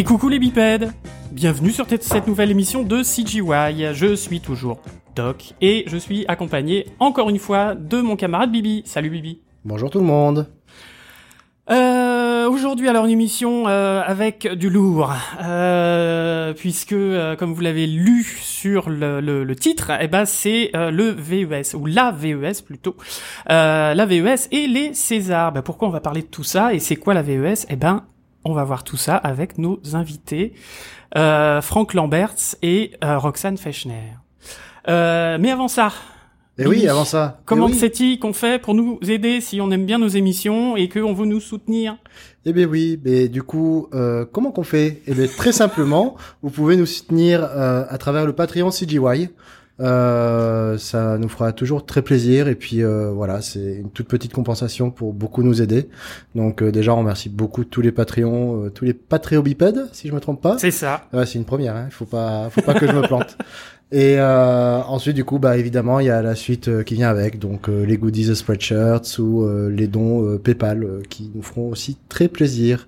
Et coucou les bipèdes Bienvenue sur cette nouvelle émission de CGY. Je suis toujours Doc et je suis accompagné encore une fois de mon camarade Bibi. Salut Bibi. Bonjour tout le monde. Euh, Aujourd'hui, alors une émission euh, avec du lourd, euh, puisque euh, comme vous l'avez lu sur le, le, le titre, eh ben c'est euh, le VES ou la VES plutôt, euh, la VES et les Césars. Ben, pourquoi on va parler de tout ça et c'est quoi la VES Eh ben, on va voir tout ça avec nos invités, euh, Franck Lamberts et euh, Roxane Fechner. Euh, mais avant ça, Et oui, avant ça. comment Eh oui. c'est-il qu'on fait pour nous aider si on aime bien nos émissions et qu'on veut nous soutenir? Eh bien oui, mais du coup, euh, comment qu'on fait? Eh bien très simplement, vous pouvez nous soutenir euh, à travers le Patreon CGY. Euh, ça nous fera toujours très plaisir et puis euh, voilà, c'est une toute petite compensation pour beaucoup nous aider. Donc euh, déjà, on remercie beaucoup tous les Patreons, euh, tous les Patreobipèdes, si je me trompe pas. C'est ça. Ouais, c'est une première, hein. faut pas, faut pas que je me plante. Et euh, ensuite, du coup, bah évidemment, il y a la suite euh, qui vient avec, donc euh, les goodies de Spreadshirts ou euh, les dons euh, PayPal euh, qui nous feront aussi très plaisir.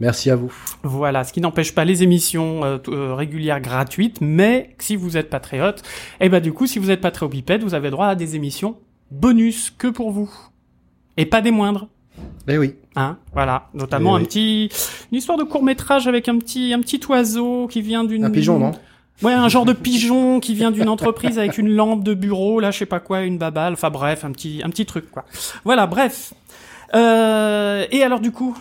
Merci à vous. Voilà, ce qui n'empêche pas les émissions euh, euh, régulières gratuites, mais si vous êtes patriote, et ben du coup, si vous êtes patriobipède, vous avez droit à des émissions bonus que pour vous. Et pas des moindres. Eh oui. Hein, voilà, notamment Eh un oui. petit, une histoire de court métrage avec un petit, un petit oiseau qui vient d'une. Un pigeon, non? Ouais, un genre de pigeon qui vient d'une entreprise avec une lampe de bureau, là, je sais pas quoi, une babale, enfin bref, un petit, un petit truc quoi. Voilà, bref. Euh, et alors du coup,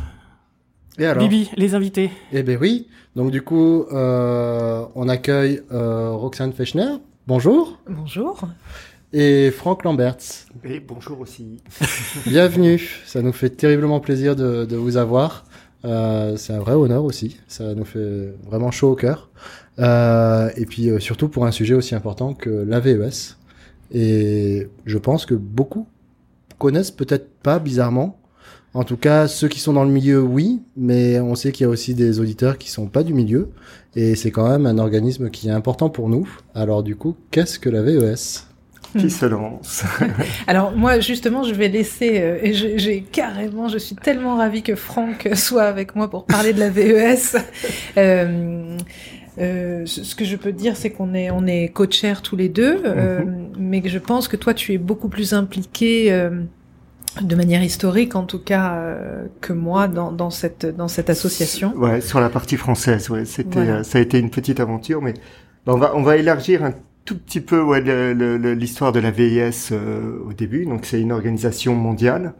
Et alors Bibi, les invités. Eh ben oui. Donc du coup, euh, on accueille euh, Roxane Fechner. Bonjour. Bonjour. Et Franck Lamberts. Et bonjour aussi. Bienvenue. Ça nous fait terriblement plaisir de, de vous avoir. Euh, c'est un vrai honneur aussi. Ça nous fait vraiment chaud au cœur. Euh, et puis euh, surtout pour un sujet aussi important que la VES. Et je pense que beaucoup connaissent peut-être pas bizarrement. En tout cas, ceux qui sont dans le milieu, oui, mais on sait qu'il y a aussi des auditeurs qui sont pas du milieu, et c'est quand même un organisme qui est important pour nous. Alors du coup, qu'est-ce que la VES Qui se lance? Alors moi justement je vais laisser euh, j'ai carrément je suis tellement ravie que Franck soit avec moi pour parler de la VES. Euh, euh, ce que je peux dire c'est qu'on est on est co-chair tous les deux, euh, mais que je pense que toi tu es beaucoup plus impliqué. De manière historique, en tout cas, euh, que moi dans, dans cette dans cette association. Ouais, sur la partie française, ouais, c'était, Voilà. euh, ça a été une petite aventure, mais on va, on va élargir un tout petit peu ouais, l'histoire de la VIS euh, au début. Donc, c'est une organisation mondiale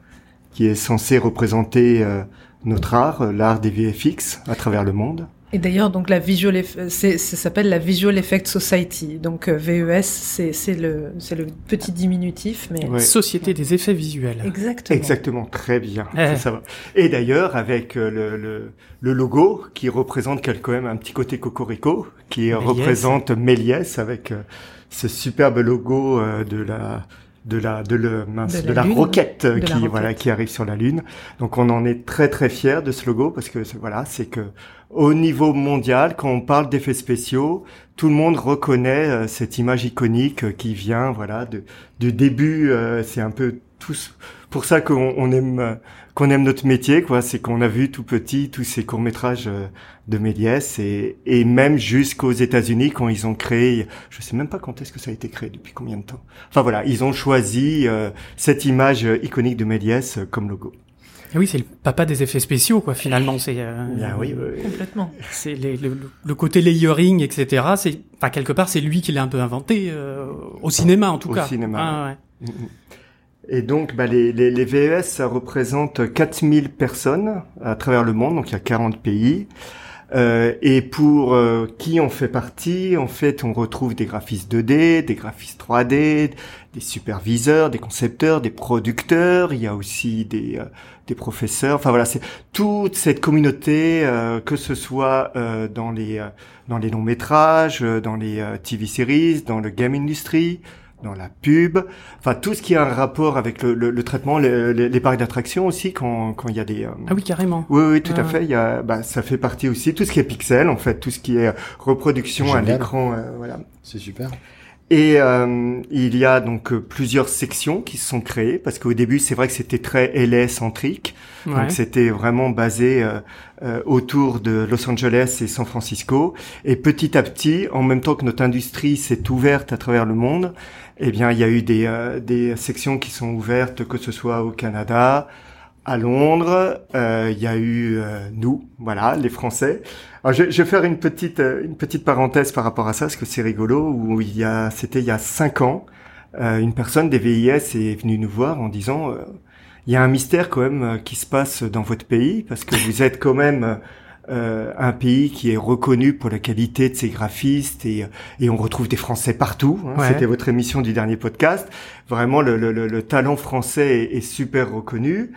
qui est censée représenter euh, notre art, euh, l'art des VFX à travers le monde. Et d'ailleurs, donc la visual, c'est, ça s'appelle la Visual Effect Society. Donc euh, VES, c'est, c'est le, c'est le petit diminutif, mais Ouais. Société des effets visuels. exactement. Exactement, très bien. Eh. Ça va. Et d'ailleurs, avec euh, le, le, le logo qui représente quand même un petit côté cocorico, qui Méliès. représente Méliès avec euh, ce superbe logo euh, de la de la de, le, mince, De de, la roquette la qui roquette. voilà qui arrive sur la lune. Donc on en est très très fiers de ce logo parce que voilà c'est que au niveau mondial quand on parle d'effets spéciaux tout le monde reconnaît euh, cette image iconique euh, qui vient voilà de du début euh, c'est un peu tous pour ça qu'on on aime euh, qu'on aime notre métier quoi c'est qu'on a vu tout petit tous ces courts métrages de Méliès et, et même jusqu'aux États-Unis quand ils ont créé je sais même pas quand est-ce que ça a été créé depuis combien de temps enfin voilà ils ont choisi euh, cette image euh, iconique de Méliès euh, comme logo Et oui, c'est le papa des effets spéciaux, quoi, finalement. C'est euh, oui. Complètement. c'est les- le, le- le côté layering, etc. C'est, enfin, quelque part, c'est lui qui l'a un peu inventé, euh, au cinéma, en tout Au cas. cinéma, Ah, ouais. Mhm. Et donc, bah, les, les, les VES, ça représente 4000 personnes à travers le monde, donc il y a 40 pays. Euh, et pour euh, qui on fait partie, en fait, on retrouve des graphistes 2D, des graphistes 3D, des superviseurs, des concepteurs, des producteurs. Il y a aussi des, euh, des professeurs. Enfin voilà, c'est toute cette communauté, euh, que ce soit euh, dans les euh, dans les longs métrages, dans les TV series, dans le game industry, dans la pub, enfin tout ce qui a un rapport avec le, le, le traitement, le- le- les parcs d'attractions aussi quand quand il y a des euh, Ah oui, carrément. oui, oui, tout Ah. à fait. Il y a, bah, ça fait partie aussi tout ce qui est pixel, en fait, tout ce qui est reproduction à l'écran, euh, voilà. C'est super. Et euh, il y a donc euh, plusieurs sections qui se sont créées parce qu'au début c'est vrai que c'était très LA centrique, donc c'était vraiment basé euh, autour de Los Angeles et San Francisco. Et petit à petit, en même temps que notre industrie s'est ouverte à travers le monde, eh bien il y a eu des, des sections qui sont ouvertes, que ce soit au Canada, à Londres, il y a eu nous, voilà, les Français. Alors, je, je, vais faire une petite euh, une petite parenthèse par rapport à ça, parce que c'est rigolo. Où il y a, c'était il y a cinq ans, euh, une personne des VIS est venue nous voir en disant, euh, il y a un mystère quand même euh, qui se passe dans votre pays, parce que vous êtes quand même un pays qui est reconnu pour la qualité de ses graphistes et, et on retrouve des Français partout. Hein. C'était votre émission du dernier podcast. Vraiment, le, le, le talent français est, est super reconnu.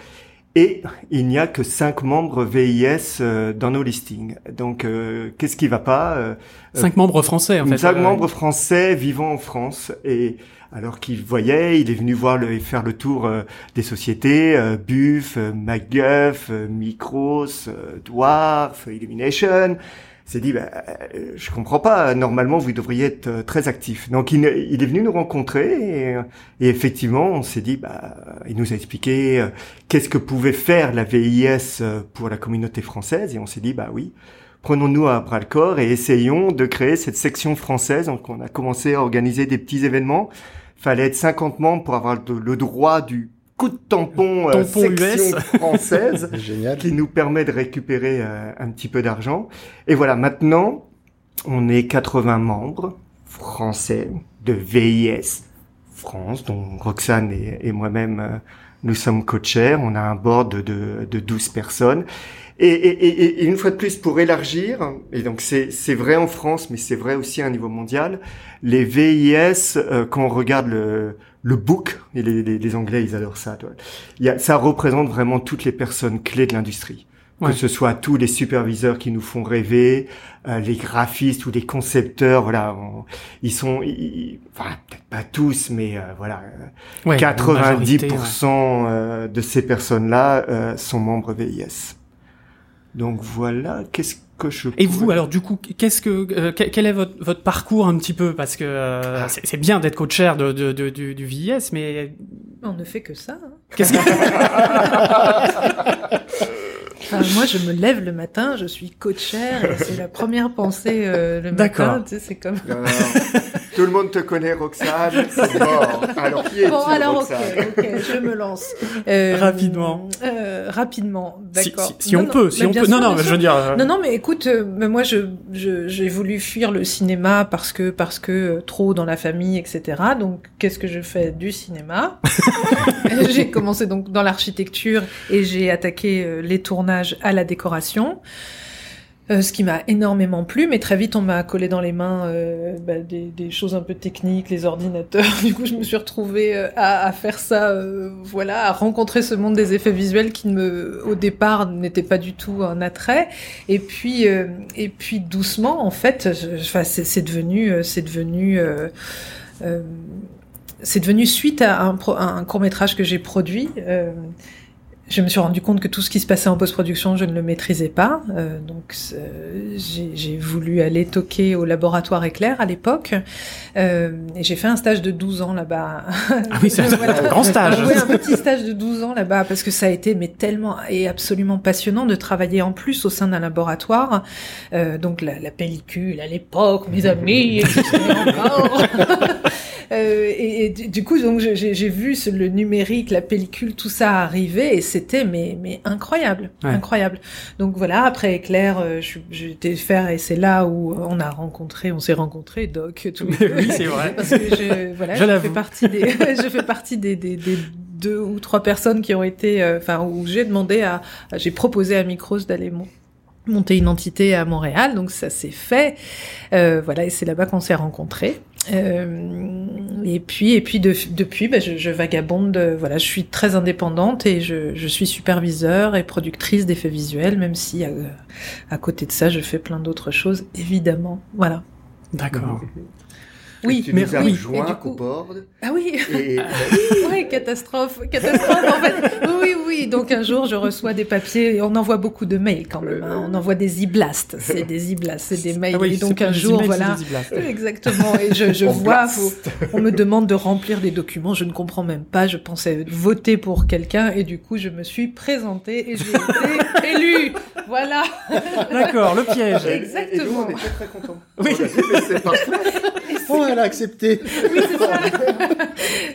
Et il n'y a que cinq membres VIS euh, dans nos listings. Donc, euh, qu'est-ce qui va pas euh, Cinq membres français, en fait. Cinq membres français vivant en France. Et alors qu'il voyait, il est venu voir le, faire le tour des sociétés, Buff, MacGuff, Micros, Dwarf, Illumination s'est dit, bah, euh, je comprends pas, normalement vous devriez être euh, très actif. Donc il, est venu nous rencontrer et, et effectivement on s'est dit, bah, il nous a expliqué euh, qu'est-ce que pouvait faire la VIS pour la communauté française et on s'est dit, bah oui, prenons-nous à bras le corps et essayons de créer cette section française. Donc on a commencé à organiser des petits événements. Fallait être 50 membres pour avoir le droit du coup de tampon, euh, section française qui nous permet de récupérer euh, un petit peu d'argent. Et voilà, maintenant, on est 80 membres français de VIS France, dont Roxane et, moi-même, euh, nous sommes co-chairs. On a un board de, de 12 personnes. Et, et, et, une fois de plus, pour élargir, et donc c'est vrai en France, mais c'est vrai aussi à un niveau mondial, les VIS, quand on regarde le, le book, et les, les, Anglais, ils adorent ça. Il y a, ça représente vraiment toutes les personnes clés de l'industrie. Que ce soit tous les superviseurs qui nous font rêver, euh, les graphistes ou les concepteurs, voilà, ils sont, enfin peut-être pas tous, mais euh, voilà, 90% euh, de ces personnes-là sont membres VIS. Donc voilà, qu'est-ce et vous, alors du coup, qu'est-ce que, euh, quel est votre, votre, parcours un petit peu? Parce que euh, ah. c'est bien d'être coach de, de, de, du, du VIS, mais on ne fait que ça. Hein. Qu'est-ce que moi, je me lève le matin, je suis coachère, c'est la première pensée euh, le matin. Tu sais, c'est comme. Tout le monde te connaît, Roxane. C'est mort. Alors, qui est Bon, alors, ok, ok, je me lance. Euh, rapidement. Euh, rapidement, d'accord. Si, on peut, si on peut. non, non, je veux dire. Euh, non, non, mais écoute, euh, moi, je, j'ai voulu fuir le cinéma parce que, parce que euh, trop dans la famille, etc. Donc, qu'est-ce que je fais du cinéma? J'ai commencé donc dans l'architecture et j'ai attaqué les tournages à la décoration. Euh, ce qui m'a énormément plu, mais très vite on m'a collé dans les mains euh, bah, des, choses un peu techniques, les ordinateurs. Du coup, je me suis retrouvée euh, à, faire ça, voilà, à rencontrer ce monde des effets visuels qui me, au départ, n'était pas du tout un attrait. Et puis, et puis doucement, en fait, c'est devenu, c'est devenu c'est devenu suite à un court métrage que j'ai produit je me suis rendu compte que tout ce qui se passait en post-production, je ne le maîtrisais pas. Euh, donc, euh, j'ai voulu aller toquer au laboratoire éclair à l'époque. Euh, et j'ai fait un stage de 12 ans là-bas. Ah oui, c'est un grand stage. oui, un petit stage de 12 ans là-bas, parce que ça a été mais tellement et absolument passionnant de travailler en plus au sein d'un laboratoire. Euh, donc, la, la, pellicule à l'époque, mes amis, encore. Euh, et, et, du coup, donc j'ai vu le numérique, la pellicule, tout ça arriver, et c'était mais mais incroyable, incroyable. Donc voilà, après Éclair, euh, j'étais faire, et c'est là où on a rencontré, on s'est rencontré Doc, les deux. oui, c'est vrai. Parce que je, voilà, je, fais partie des, je fais partie des, des, des deux ou trois personnes qui ont été, euh, enfin, où j'ai demandé à, j'ai proposé à Micros d'aller monter une entité à Montréal, donc ça s'est fait. Euh, voilà, et c'est là-bas qu'on s'est rencontrés. Euh, et puis, et puis depuis, bah, je, je, vagabonde. Voilà, je suis très indépendante et je, je suis superviseur et productrice d'effets visuels, même si euh, à côté de ça, je fais plein d'autres choses, évidemment. Voilà. D'accord. Oui, tu mais nous as oui. rejoint Et du coup- au board. Ah oui, Et, ouais, catastrophe, catastrophe en fait. Oui, oui. Donc un jour, je reçois des papiers et on envoie beaucoup de mails quand même. hein. On envoie des e-blasts, c'est des e-blasts, c'est des mails. Ah oui, et donc un jour, emails, voilà. Exactement. Et je, je On vois, faut- on me demande de remplir des documents. Je ne comprends même pas. Je pensais voter pour quelqu'un et du coup, je me suis présentée et j'ai été élue. Voilà. D'accord, le piège. Exactement. Et nous, on était très contents. Oui. C'est parfait. Oh, elle a accepté. Oui, c'est ça.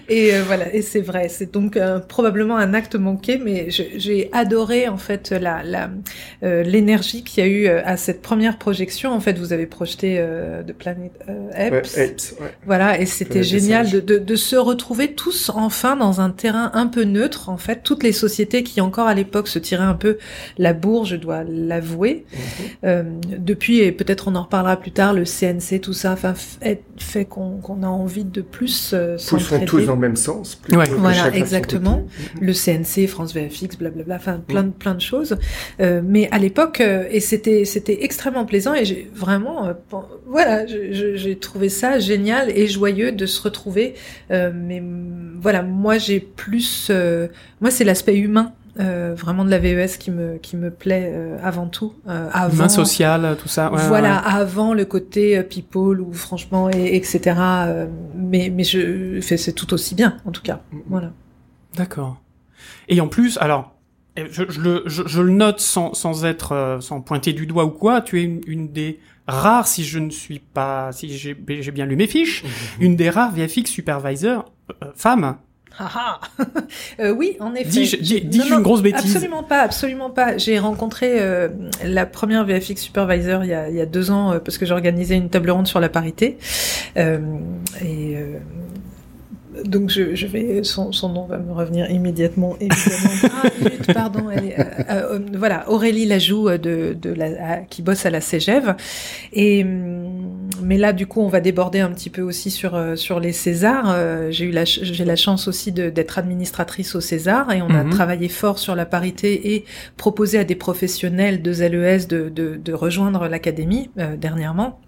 et euh, voilà, et c'est vrai, c'est donc euh, probablement un acte manqué, mais j'ai adoré en fait la la euh, l'énergie qu'il y a eu à cette première projection. En fait, vous avez projeté euh, de Planet euh, Ouais, Apes. Ouais. Voilà, et c'était génial de, singes. de, de se retrouver tous enfin dans un terrain un peu neutre, en fait. Toutes les sociétés qui encore à l'époque se tiraient un peu la bourre, je dois l'avouer. Mhm. Euh, depuis, et peut-être on en reparlera plus tard, le CNC, tout ça, enfin, fait, qu'on a envie de plus euh, Poussons tous dans le même sens. Ouais. que Voilà, exactement. côté. Le CNC, France VFX, blablabla, enfin plein de plein de choses. Euh, mais à l'époque, euh, et c'était c'était extrêmement plaisant et j'ai vraiment, euh, voilà, j'ai trouvé ça génial et joyeux de se retrouver. Euh, mais mm, voilà, moi j'ai plus, euh, moi c'est l'aspect humain. Euh, vraiment de la VES qui me qui me plaît euh, avant tout euh, avant Main sociale, tout ça. ouais, voilà, ouais. avant le côté euh, people ou franchement et, etc. euh, mais mais je fais c'est tout aussi bien en tout cas. Voilà. D'accord. Et en plus, alors, euh, je, je le, je, je le note sans, sans être, euh, sans pointer du doigt ou quoi, tu es une, une des rares, si je ne suis pas, si j'ai j'ai bien lu mes fiches, une des rares VFX supervisor euh, femmes. Haha. euh, oui, en effet. Dis-je dis, une grosse bêtise Absolument pas, absolument pas. J'ai rencontré euh, la première VFX supervisor il y a, il y a deux ans euh, parce que j'organisais une table ronde sur la parité. Euh, et donc je, je vais, son, son nom va me revenir immédiatement. Évidemment. Ah, pardon. Elle est, euh, euh, voilà, Aurélie Lajoux euh, de, de la, à- qui bosse à la Cégève. Et hum, mais là, du coup, on va déborder un petit peu aussi sur euh, sur les Césars. Euh, j'ai eu la j'ai la chance aussi d'être administratrice au César et on a Mhm. travaillé fort sur la parité et proposé à des professionnels de LES de, de, de rejoindre l'académie euh, dernièrement.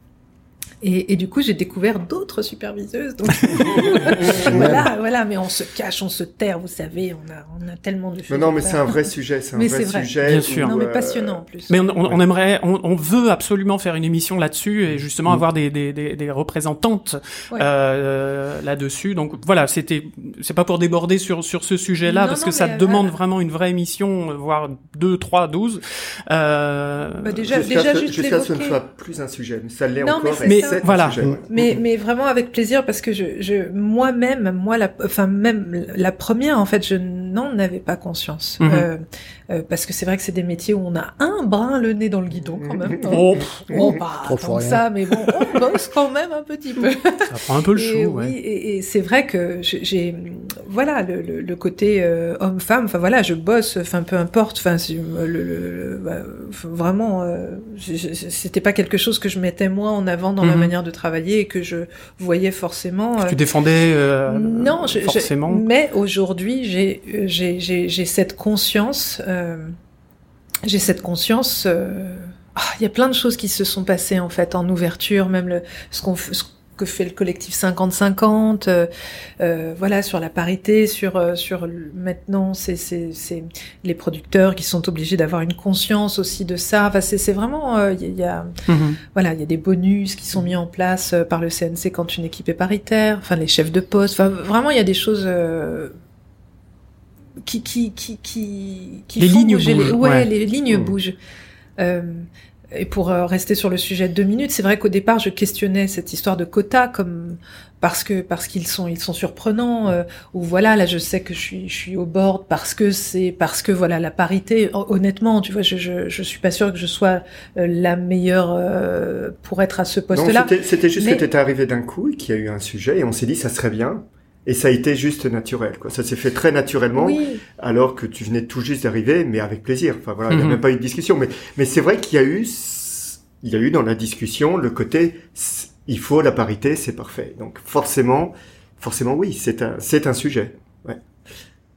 Et, et du coup, j'ai découvert d'autres superviseuses. Donc, voilà, voilà, mais on se cache, on se terre, vous savez, on a, on a tellement de choses. Non, non, mais c'est un vrai sujet. C'est un Mais vrai sujet. Bien où, sûr. Non, mais euh, passionnant en plus. Mais on, on, on aimerait, on, on veut absolument faire une émission là-dessus et justement Mm. avoir des, des, des, des représentantes Ouais. euh, là-dessus. Donc voilà, c'était, c'est pas pour déborder sur sur ce sujet-là Non, parce non, que ça demande euh, vraiment une vraie émission, voire deux, trois, douze. Euh, Bah, déjà, déjà juste ce que ce ne soit plus un sujet. Mais ça l'est mais Voilà. ouais. Mais, mais vraiment avec plaisir parce que je, je moi-même, moi, la, enfin même la première, en fait, je n'en avais pas conscience. Mhm. Euh, euh, parce que c'est vrai que c'est des métiers où on a un brin le nez dans le guidon quand même. oh, pas Trop tant que rien. ça, mais bon, on bosse quand même un petit peu. ça prend un peu le Et chou. oui, ouais. et, et c'est vrai que j'ai, voilà, le, le, le côté euh, homme-femme. Enfin voilà, je bosse. Enfin peu importe. Enfin si, le, bah, vraiment, euh, c'était pas quelque chose que je mettais moi en avant dans ma Mhm. manière de travailler et que je voyais forcément. euh, Tu défendais euh, non, je, je- forcément. mais aujourd'hui, j'ai euh, j'ai cette conscience. euh, j'ai cette conscience. euh, ah, Il y a plein de choses qui se sont passées en fait en ouverture, même le, ce qu'on ce que fait le collectif 50-50, euh, euh, voilà sur la parité, sur euh, sur maintenant c'est c'est c'est les producteurs qui sont obligés d'avoir une conscience aussi de ça. Enfin c'est c'est vraiment euh, il y a- il y a Mhm. voilà, il y a des bonus qui sont mis en place euh, par le CNC quand une équipe est paritaire, enfin les chefs de poste, enfin vraiment il y a des choses euh, qui qui qui qui qui Les font lignes bouger bougent, les ouais, ouais. les lignes Mm. bougent. Euh, et pour euh, rester sur le sujet de deux minutes, c'est vrai qu'au départ je questionnais cette histoire de quotas comme parce que parce qu'ils sont ils sont surprenants euh, ou voilà là je sais que je suis je suis au board parce que c'est parce que voilà la parité Hon- honnêtement tu vois je je je suis pas sûre que je sois euh, la meilleure euh, pour être à ce poste là c'était- c'était juste Mais- que tu étais arrivé d'un coup et qu'il y a eu un sujet et on s'est dit ça serait bien. Et ça a été juste naturel, quoi. Ça s'est fait très naturellement, oui alors que tu venais tout juste d'arriver, mais avec plaisir. Enfin voilà, il n'y a Mhm. même pas eu de discussion. Mais, mais c'est vrai qu'il y a eu, il y a eu dans la discussion le côté, il faut la parité, c'est parfait. Donc forcément, forcément oui, c'est un, c'est un sujet.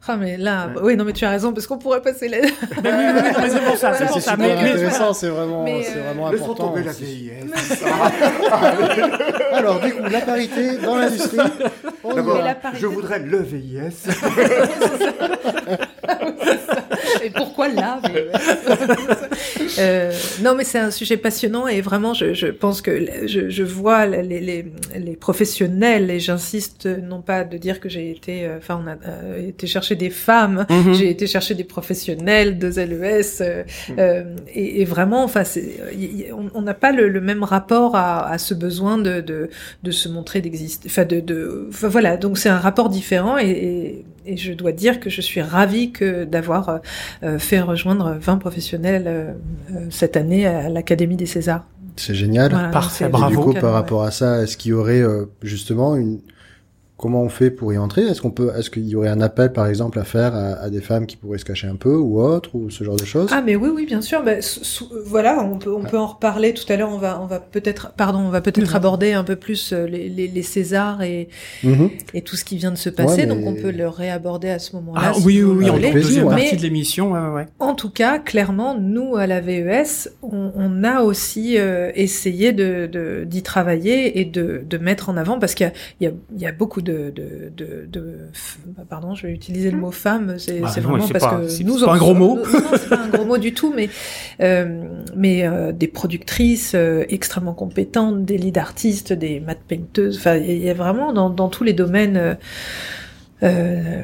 Ah mais là, ouais. oui non mais tu as raison parce qu'on pourrait passer là. Ben oui, oui, oui, c'est pour ça, c'est pour ça. Mais, mais intéressant, c'est vraiment, mais, c'est vraiment important. tomber la C'est- vieillesse. Alors du coup, la parité dans l'industrie. D'abord, Mais je voudrais le VIS. Et pourquoi là mais- Euh, Non, mais c'est un sujet passionnant et vraiment, je, je pense que je, je vois les, les, les professionnels et j'insiste non pas de dire que j'ai été, euh, enfin, on a euh, été chercher des femmes, Mhm. j'ai été chercher des professionnels de LES euh, euh, et, et vraiment, enfin, on- n'a pas le, le même rapport à, à ce besoin de, de, de se montrer d'exister, enfin, de, de, enfin, voilà. Donc c'est un rapport différent et, et, et je dois dire que je suis ravie que d'avoir euh, euh, fait rejoindre 20 professionnels euh, cette année à l'Académie des Césars. C'est génial. Voilà, Parfait, c'est- Et du bravo. coup, par rapport à ça, est-ce qu'il y aurait euh, justement une comment on fait pour y entrer? Est-ce qu'on peut, est-ce qu'il y aurait un appel, par exemple, à faire à, à des femmes qui pourraient se cacher un peu ou autre ou ce genre de choses? Ah mais oui oui bien sûr bah, sous- voilà on peut on peut en reparler tout à l'heure on va on va peut-être pardon on va peut-être Mhm. aborder un peu plus euh, les, les, les Césars et, Mhm. et tout ce qui vient de se passer Ouais, mais- donc on peut le réaborder à ce moment-là Ah si oui, oui, oui, en deuxième ouais. partie de l'émission, ouais, ouais, ouais. En tout cas, clairement, nous à la VES, on, on a aussi euh, essayé de de- d'y travailler et de, de mettre en avant parce qu'il y a, il y, a, il y a beaucoup de, de, de, bah, pardon, je vais utiliser le mot femme, c'est Bah vraiment parce pas- que c'est- nous c'est pas un gros mot. Non, c'est pas un gros mot du tout, mais euh, mais euh, des productrices euh, extrêmement compétentes, des lead artistes, des matte painteuses, enfin il y a- vraiment dans, dans tous les domaines. euh, euh,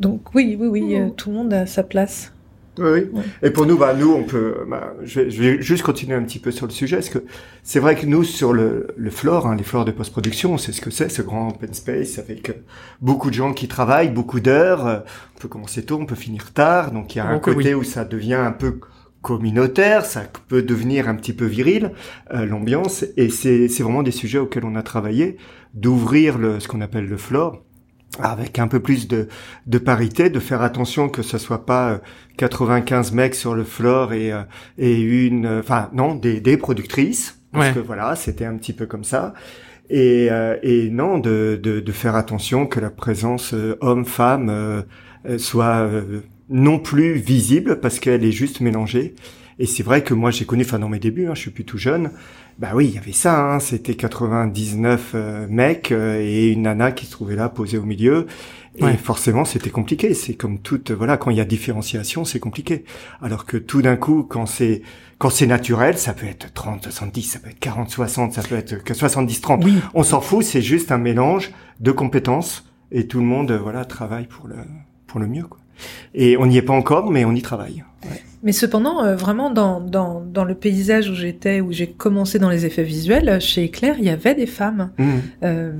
donc oui, oui, oui, euh, tout le monde a sa place. Oui, oui. Ouais. Et pour nous, bah, nous, on peut, bah, je, vais, je vais juste continuer un petit peu sur le sujet, parce que c'est vrai que nous, sur le, le floor, hein, les floors de post-production, on sait ce que c'est, ce grand open space avec euh, beaucoup de gens qui travaillent, beaucoup d'heures. euh, On peut commencer tôt, on peut finir tard, donc il y a un côté oui. où ça devient un peu communautaire, ça peut devenir un petit peu viril, euh, l'ambiance, et c'est c'est vraiment des sujets auxquels on a travaillé, d'ouvrir le ce qu'on appelle le floor, avec un peu plus de, de parité, de faire attention que ce soit pas euh, 95 mecs sur le floor et, euh, et une, euh, enfin non, des, des productrices, parce Ouais. que voilà, c'était un petit peu comme ça. Et, euh, et non, de, de, de faire attention que la présence euh, homme-femme euh, euh, soit euh, non plus visible parce qu'elle est juste mélangée. Et c'est vrai que moi j'ai connu, enfin dans mes débuts, hein, je suis plus tout jeune, bah oui, il y avait ça, hein, c'était 99 euh, mecs euh, et une nana qui se trouvait là posée au milieu. Et Ouais. forcément, c'était compliqué. C'est comme toute, voilà, quand il y a différenciation, c'est compliqué. Alors que tout d'un coup, quand c'est quand c'est naturel, ça peut être 30, 70, ça peut être 40, 60, ça peut être que 70, 30. Oui, On s'en fout, c'est juste un mélange de compétences et tout le monde, euh, voilà, travaille pour le pour le mieux. Quoi. Et on n'y est pas encore, mais on y travaille. Mais cependant, euh, vraiment dans, dans, dans le paysage où j'étais, où j'ai commencé dans les effets visuels, chez Eclair, il y avait des femmes. Mmh. Euh,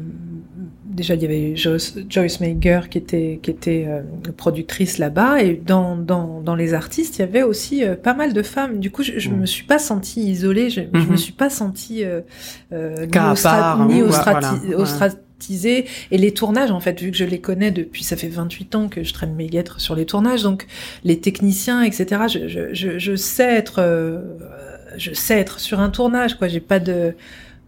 déjà, il y avait Joyce, Joyce Mager qui était, qui était euh, productrice là-bas, et dans, dans, dans les artistes, il y avait aussi euh, pas mal de femmes. Du coup, je, je Mm. me suis pas sentie isolée, je, Mhm. me suis pas sentie euh, euh, ni, part, ni voilà, voilà. Et les tournages, en fait, vu que je les connais depuis, ça fait 28 ans que je traîne mes guêtres sur les tournages, donc les techniciens, etc. Je, je, je, je sais être, euh, je sais être sur un tournage, quoi. J'ai pas de,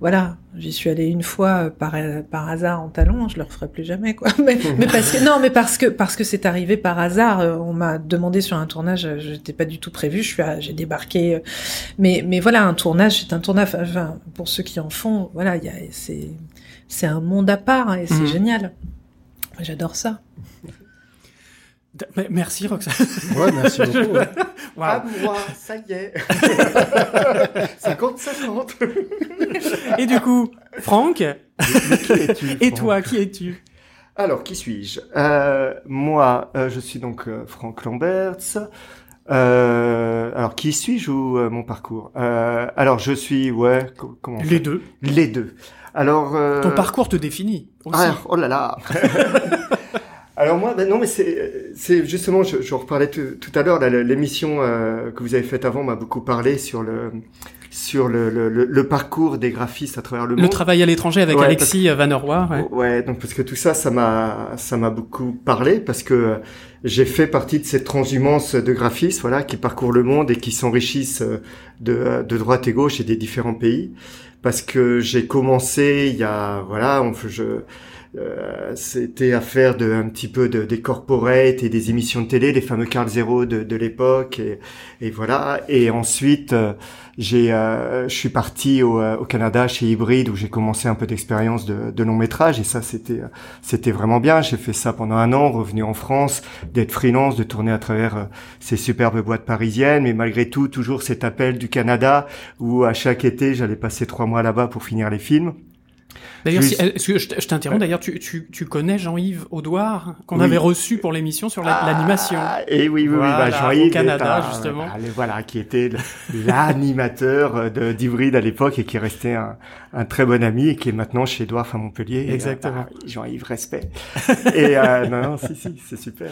voilà, j'y suis allée une fois par par hasard en talon, je le referai plus jamais, quoi. Mais, parce que non, mais parce que parce que c'est arrivé par hasard. euh, On m'a demandé sur un tournage, euh, j'étais pas du tout prévu. Je suis, à- j'ai débarqué. Mais mais voilà, un tournage, c'est un tournage. Enfin, pour ceux qui en font, voilà, il y a, c'est c'est un monde à part hein, et c'est Mhm. génial. J'adore ça. Merci Roxane. Ouais, merci beaucoup. ouais. Waouh. moi, ça y est. 50-50. Et du coup, Franck, Qui es-tu, et Franck toi, qui es-tu? Alors, qui suis-je? Euh, Moi, euh, je suis donc euh, Franck Lamberts. Euh, alors, qui suis-je ou euh, mon parcours? Euh, Alors, je suis, ouais, co- comment Les deux. Les deux. Alors, euh, Ton parcours te définit aussi. ah, oh là là. Alors moi, ben non, mais c'est, justement, je, je reparlais tout, tout à l'heure, l'émission euh, que vous avez faite avant m'a beaucoup parlé sur le sur le, le, le, le parcours des graphistes à travers le, Le monde. travail à l'étranger avec Ouais, Alexis Van der Rohe, ouais. Ouais, donc parce que tout ça, ça m'a, ça m'a beaucoup parlé parce que euh, j'ai fait partie de cette transhumance de graphistes, voilà, qui parcourent le monde et qui s'enrichissent euh, de, euh, de droite et gauche et des différents pays. Parce que j'ai commencé il y a, voilà, on, je, euh, c'était à faire de un petit peu de, des corporates et des émissions de télé, les fameux Carl Zero de, de l'époque, et, et, voilà. Et ensuite, euh, j'ai, euh, je suis parti au, au, Canada chez Hybrid où j'ai commencé un peu d'expérience de, de, long métrage, et ça c'était c'était vraiment bien. J'ai fait ça pendant un an, revenu en France, d'être freelance, de tourner à travers ces superbes boîtes parisiennes, mais malgré tout toujours cet appel du Canada où à chaque été j'allais passer trois mois là-bas pour finir les films. D'ailleurs, si, que je t'interromps D'ailleurs, tu, tu, tu connais Jean-Yves Audouard qu'on avait reçu pour l'émission sur l'animation. Ah, et oui, oui, voilà, oui, bah, Jean-Yves au Canada justement. voilà, qui était l'animateur de d'Hybride à l'époque et qui est resté un, un, très bon ami et qui est maintenant chez Edouard à Montpellier. Exactement. bah, Jean-Yves, respect. et euh, non, non, si, si, c'est super.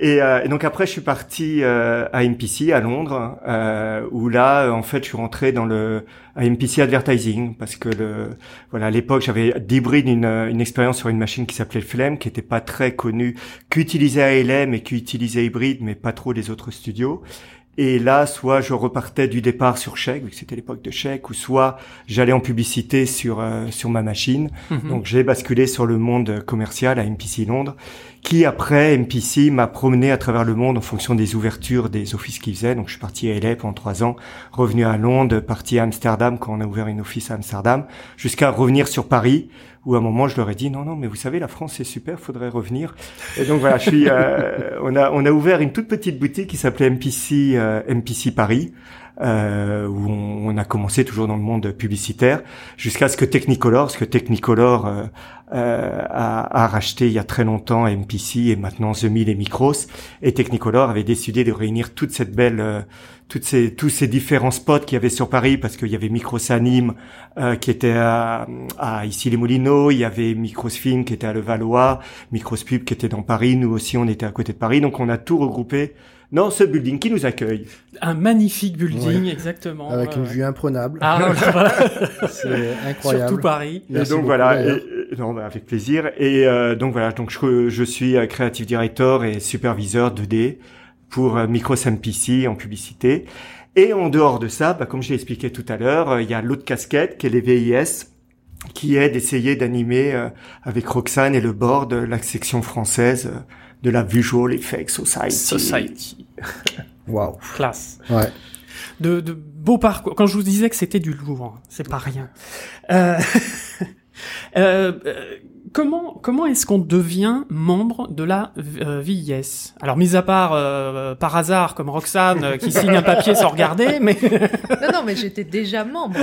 Et, euh, et, donc après, je suis parti euh, à MPC à Londres, euh, où là, en fait, je suis rentré dans le à MPC Advertising parce que le voilà à l'époque j'avais d'hybride une, une expérience sur une machine qui s'appelait Flemme qui était pas très connue, qu'utilisait ALM et qui utilisait hybride mais pas trop les autres studios. Et là, soit je repartais du départ sur chèque, vu que c'était l'époque de chèque, ou soit j'allais en publicité sur euh, sur ma machine. Mhm. Donc j'ai basculé sur le monde commercial à MPC Londres, qui après MPC m'a promené à travers le monde en fonction des ouvertures des offices qu'ils faisaient. Donc je suis parti à LA pendant trois ans, revenu à Londres, parti à Amsterdam quand on a ouvert une office à Amsterdam, jusqu'à revenir sur Paris où à un moment je leur ai dit non non mais vous savez la France c'est super faudrait revenir et donc voilà je suis euh, on a on a ouvert une toute petite boutique qui s'appelait MPC euh, MPC Paris euh, où on, on, a commencé toujours dans le monde publicitaire jusqu'à ce que Technicolor parce que Technicolor euh, euh, a, a, racheté il y a très longtemps MPC et maintenant The Mill et Micros. Et Technicolor avait décidé de réunir toute cette belle euh, toutes ces tous ces différents spots qu'il y avait sur Paris parce qu'il y avait Micros Anime euh, qui était à, à ici les Moulineaux, il y avait Micros Film qui était à Levallois, Micros Pub qui était dans Paris, nous aussi on était à côté de Paris. Donc on a tout regroupé dans ce building qui nous accueille. Un magnifique building, ouais. exactement. Avec une vue imprenable. Ah, voilà. c'est incroyable. Surtout Paris. et donc voilà, et, et, non, bah, avec plaisir. Et euh, donc voilà, donc je, je suis créative director et superviseur 2D pour euh, Micros MPC en publicité. Et en dehors de ça, bah, comme je l'ai expliqué tout à l'heure, euh, il y a l'autre casquette qui est les VIS, qui est d'essayer d'animer euh, avec Roxane et le board la section française de la Visual Effects Society. Society. Waouh. Classe. Ouais. De, de beaux parcours. Quand je vous disais que c'était du lourd, hein, c'est pas rien. Euh... euh, comment comment est-ce qu'on devient membre de la euh, VIS Alors, mis à part euh, par hasard comme Roxane euh, qui signe un papier sans regarder, mais non non, mais j'étais déjà membre.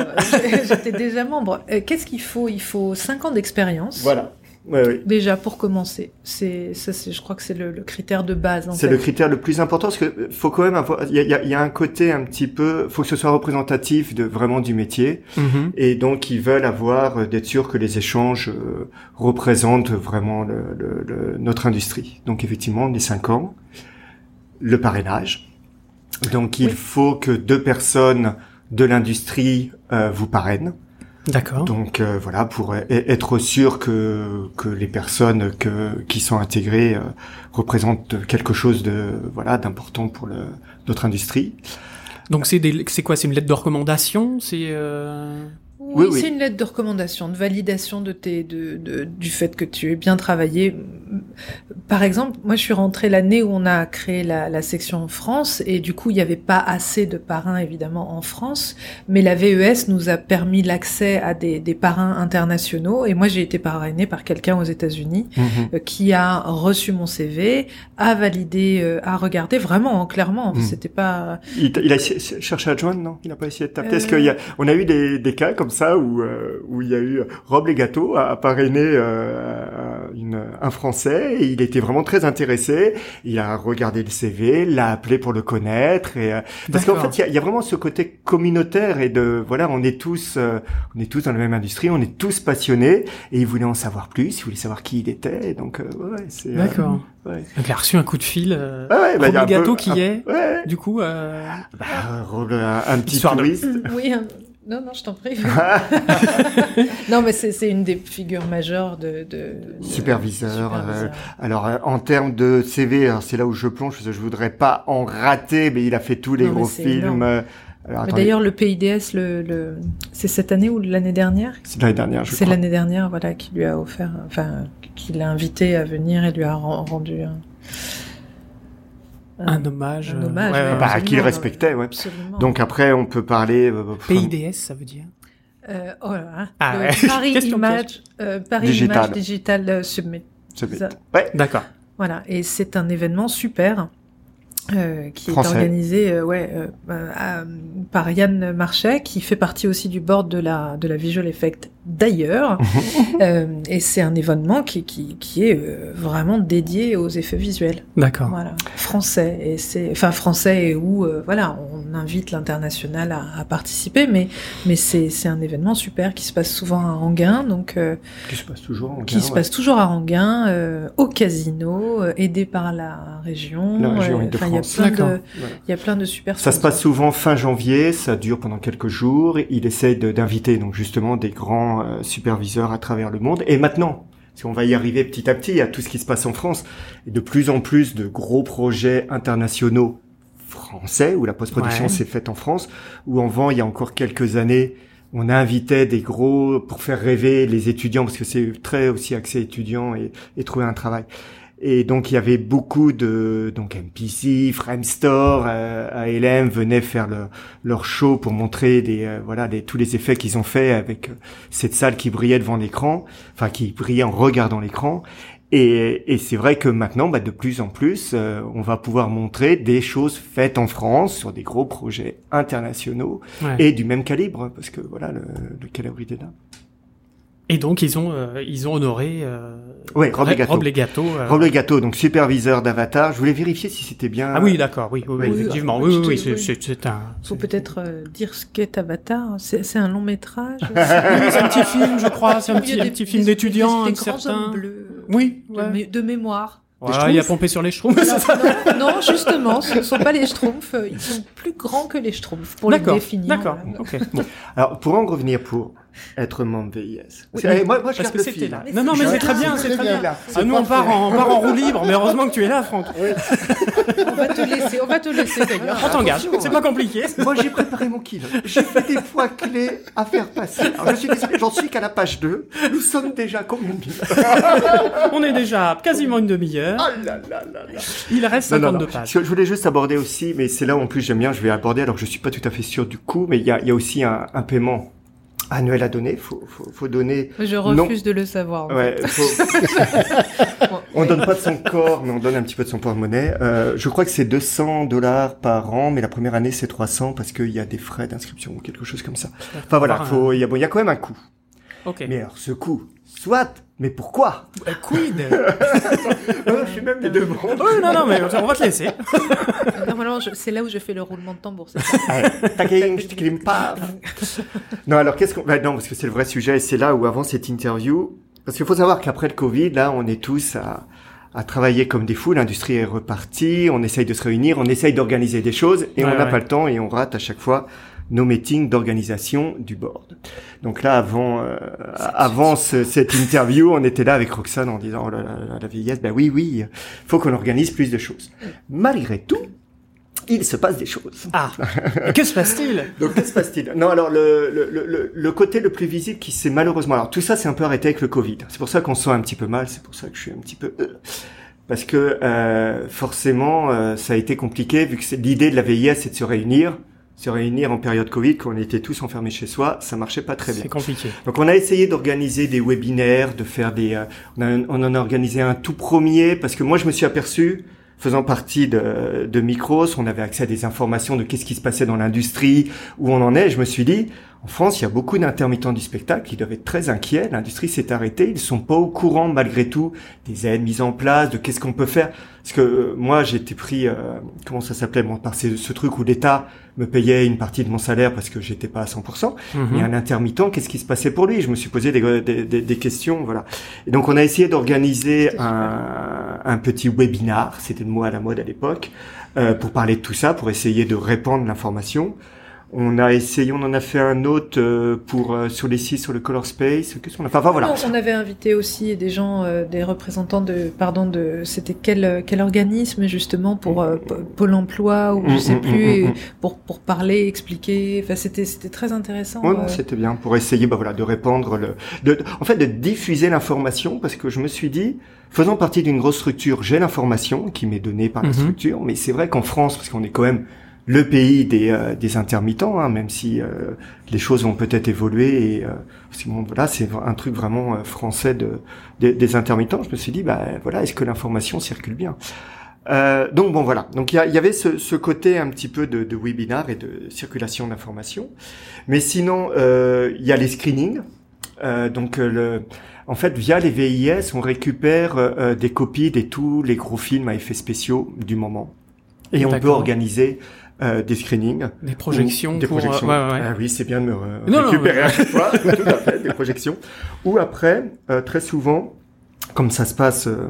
j'étais déjà membre. Euh, Qu'est-ce qu'il faut? Il faut cinq ans d'expérience. Voilà. Ouais, oui. Déjà pour commencer, c'est ça, c'est je crois que c'est le, le, critère de base. C'est le critère le plus important parce que faut quand même avoir. Il y a, y, a, y a, un côté un petit peu. Faut que ce soit représentatif de vraiment du métier. Mm -hmm. Et donc ils veulent avoir d'être sûr que les échanges euh, représentent vraiment le, le, notre industrie. Donc effectivement, les cinq ans, le parrainage. Donc il oui. faut que deux personnes de l'industrie euh, vous parrainent. D'accord. Donc euh, voilà pour être sûr que que les personnes que qui sont intégrées euh, représentent quelque chose de voilà d'important pour le notre industrie. Donc c'est quoi? C'est une lettre de recommandation? C'est euh... Oui, oui, oui. c'est une lettre de recommandation, de validation de tes, de, de, du fait que tu aies bien travaillé. Par exemple, moi, je suis rentrée l'année où on a créé la, la section France, et du coup, il n'y avait pas assez de parrains, évidemment, en France, mais la VES nous a permis l'accès à des, des, parrains internationaux, et moi, j'ai été parrainée par quelqu'un aux États-Unis mm euh, qui a reçu mon CV, a validé, euh, a regardé, vraiment, clairement, Mm. c'était pas... Il, il, a cherché à joindre, non? Il n'a pas essayé de taper? Euh... Est-ce qu'il y a, on a eu des, des cas comme ça où euh, où il y a eu Rob Legato a, a parrainé euh, une, un Français et il était vraiment très intéressé. Il a regardé le CV, l'a appelé pour le connaître et euh, parce qu'en fait il y, a, il y, a, vraiment ce côté communautaire et de voilà on est tous euh, on est tous dans la même industrie, on est tous passionnés et il voulait en savoir plus, il voulait savoir qui il était donc euh, ouais c'est d'accord. Ouais. Donc, il a reçu un coup de fil. Euh, ouais, ouais, bah, Rob Legato peu, qui un, est, ouais. du coup. Euh... Bah, un, un, petit Histoire touriste. De... Oui, un... Non, non, je t'en prie. non, mais c'est une des figures majeures de... de, de superviseur. superviseur. Euh, alors, euh, en termes de CV, c'est là où je plonge, parce que je voudrais pas en rater, mais il a fait tous les non, gros films. Euh, D'ailleurs, le PIDS, le, le... c'est cette année ou l'année dernière? C'est l'année dernière, je C'est l'année dernière, voilà, qui lui a offert, enfin, qui l'a invité à venir et lui a rendu un, un, hommage. Un hommage, ouais, ouais, bah, à qui il respectait, ouais. Absolument. Donc après, on peut parler. Euh, PIDS, ça veut dire. Euh, oh là là. Ah, ouais. Paris Image, euh, Paris Digital. Image Digital euh, Summit. Summit. Ça. Ouais. D'accord. Voilà, et c'est un événement super euh, qui Français. est organisé euh, ouais, euh, à- par Yann Marchais, qui fait partie aussi du board de la, de la Visual Effect d'ailleurs. Euh, et c'est un événement qui, qui, qui est euh, vraiment dédié aux effets visuels. D'accord. Voilà, français et c'est enfin français et où euh, voilà, on invite l'international à, à participer, mais mais c'est un événement super qui se passe souvent à Anguin, donc euh, Qui se passe toujours. en qui Gain, se ouais. passe toujours à Anguin, euh, au casino, euh, aidé par la région. La région euh, Île-de-France. enfin, il y a plein de Voilà. il y a plein de super. Ça se passe souvent fin janvier, ça dure pendant quelques jours. Il essaye de- d'inviter donc justement des grands euh, superviseurs à travers le monde. Et maintenant, si on va y arriver petit à petit à tout ce qui se passe en France, et de plus en plus de gros projets internationaux français où la post-production Ouais. s'est faite en France, où en vent il y a encore quelques années, on invitait des gros pour faire rêver les étudiants parce que c'est très aussi axé étudiant et, et trouver un travail. Et donc il y avait beaucoup de donc MPC, Framestore, euh, ALM venaient faire leur, leur show pour montrer des euh, voilà des, tous les effets qu'ils ont fait avec euh, cette salle qui brillait devant l'écran, enfin qui brillait en regardant l'écran. Et, et c'est vrai que maintenant, bah, de plus en plus, euh, on va pouvoir montrer des choses faites en France sur des gros projets internationaux Ouais. et du même calibre, parce que voilà, le, le calibre est là. Et donc ils ont euh, ils ont honoré euh, Ouais, Rob Legato. Rob Legato, euh. Rob Legato, donc superviseur d'Avatar. Je voulais vérifier si c'était bien. Ah oui, d'accord, oui, oui, oui, Oui, effectivement, oui, oui, oui, oui, c'est- oui. un. Faut c'est- peut-être euh, dire ce qu'est Avatar. C'est c'est un long métrage. Oui, c'est un petit film, je crois, c'est un petit, des- film des- d'étudiant, un certain. hommes bleus. Oui, De, ouais. mé- de mémoire. Voilà, il a pompé sur les schtroumpfs, non, non, justement, ce ne sont pas les Schtroumpfs. euh, Ils sont plus grands que les Schtroumpfs, pour les définir. d'accord, voilà. ok. Bon, Alors, pour en revenir pour être membre VIS. Oui. C'est- moi, moi, je parce que c'était fil. là. Mais Non, non, c'est mais c'est très bien, c'est très bien. bien. C'est Ah, nous, on part, en, on part en roue libre, mais heureusement que tu es là, Franck. On va te laisser, on va te laisser d'ailleurs. On t'engage, c'est pas compliqué. Moi, j'ai préparé mon kilo. J'ai fait des points clés à faire passer. Alors, je suis désolé, j'en suis qu'à la page 2. Nous sommes déjà combien de minutes On est déjà à quasiment une demi-heure. Oh là là là là. Il reste Non, non, 52 non. pages. Je voulais juste aborder aussi, mais c'est là où en plus j'aime bien, je vais aborder, alors que je suis pas tout à fait sûr du coup, mais il y a, il y a aussi un, un paiement annuel à donner. Faut, faut, faut donner. Je refuse de le savoir. Ouais, faut- on donne pas de son corps, mais on donne un petit peu de son porte-monnaie. Euh, je crois que c'est 200 dollars par an, mais la première année c'est 300 parce qu'il y a des frais d'inscription ou quelque chose comme ça. Enfin voilà, faut, il y a, bon, il y a quand même un coût. Ok. Mais alors ce coût, soit, mais pourquoi Euh, Quid Euh, Je suis même les deux bras. Oui, non, non, mais on va te laisser. Normalement, je- c'est là où je fais le roulement de tambour. taquing, je te pas. Non, alors qu'est-ce qu'on... bah, non, parce que c'est le vrai sujet, et c'est là où avant cette interview... Parce qu'il faut savoir qu'après le Covid, là, on est tous à, à travailler comme des fous, l'industrie est repartie, on essaye de se réunir, on essaye d'organiser des choses, et Ouais, on n'a ouais. pas le temps, et on rate à chaque fois nos meetings d'organisation du board. Donc là, avant, euh, avant ce- cette interview, on était là avec Roxane en disant, oh là là, la vieillesse, ben oui, oui, faut qu'on organise plus de choses. Malgré tout, il se passe des choses. Ah, que se passe-t-il? Donc, que se passe-t-il? Non, alors, le, le, le, le côté le plus visible qui s'est malheureusement... Alors, tout ça, c'est un peu arrêté avec le Covid. C'est pour ça qu'on se sent un petit peu mal, c'est pour ça que je suis un petit peu... euh, Parce que, euh, forcément, euh, ça a été compliqué, vu que l'idée de la VIS, c'est de se réunir. Se réunir en période Covid, quand on était tous enfermés chez soi, ça marchait pas très bien. C'est compliqué. Donc on a essayé d'organiser des webinaires, de faire des, euh, on, a- on en a organisé un tout premier parce que moi je me suis aperçu, faisant partie de, de Micros, on avait accès à des informations de qu'est-ce qui se passait dans l'industrie, où on en est. Je me suis dit, en France, il y a beaucoup d'intermittents du spectacle qui doivent être très inquiets. L'industrie s'est arrêtée, ils sont pas au courant malgré tout des aides mises en place, de qu'est-ce qu'on peut faire. Parce que euh, moi, j'ai été pris, euh, comment ça s'appelait, bon, par ce, ce truc où l'État me payait une partie de mon salaire parce que j'étais pas à 100%. Mhm. Mais un intermittent, qu'est-ce qui se passait pour lui? Je me suis posé des, des, des- des questions, voilà. Et donc on a essayé d'organiser un, un petit webinar, c'était le mot à la mode à l'époque, euh, pour parler de tout ça, pour essayer de répandre l'information. On a essayé, on en a fait un autre euh, pour euh, sur les sites sur le Color Space. Qu'est-ce qu'on a fait? Enfin voilà. On avait invité aussi des gens, euh, des représentants de, pardon, de, c'était quel quel organisme justement pour euh, Pôle Emploi ou je Mm, sais mm, plus, mm, pour pour parler, expliquer. Enfin, c'était c'était très intéressant. Ouais, euh. c'était bien pour essayer, bah voilà, de répandre le, de, en fait, de diffuser l'information parce que je me suis dit, faisant partie d'une grosse structure, j'ai l'information qui m'est donnée par la Mhm. structure, mais c'est vrai qu'en France, parce qu'on est quand même le pays des, euh, des intermittents, hein, même si euh, les choses vont peut-être évoluer et euh, bon, voilà, c'est un truc vraiment euh, français de, des- des intermittents. Je me suis dit, bah voilà, est-ce que l'information circule bien? Euh, donc bon voilà, donc il y, y avait ce, ce côté un petit peu de, de webinar et de circulation d'informations, mais sinon euh, il y a les screenings. Euh, donc le, en fait via les VIS on récupère euh, des copies de tous les gros films à effets spéciaux du moment. Et on peut organiser euh, des screenings. Des projections Des pour. euh, projections. ouais, ouais, ouais. Ah oui, c'est bien de me Non, non, récupérer mais- à chaque fois. Tout à fait, des projections. Ou après, euh, très souvent, comme ça se passe, euh,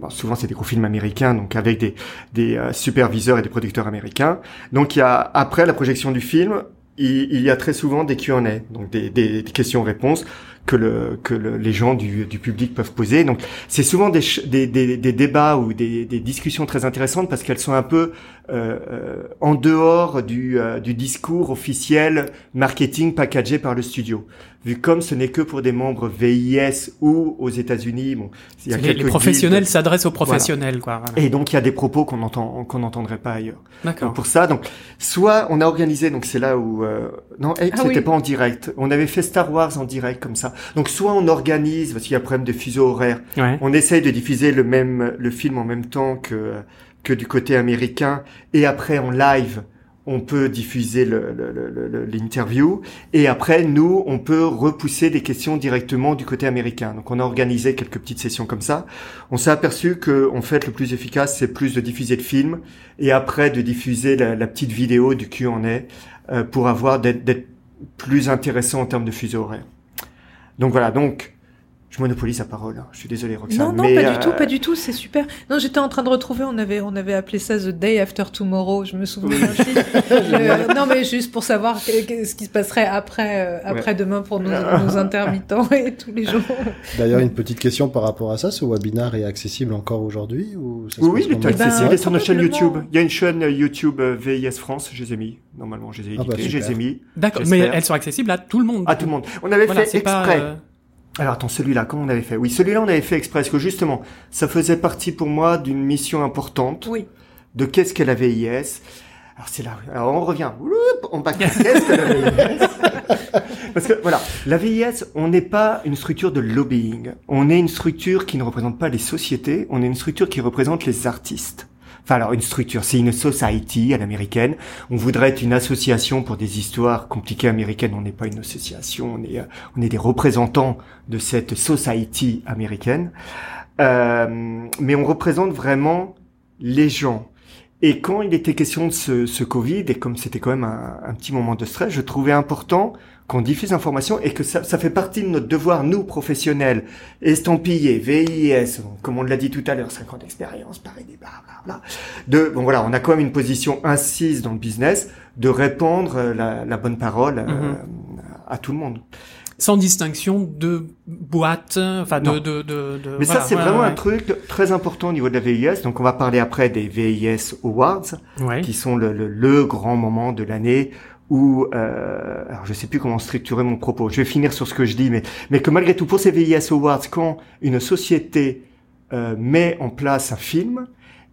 bon, souvent c'est des gros films américains, donc avec des, des euh, superviseurs et des producteurs américains. Donc il y a après la projection du film, il, il y a très souvent des Q&A, donc des, des, des questions-réponses que le que le- les gens du, du public peuvent poser. Donc c'est souvent des, des, des, des débats ou des, des discussions très intéressantes parce qu'elles sont un peu euh, euh, en dehors du, euh, du discours officiel marketing packagé par le studio. Vu comme ce n'est que pour des membres VIS ou aux États-Unis, bon, il y a les, les professionnels s'adressent aux professionnels, quoi. voilà. Et donc il y a des propos qu'on entend qu'on n'entendrait pas ailleurs. D'accord. Pour ça, donc soit on a organisé, donc c'est là où euh, non, Ape, Ah c'était oui. pas en direct. On avait fait Star Wars en direct comme ça. Donc soit on organise parce qu'il y a un problème de fuseau horaire. Ouais. On essaye de diffuser le même le film en même temps que que du côté américain et après en live on peut diffuser le- le- le- le- l'interview et après nous on peut repousser des questions directement du côté américain. Donc on a organisé quelques petites sessions comme ça. On s'est aperçu que en fait le plus efficace c'est plus de diffuser le film et après de diffuser la, la petite vidéo du Q&A euh, pour avoir d'être d'être plus intéressant en termes de fuseau horaire. Donc voilà donc je monopolise la parole. hein. Je suis désolé Roxane. Non, non, mais, pas du euh, tout, pas du tout, c'est super. Non, j'étais en train de retrouver, on avait, on avait appelé ça The Day After Tomorrow, je me souviens film. Euh, non, mais juste pour savoir que- que- ce qui se passerait après, euh, après demain pour nos, nos intermittents et tous les jours. D'ailleurs, une petite question par rapport à ça. Ce webinar est accessible encore aujourd'hui ou ça se Oui, il est comment Eh ben, accessible il est sur notre chaîne. YouTube. Il y a une chaîne YouTube VIS France, je les ai mis. Normalement, je les ai Ah bah, édités, je les ai mis D'accord. Mais elles sont accessibles à tout le monde. à tout le monde. On avait Voilà, fait c'est pas. exprès. euh, Alors attends, celui-là, comment on avait fait? Oui, celui-là, on avait fait exprès, parce que justement, ça faisait partie pour moi d'une mission importante. Oui. de qu'est-ce qu'est la VIS. Alors c'est là, alors on revient, on back qu'est-ce que la VIS Parce que voilà, la VIS, on n'est pas une structure de lobbying, on est une structure qui ne représente pas les sociétés, on est une structure qui représente les artistes. Enfin alors une structure, c'est une society à l'américaine. On voudrait être une association pour des histoires compliquées américaines. On n'est pas une association, on est, euh, on est des représentants de cette society américaine. Euh, mais on représente vraiment les gens. Et quand il était question de ce, ce Covid, et comme c'était quand même un, un petit moment de stress, je trouvais important qu'on diffuse l'information et que ça, ça fait partie de notre devoir, nous, professionnels, estampillés, VIS, comme on l'a dit tout à l'heure, 5 ans d'expérience, pareil, des blablabla, de, bon voilà, on a quand même une position incise dans le business, de répandre euh, la, la bonne parole euh, Mhm. à tout le monde. sans distinction de boîte, enfin de, de, de, de- Mais voilà, ça, c'est vraiment ouais. un truc très important au niveau de la VIS. Donc, on va parler après des VIS Awards, Ouais. qui sont le, le, le grand moment de l'année où, euh, alors je sais plus comment structurer mon propos. Je vais finir sur ce que je dis, mais mais que malgré tout, pour ces VIS Awards, quand une société euh, met en place un film,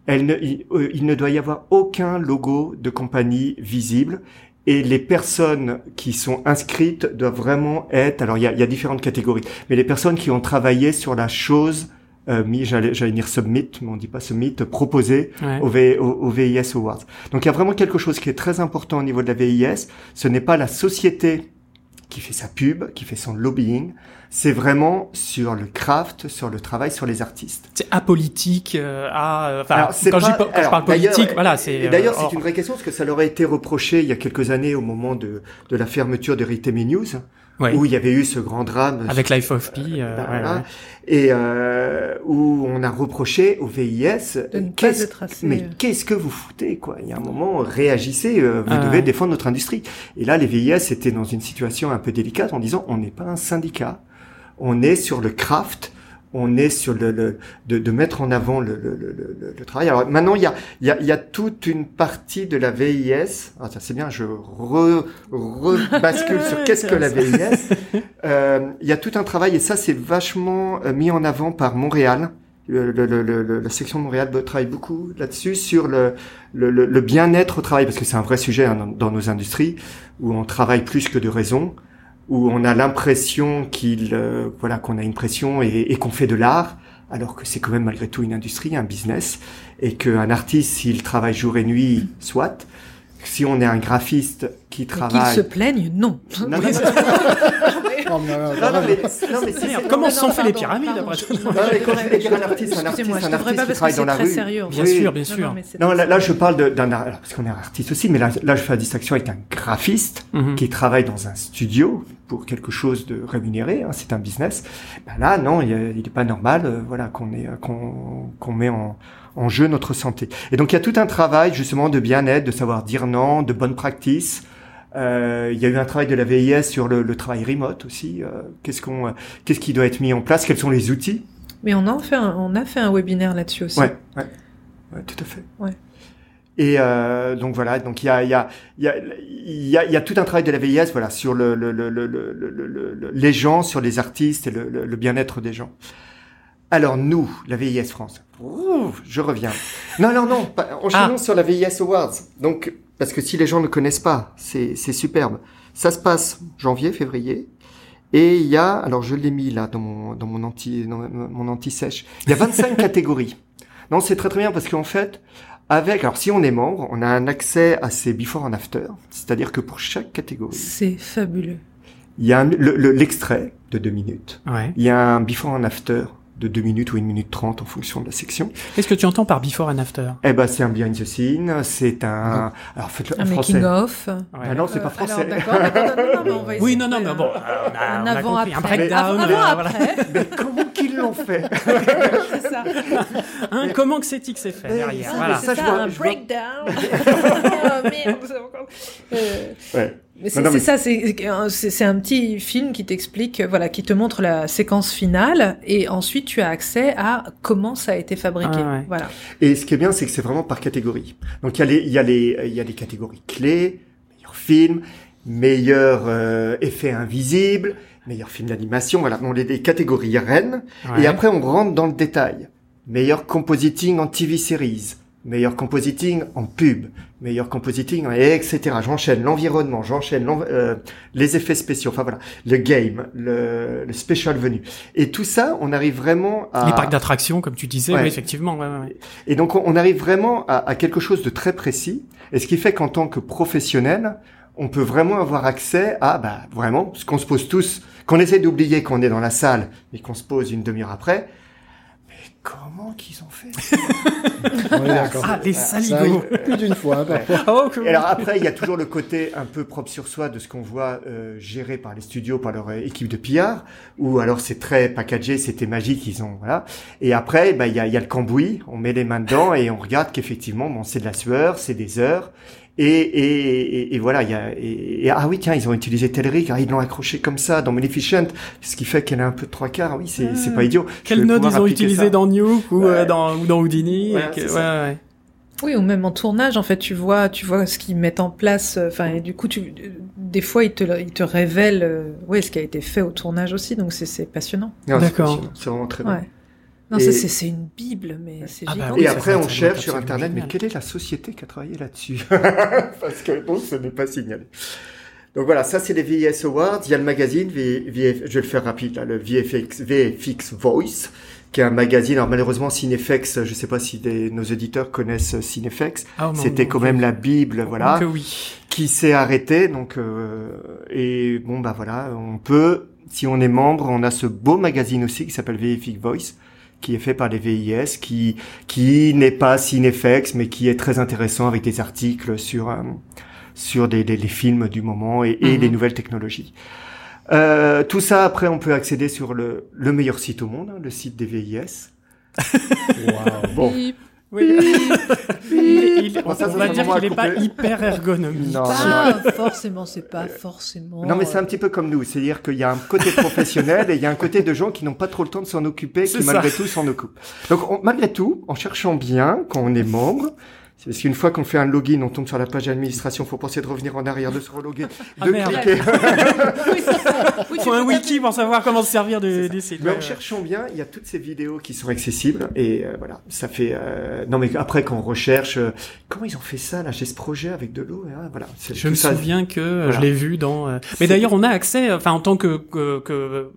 elle ne, il, euh, il ne doit y avoir aucun logo de compagnie visible. Et les personnes qui sont inscrites doivent vraiment être. Alors il y a, y a différentes catégories, mais les personnes qui ont travaillé sur la chose, euh, mis- j'allais j'allais dire submit, mais on dit pas submit, proposée Ouais. au, V- au- au VIS Awards. Donc il y a vraiment quelque chose qui est très important au niveau de la VIS. Ce n'est pas la société qui fait sa pub, qui fait son lobbying. C'est vraiment sur le craft, sur le travail, sur les artistes. C'est apolitique euh, à. euh, Enfin, Alors, c'est quand, je, pas- parle politique, voilà, c'est. D'ailleurs, euh, c'est une vraie question parce que ça leur a été reproché il y a quelques années au moment de, de la fermeture de Ritemi News. Ouais. où il y avait eu ce grand drame Avec Life of Pi. euh, Ben ouais, voilà. ouais. et euh, où on a reproché au VIS De ne pas qu'est-ce- être assez, mais euh, qu'est-ce que vous foutez quoi? Il y a un moment réagissez, euh, vous Ah devez défendre notre industrie. Et là les VIS étaient dans une situation un peu délicate en disant on n'est pas un syndicat, on est sur le craft. On est sur le, le de, de mettre en avant le, le, le, le- le travail. Alors maintenant, il y a, il y, a, il y a toute une partie de la VIS. Ah, ça c'est bien, je re, rebascule sur qu'est-ce que la VIS. Euh, Il y a tout un travail et ça c'est vachement euh, mis en avant par Montréal. Le, le- le- le- la section de Montréal travaille beaucoup là-dessus sur le- le bien-être au travail parce que c'est un vrai sujet hein, dans, dans nos industries où on travaille plus que de raison, où on a l'impression qu'il euh, voilà qu'on a une pression et, et qu'on fait de l'art alors que c'est quand même malgré tout une industrie, un business et qu'un artiste s'il travaille jour et nuit soit si on est un graphiste qui Mais qu'ils travaille se plaignent, non. Non, comment sont fait les pyramides après mais quand je un artiste, un artiste, un artiste qui travaille dans c'est la très rue. Bien sûr, bien sûr. non, là, je parle d'un parce qu'on est artiste aussi, mais là, je fais la distinction avec un graphiste Mhm. qui travaille dans un studio pour quelque chose de rémunéré, hein, c'est un business. Ben là, non, il n'est pas normal, euh, voilà, qu'on est, euh, qu'on qu'on met en, en jeu notre santé. Et donc, il y a tout un travail justement de bien-être, de savoir dire non, de bonnes practices. Euh, il y a eu un travail de la VIS sur le, le travail remote aussi. Euh, qu'est-ce qu'on, euh, qu'est-ce qui doit être mis en place? Quels sont les outils? Mais on a fait un, on a fait un webinaire là-dessus aussi. Ouais, ouais, ouais, tout à fait. Ouais. Et euh, donc voilà, donc il y a, il y, a, il y, a, il y, a, il y a tout un travail de la VIS, voilà, sur le, le, le, le, le, le- le- le- les gens, sur les artistes et le bien-être des gens. Alors nous, la VIS France, Ouh, je reviens. Non, non, non, pas- enchaînons Ah. sur la VIS Awards. Donc, parce que si les gens ne connaissent pas, c'est superbe. Ça se passe janvier, février. Et il y a, alors je l'ai mis là dans mon, dans mon anti, dans mon anti-sèche. Il y a 25 catégories. Non, c'est très très bien parce qu'en fait, avec, alors si on est membre, on a un accès à ces before and after. C'est-à-dire que pour chaque catégorie, C'est fabuleux. il y a un- le- le- l'extrait de deux minutes. Ouais. Il y a un before and after de deux minutes ou une minute trente en fonction de la section. Qu'est-ce que tu entends par before and after? Eh ben, c'est un behind the scene, c'est un, alors faites-le en français. making of. Ah non, c'est pas Euh, français. alors, d'accord, d'accord, non, non, mais on va Oui, non, non, mais bon, un- euh, on a, Un on a avant compris. Un après. breakdown. Avant, euh, voilà. après. Mais comment qu'ils l'ont fait C'est ça. Un comment que c'est que c'est fait derrière. Ça, Voilà. c'est Ça, ça, je vois- un je vois- breakdown. oh merde, c'est encore. Euh, Ouais. Mais c'est mais- ça, c'est c'est- c'est un petit film qui t'explique, voilà, qui te montre la séquence finale, et ensuite tu as accès à comment ça a été fabriqué. Ah ouais. Voilà. Et ce qui est bien, c'est que c'est vraiment par catégorie. Donc il y a les, il y a les, il y a les catégories clés, meilleur film, meilleur euh, effet invisible, meilleur film d'animation, voilà, donc les, les catégories reines. Ouais. Et après, on rentre dans le détail. Meilleur compositing en TV series, meilleur compositing en pub, meilleur compositing, etc. J'enchaîne l'environnement, j'enchaîne euh, les effets spéciaux, enfin voilà, le game, le, le special venu. Et tout ça, on arrive vraiment à... Les parcs d'attractions, comme tu disais, Ouais. oui, effectivement. ouais, ouais. Et donc, on on arrive vraiment à, à quelque chose de très précis. Et ce qui fait qu'en tant que professionnel, on peut vraiment avoir accès à, bah, vraiment, ce qu'on se pose tous, qu'on essaie d'oublier qu'on est dans la salle et qu'on se pose une demi-heure après. Comment qu'ils ont fait On est d'accord. Ah, les saligots. plus d'une fois, hein, parfois. Oh, Et alors après, il y a toujours le côté un peu propre sur soi de ce qu'on voit euh, géré par les studios, par leur euh, équipe de PR, ou alors c'est très packagé, c'était magique, ils ont voilà. Et après, bah, il y a, il y a le cambouis, on met les mains dedans et on regarde qu'effectivement, bon, c'est de la sueur, c'est des heures. Et, et, et, voilà, il y a et, et- ah oui tiens ils ont utilisé tel rig, ah, ils l'ont accroché comme ça dans Maleficent, ce qui fait qu'elle a un peu de trois quarts. Oui c'est c'est pas idiot. Je Quel vais node pouvoir ils ont utilisé ça. dans Nuke ou, Ouais. euh, dans, ou dans Houdini Ouais, et que- c'est ouais, ça. ouais. Oui, ou même en tournage, en fait, tu vois, tu vois ce qu'ils mettent en place. euh, Enfin, et du coup, tu, des fois, ils te, ils te révèlent, euh, ouais, ce qui a été fait au tournage aussi. Donc, c'est- c'est passionnant. Non, c'est D'accord. passionnant, C'est vraiment très bon. Non, Et- c'est- une bible, mais c'est Ah bah Et ça, après, ça, on ça cherche sur Internet, mais quelle est la société qui a travaillé là-dessus Parce que donc, ce n'est pas signalé. Donc voilà, ça c'est les VIS Awards. Il y a le magazine, V- VF, je vais le faire rapide, là, le VFX, VFX Voice, qui est un magazine. Alors malheureusement, Cinefex, je ne sais pas si des- nos auditeurs connaissent Cinefex. Ah, C'était quand même la bible, voilà, Que oui. qui s'est arrêté. Donc euh, et bon bah voilà, on peut, si on est membre, on a ce beau magazine aussi qui s'appelle VFX Voice qui est fait par les VIS, qui qui n'est pas Cinefex, mais qui est très intéressant avec des articles sur euh, sur des, des- les films du moment et, et Mhm. les nouvelles technologies. Euh, tout ça, après, on peut accéder sur le, le meilleur site au monde, hein, le site des VIS. Bon. Oui. Il- il- Bon, on ça, va dire qu'il n'est pas hyper ergonomique. Non. Pas forcément, c'est pas forcément. Non, mais c'est un petit peu comme nous. C'est-à-dire qu'il y a un côté professionnel et il y a un côté de gens qui n'ont pas trop le temps de s'en occuper, qui ça. malgré tout s'en occupent. Donc, on- malgré tout, en cherchant bien, quand on est membre, parce qu'une fois qu'on fait un login, on tombe sur la page d'administration, faut penser de revenir en arrière, de se reloguer, Ah, de merde. cliquer. Oui, ça. Faut un wiki pour savoir comment se servir C'est du, ça. du site. Mais en cherchant bien, il y a toutes ces vidéos qui sont accessibles et euh, voilà, ça fait. euh, Non mais après quand on recherche, euh, comment ils ont fait ça là J'ai ce projet avec de l'eau, ah, voilà. c'est Je tout me ça. souviens que Voilà. je l'ai vu dans. euh, Mais d'ailleurs, on a accès, enfin en tant que, que, que, euh,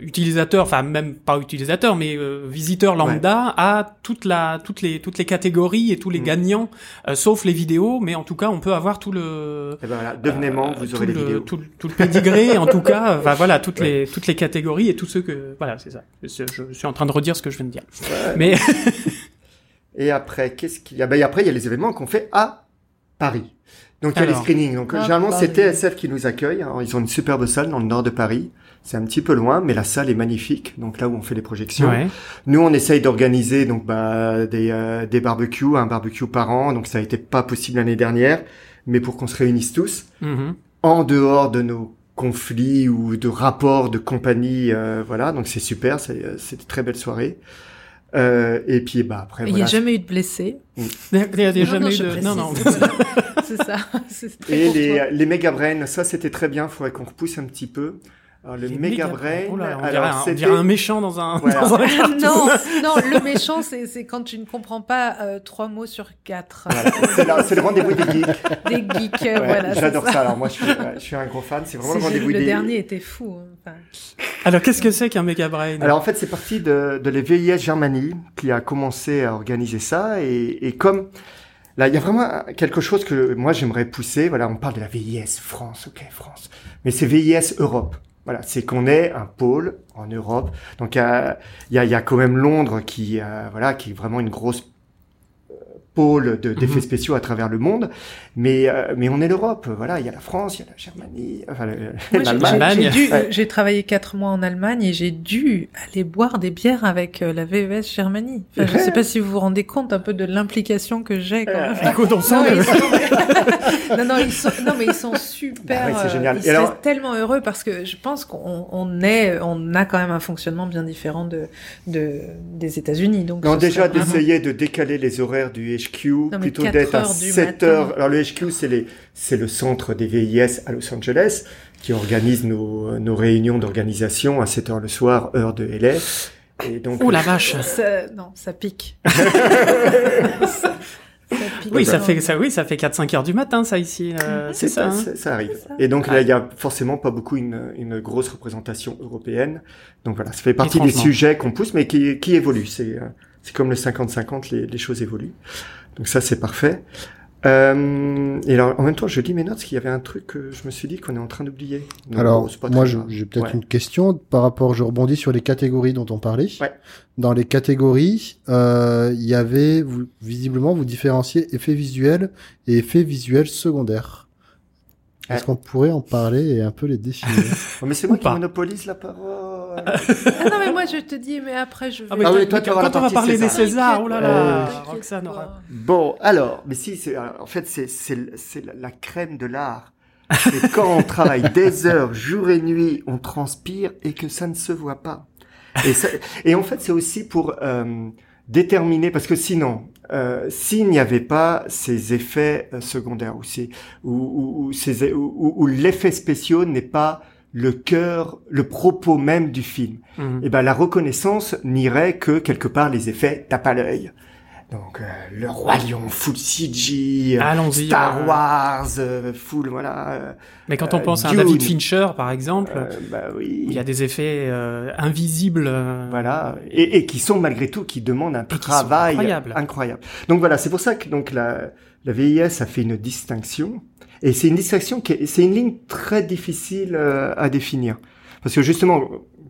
utilisateur, enfin même pas utilisateur, mais euh, visiteur lambda, à toute la, toutes les, toutes les catégories et tous les Mm. gagnants, euh, sauf les vidéos. Mais en tout cas, on peut avoir tout le. Et ben voilà, devenez membre, euh, vous tout aurez les le, vidéos. Tout, le- tout le pédigré, en tout cas, enfin voilà, toutes les toutes les catégories et tous ceux que voilà, c'est ça. Je, je suis en train de redire ce que je viens de dire. Ouais. Mais Et après, qu'est-ce qu'il y a? Ben après, il y a les événements qu'on fait à Paris. Donc il y a les screenings. Donc généralement, c'est TSF qui nous accueille. Alors, ils ont une superbe salle dans le nord de Paris. C'est un petit peu loin, mais la salle est magnifique. Donc là où on fait les projections. ouais. Nous, on essaye d'organiser donc bah, des, euh, des barbecues, un barbecue par an. Donc ça a été pas possible l'année dernière, mais pour qu'on se réunisse tous Mhm. en dehors de nos conflits ou de rapports de compagnie, euh, voilà. Donc c'est super, c'est euh, c'est de très belles soirées. Euh, et puis bah après Il n'y voilà. a jamais eu de blessés. Il y a- il y a Non, jamais non, eu de. précise, Non, non. C'est ça. C'est très Et les, toi. les méga brains, ça c'était très bien. Faudrait qu'on repousse un petit peu. Alors le méga brain, Oh là, on, dirait un, on c'était dirait un méchant dans un. Voilà. dans un cartoon. non, non, le méchant, c'est c'est quand tu ne comprends pas euh, trois mots sur quatre. voilà, c'est le rendez-vous des geeks. Des geeks, Ouais, voilà. J'adore ça. Alors moi je suis, ouais, je suis un gros fan. C'est vraiment le rendez-vous Le des dernier était fou. hein. Enfin, Alors qu'est-ce que c'est qu'un méga brain? Alors en fait, c'est parti de, de les VIS Germanie qui a commencé à organiser ça et, et comme là, il y a vraiment quelque chose que moi j'aimerais pousser. Voilà, on parle de la VIS France, ok France, mais c'est VIS Europe. Voilà, c'est qu'on ait un pôle en Europe. Donc il y a, y a, il y a quand même Londres qui, euh, voilà, qui est vraiment une grosse euh, pôle de- d'effets Mhm. spéciaux à travers le monde, mais euh, mais on est l'Europe, voilà, il y a la France, il y a la Germanie, enfin l'Allemagne. Allemagne. j'ai- J'ai dû- Ouais. j'ai travaillé quatre mois en Allemagne et j'ai dû aller boire des bières avec euh, la VES Germanie. Enfin, je ne sais pas si vous vous rendez compte un peu de l'implication que j'ai quand même. Écoute, on sent Non, sont... non, non, ils sont... non, mais ils sont super. Bah c'est euh, génial. Ils alors- seraient tellement heureux parce que je pense qu'on on est, on a quand même un fonctionnement bien différent de, de des États-Unis. Donc Non, déjà vraiment- d'essayer de décaler les horaires du HQ, plutôt 4 d'être à heures du 7 matin. heures. Alors le HQ, c'est les, c'est le centre des VIS à Los Angeles qui organise nos, nos réunions d'organisation à 7 heures le soir, heure de LA. Et donc, Oh la vache. Ça- non, ça pique. ça, ça pique Oui, ça fait ça. Oui, ça fait 4-5 heures du matin, ça ici. euh, c'est ça. hein. ça, arrive. Et donc là, il y a forcément pas beaucoup une, une grosse représentation européenne. Donc voilà, ça fait partie des sujets qu'on pousse, mais qui, qui évoluent. C'est, euh, c'est comme le 50-50, les, les choses évoluent. Donc ça, c'est parfait. Euh, et alors, en même temps, je lis mes notes, parce qu'il y avait un truc que je me suis dit qu'on est en train d'oublier. Alors, bon, moi, j'ai peut-être Ouais. une question par rapport, je rebondis sur les catégories dont on parlait. Ouais. Dans les catégories, euh, il y avait, vous, visiblement, vous différenciez effets visuels et effets visuels secondaires. Est-ce Ouais. qu'on pourrait en parler et un peu les définir Oh, mais c'est moi qui monopolise la parole. Ah non, mais moi je te dis, mais après je vais. Ah, mais Ah oui, toi, toi, tu auras la quand on va parler des César. Césars, oh là là, T'inquiète Roxane aura. Bon, alors, mais si, c'est, alors, en fait, c'est, c'est, le- c'est la- la crème de l'art. C'est quand on travaille des heures, jour et nuit, on transpire et que ça ne se voit pas. Et, ça- et en fait, c'est aussi pour euh, déterminer, parce que sinon, euh, s'il n'y avait pas ces effets euh, secondaires ou, ces, ou, ou, ou ou, l'effet spéciaux n'est pas le cœur, le propos même du film, Mhm. et ben la reconnaissance n'irait que quelque part les effets tape à l'œil. Donc euh, le roi lion full CG, euh, Allons-y. Star euh, Wars full voilà. Mais quand on pense à un. David Fincher, par exemple, bah oui. il y a des effets euh, invisibles. Voilà, et, et qui sont malgré tout, qui demandent un travail incroyables. incroyable. Donc voilà, c'est pour ça que donc la, la VIS a fait une distinction, et c'est une distinction qui, est- c'est une ligne très difficile euh, à définir, parce que justement,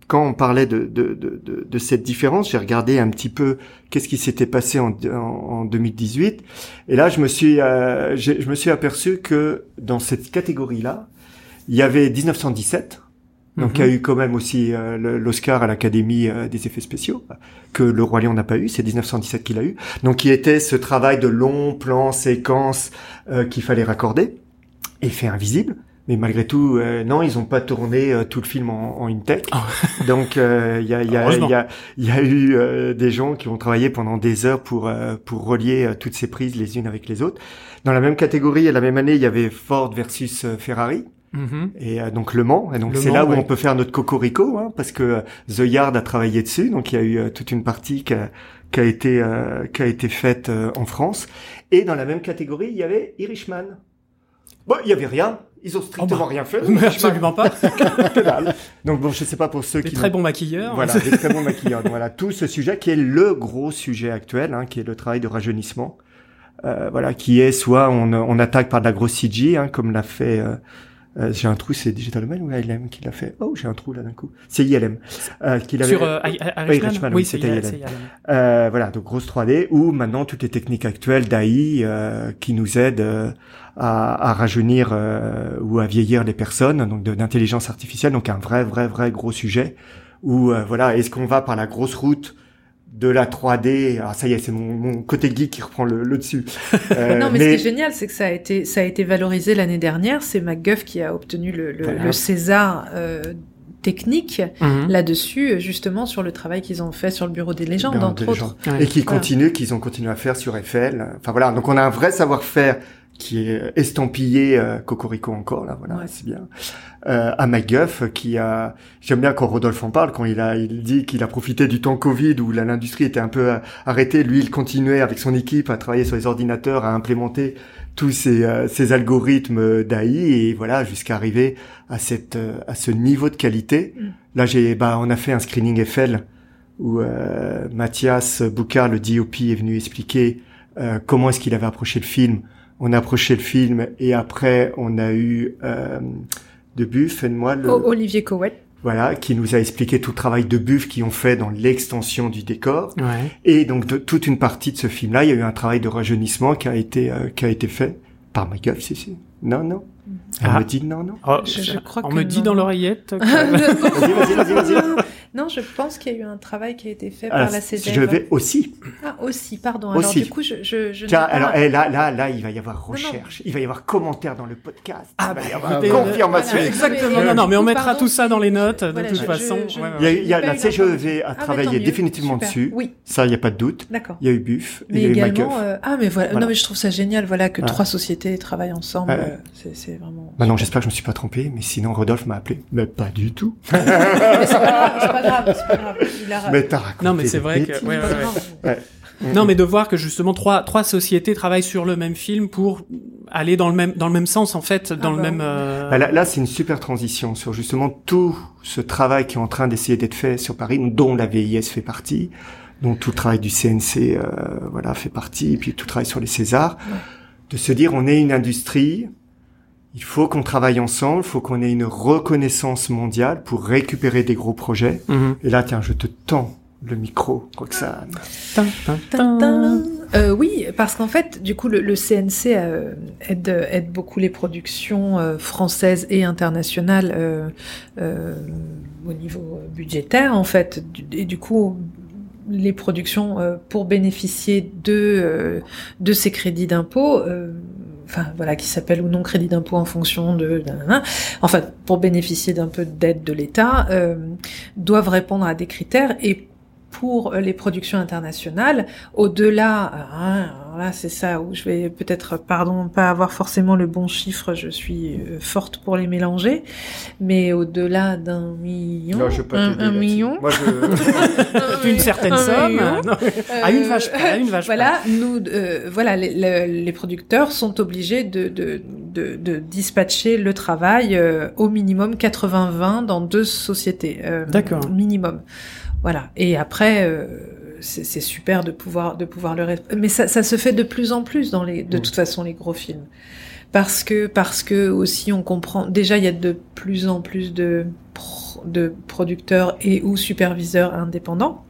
quand on parlait de, de, de, de, cette différence, j'ai regardé un petit peu qu'est-ce qui s'était passé en, en, en 2018, et là je me suis, euh, je me suis aperçu que dans cette catégorie-là, il y avait 1917 donc Mhm. il y a eu quand même aussi euh, l'Oscar à l'Académie euh, des effets spéciaux que le roi lion n'a pas eu, c'est 1917 qu'il a eu. Donc qui était ce travail de longs plans, séquences euh, qu'il fallait raccorder et fait invisible. Mais malgré tout, euh, non, ils ont pas tourné euh, tout le film en, en une take. Donc euh, il y, a, y, a, y, a, y a eu euh, des gens qui ont travaillé pendant des heures pour euh, pour relier toutes ces prises les unes avec les autres. Dans la même catégorie, à la même année, il y avait Ford versus Ferrari Mhm. et donc Le Mans. Et donc c'est là où ouais. on peut faire notre cocorico, hein, parce que The Yard a travaillé dessus. Donc il y a eu toute une partie qui a, qui a été euh, qui a été faite euh, en France. Et dans la même catégorie, il y avait Irishman. Bon, il y avait rien. Ils ont strictement Oh bah, rien fait. Mais absolument pas. Que dalle. Donc bon, je sais pas pour ceux Des qui très bons maquilleurs. voilà, des très bons maquilleurs. Donc, voilà, tout ce sujet qui est le gros sujet actuel, hein, qui est le travail de rajeunissement. Euh, voilà, qui est soit on, on attaque par de la grosse CG, hein, comme l'a fait. euh, euh, j'ai un trou, c'est Digital Man ou ILM qui l'a fait? Oh, j'ai un trou là d'un coup. C'est ILM. Euh, qui Sur euh, I- I- oui, c'était ILM, ILM. c'est ILM. Euh, voilà, donc grosse 3D, ou maintenant toutes les techniques actuelles d'AI euh, qui nous aident euh, à, à rajeunir euh, ou à vieillir les personnes, donc d'intelligence artificielle, donc un vrai, vrai, vrai gros sujet. Où euh, voilà, est-ce qu'on va par la grosse route de la 3D Ah ça y est, c'est mon, mon côté geek qui reprend le, le dessus. Euh, non, mais, ce qui est génial, c'est que ça a été, ça a été valorisé l'année dernière. C'est MacGuff qui a obtenu le, le, Voilà. le César euh, technique Mhm. là-dessus, justement sur le travail qu'ils ont fait sur le bureau des légendes, Bureau entre des autres. Ouais. et qui Voilà. continuent, qu'ils ont continué à faire sur Eiffel. Enfin voilà, donc on a un vrai savoir-faire qui est estampillé euh, Cocorico encore là, voilà, Ouais. c'est bien. Euh, à MacGuff qui a, j'aime bien quand Rodolphe en parle, quand il a, il dit qu'il a profité du temps Covid où l'industrie était un peu euh, arrêtée, lui il continuait avec son équipe à travailler sur les ordinateurs, à implémenter tous ces, euh, ces algorithmes d'AI et voilà jusqu'à arriver à cette, euh, à ce niveau de qualité. Mm. Là j'ai, bah on a fait un screening Eiffel où euh, Mathias Boucard, le DOP, est venu expliquer euh, comment est-ce qu'il avait approché le film. On a approché le film et après on a eu euh, de Buff et de moi le, Olivier Cowell. voilà qui nous a expliqué tout le travail de Buff qu'ils ont fait dans l'extension du décor Ouais. et donc de, toute une partie de ce film-là, il y a eu un travail de rajeunissement qui a été euh, qui a été fait par MacGuff, si si. Non non. Elle Ah. me dit non non. Oh, Je- je crois on que me dit dans l'oreillette. vas-y. non, je pense qu'il y a eu un travail qui a été fait Alors, par la CGF. je vais aussi. Ah, aussi, pardon. Alors, Aussi. du coup, je, je, Tiens, alors eh, là, là, là, il va y avoir non. recherche, il va y avoir commentaire dans le podcast, Ah, il va y bah, avoir confirmation. voilà. Exactement. Non, non, mais on mettra pardon, tout ça dans les notes, de Voilà, toute je- façon. Il y a, il y a la CGEV a. Ah, bah, travaillé définitivement Super. dessus. Oui, Ça, il n'y a pas de doute. d'accord. Il y a eu Buff, il Mais y a eu également, euh, ah mais voilà. Voilà. non mais je trouve ça génial, voilà que trois sociétés travaillent ensemble, euh, c'est c'est vraiment. Bah non, j'espère que je me suis pas trompé, mais sinon Rodolphe m'a appelé. Mais pas du tout. Mais c'est pas grave, c'est pas grave, c'est pas grave. Il a... Mais t'as raconté Non, mais c'est vrai que- ouais, ouais. Ouais. Non, mais de voir que justement trois trois sociétés travaillent sur le même film pour aller dans le même dans le même sens en fait, dans Ah le bah même. euh, Bah là, là, c'est une super transition sur justement tout ce travail qui est en train d'essayer d'être fait sur Paris, dont la VIS fait partie, dont tout le travail du CNC, euh, voilà, fait partie, et puis tout le travail sur les Césars, Ouais. de se dire on est une industrie, il faut qu'on travaille ensemble, il faut qu'on ait une reconnaissance mondiale pour récupérer des gros projets. mhm. Et là, tiens, je te tends le micro, Roxane. Euh, oui, parce qu'en fait, du coup, le, le CNC euh, aide, aide beaucoup les productions euh, françaises et internationales euh, euh, au niveau budgétaire, en fait. Et du coup, les productions, euh, pour bénéficier de, euh, de ces crédits d'impôt, euh, enfin voilà, qui s'appellent ou non crédit d'impôt en fonction de, enfin pour bénéficier d'un peu d'aide de l'État, euh, doivent répondre à des critères et pour les productions internationales, au-delà, hein, alors là c'est ça où je vais peut-être, pardon, pas avoir forcément le bon chiffre, je suis euh, forte pour les mélanger, mais au-delà d'un million, Non, je un, million, Moi, je... Une certaine un somme. million, non. À une vache près, à une vache près. voilà, nous, euh, voilà, les, le- les producteurs sont obligés de, de, de, de dispatcher le travail euh, au minimum 80-20 dans deux sociétés. euh, D'accord. Minimum. Voilà. Et après, euh, c'est super de pouvoir de pouvoir le. Mais ça, ça se fait de plus en plus dans les, de Mm. toute façon, les gros films. Parce que parce que aussi on comprend. Déjà, il y a de plus en plus de de producteurs et ou superviseurs indépendants.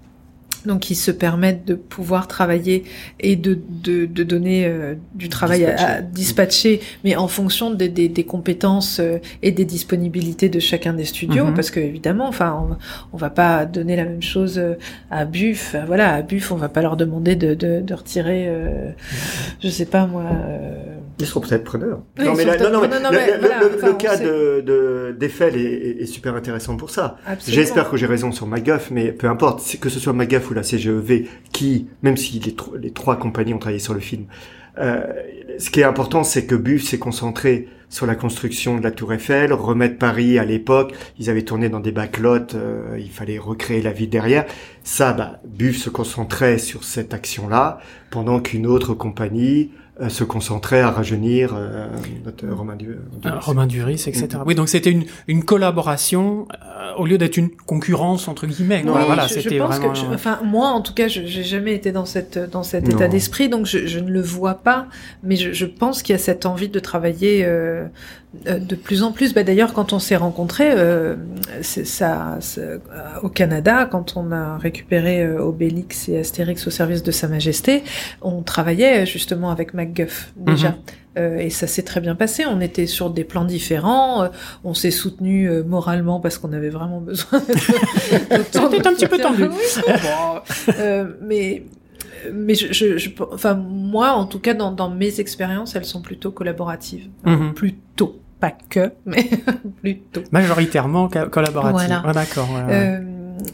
Donc ils se permettent de pouvoir travailler et de, de, de donner euh, du travail à, à dispatcher, mais en fonction des, des, des compétences euh, et des disponibilités de chacun des studios, Mhm. parce que évidemment, enfin, on, on va pas donner la même chose euh, à Buff. Voilà, à Buff, on va pas leur demander de, de, de retirer, euh, je sais pas moi. euh, Ils seront peut-être preneurs. Oui, non, mais là- non, non, mais non, le, mais le- voilà, le- enfin, le on cas de, de, d'Eiffel est, est- est super intéressant pour ça. absolument. J'espère que j'ai raison sur MacGuff, mais peu importe, que ce soit MacGuff ou la CGEV, qui, même si les, tro- les trois compagnies ont travaillé sur le film, euh, ce qui est important, c'est que Buff s'est concentré sur la construction de la Tour Eiffel, remettre Paris à l'époque. Ils avaient tourné dans des backlots, euh, il fallait recréer la ville derrière. Ça, bah, Buff se concentrait sur cette action-là, pendant qu'une autre compagnie se concentrait à rajeunir euh, notre Romain Du- Duris. Euh, Romain Duris, etc. Mhm. Oui, donc c'était une, une collaboration euh, au lieu d'être une concurrence entre guillemets. Non. Oui, voilà, je, je pense vraiment. que, je- enfin, moi, en tout cas, je j'ai jamais été dans cette dans cet Non. état d'esprit, donc je, je ne le vois pas. Mais je, je pense qu'il y a cette envie de travailler euh, euh, de plus en plus. Bah, D'ailleurs, quand on s'est rencontrés, euh, ça, euh, au Canada, quand on a récupéré euh, Obélix et Astérix au service de Sa Majesté, on travaillait justement avec MacGuff déjà. Mhm. Euh, et ça s'est très bien passé. On était sur des plans différents. euh, on s'est soutenu euh, moralement parce qu'on avait vraiment besoin. C'était un petit peu tendu. Oui, euh, mais mais je, je, je- enfin moi en tout cas dans, dans mes expériences elles sont plutôt collaboratives. Mhm. Plutôt pas que mais plutôt. Majoritairement co- collaboratif. Voilà. Ah, d'accord. ouais, ouais. Euh,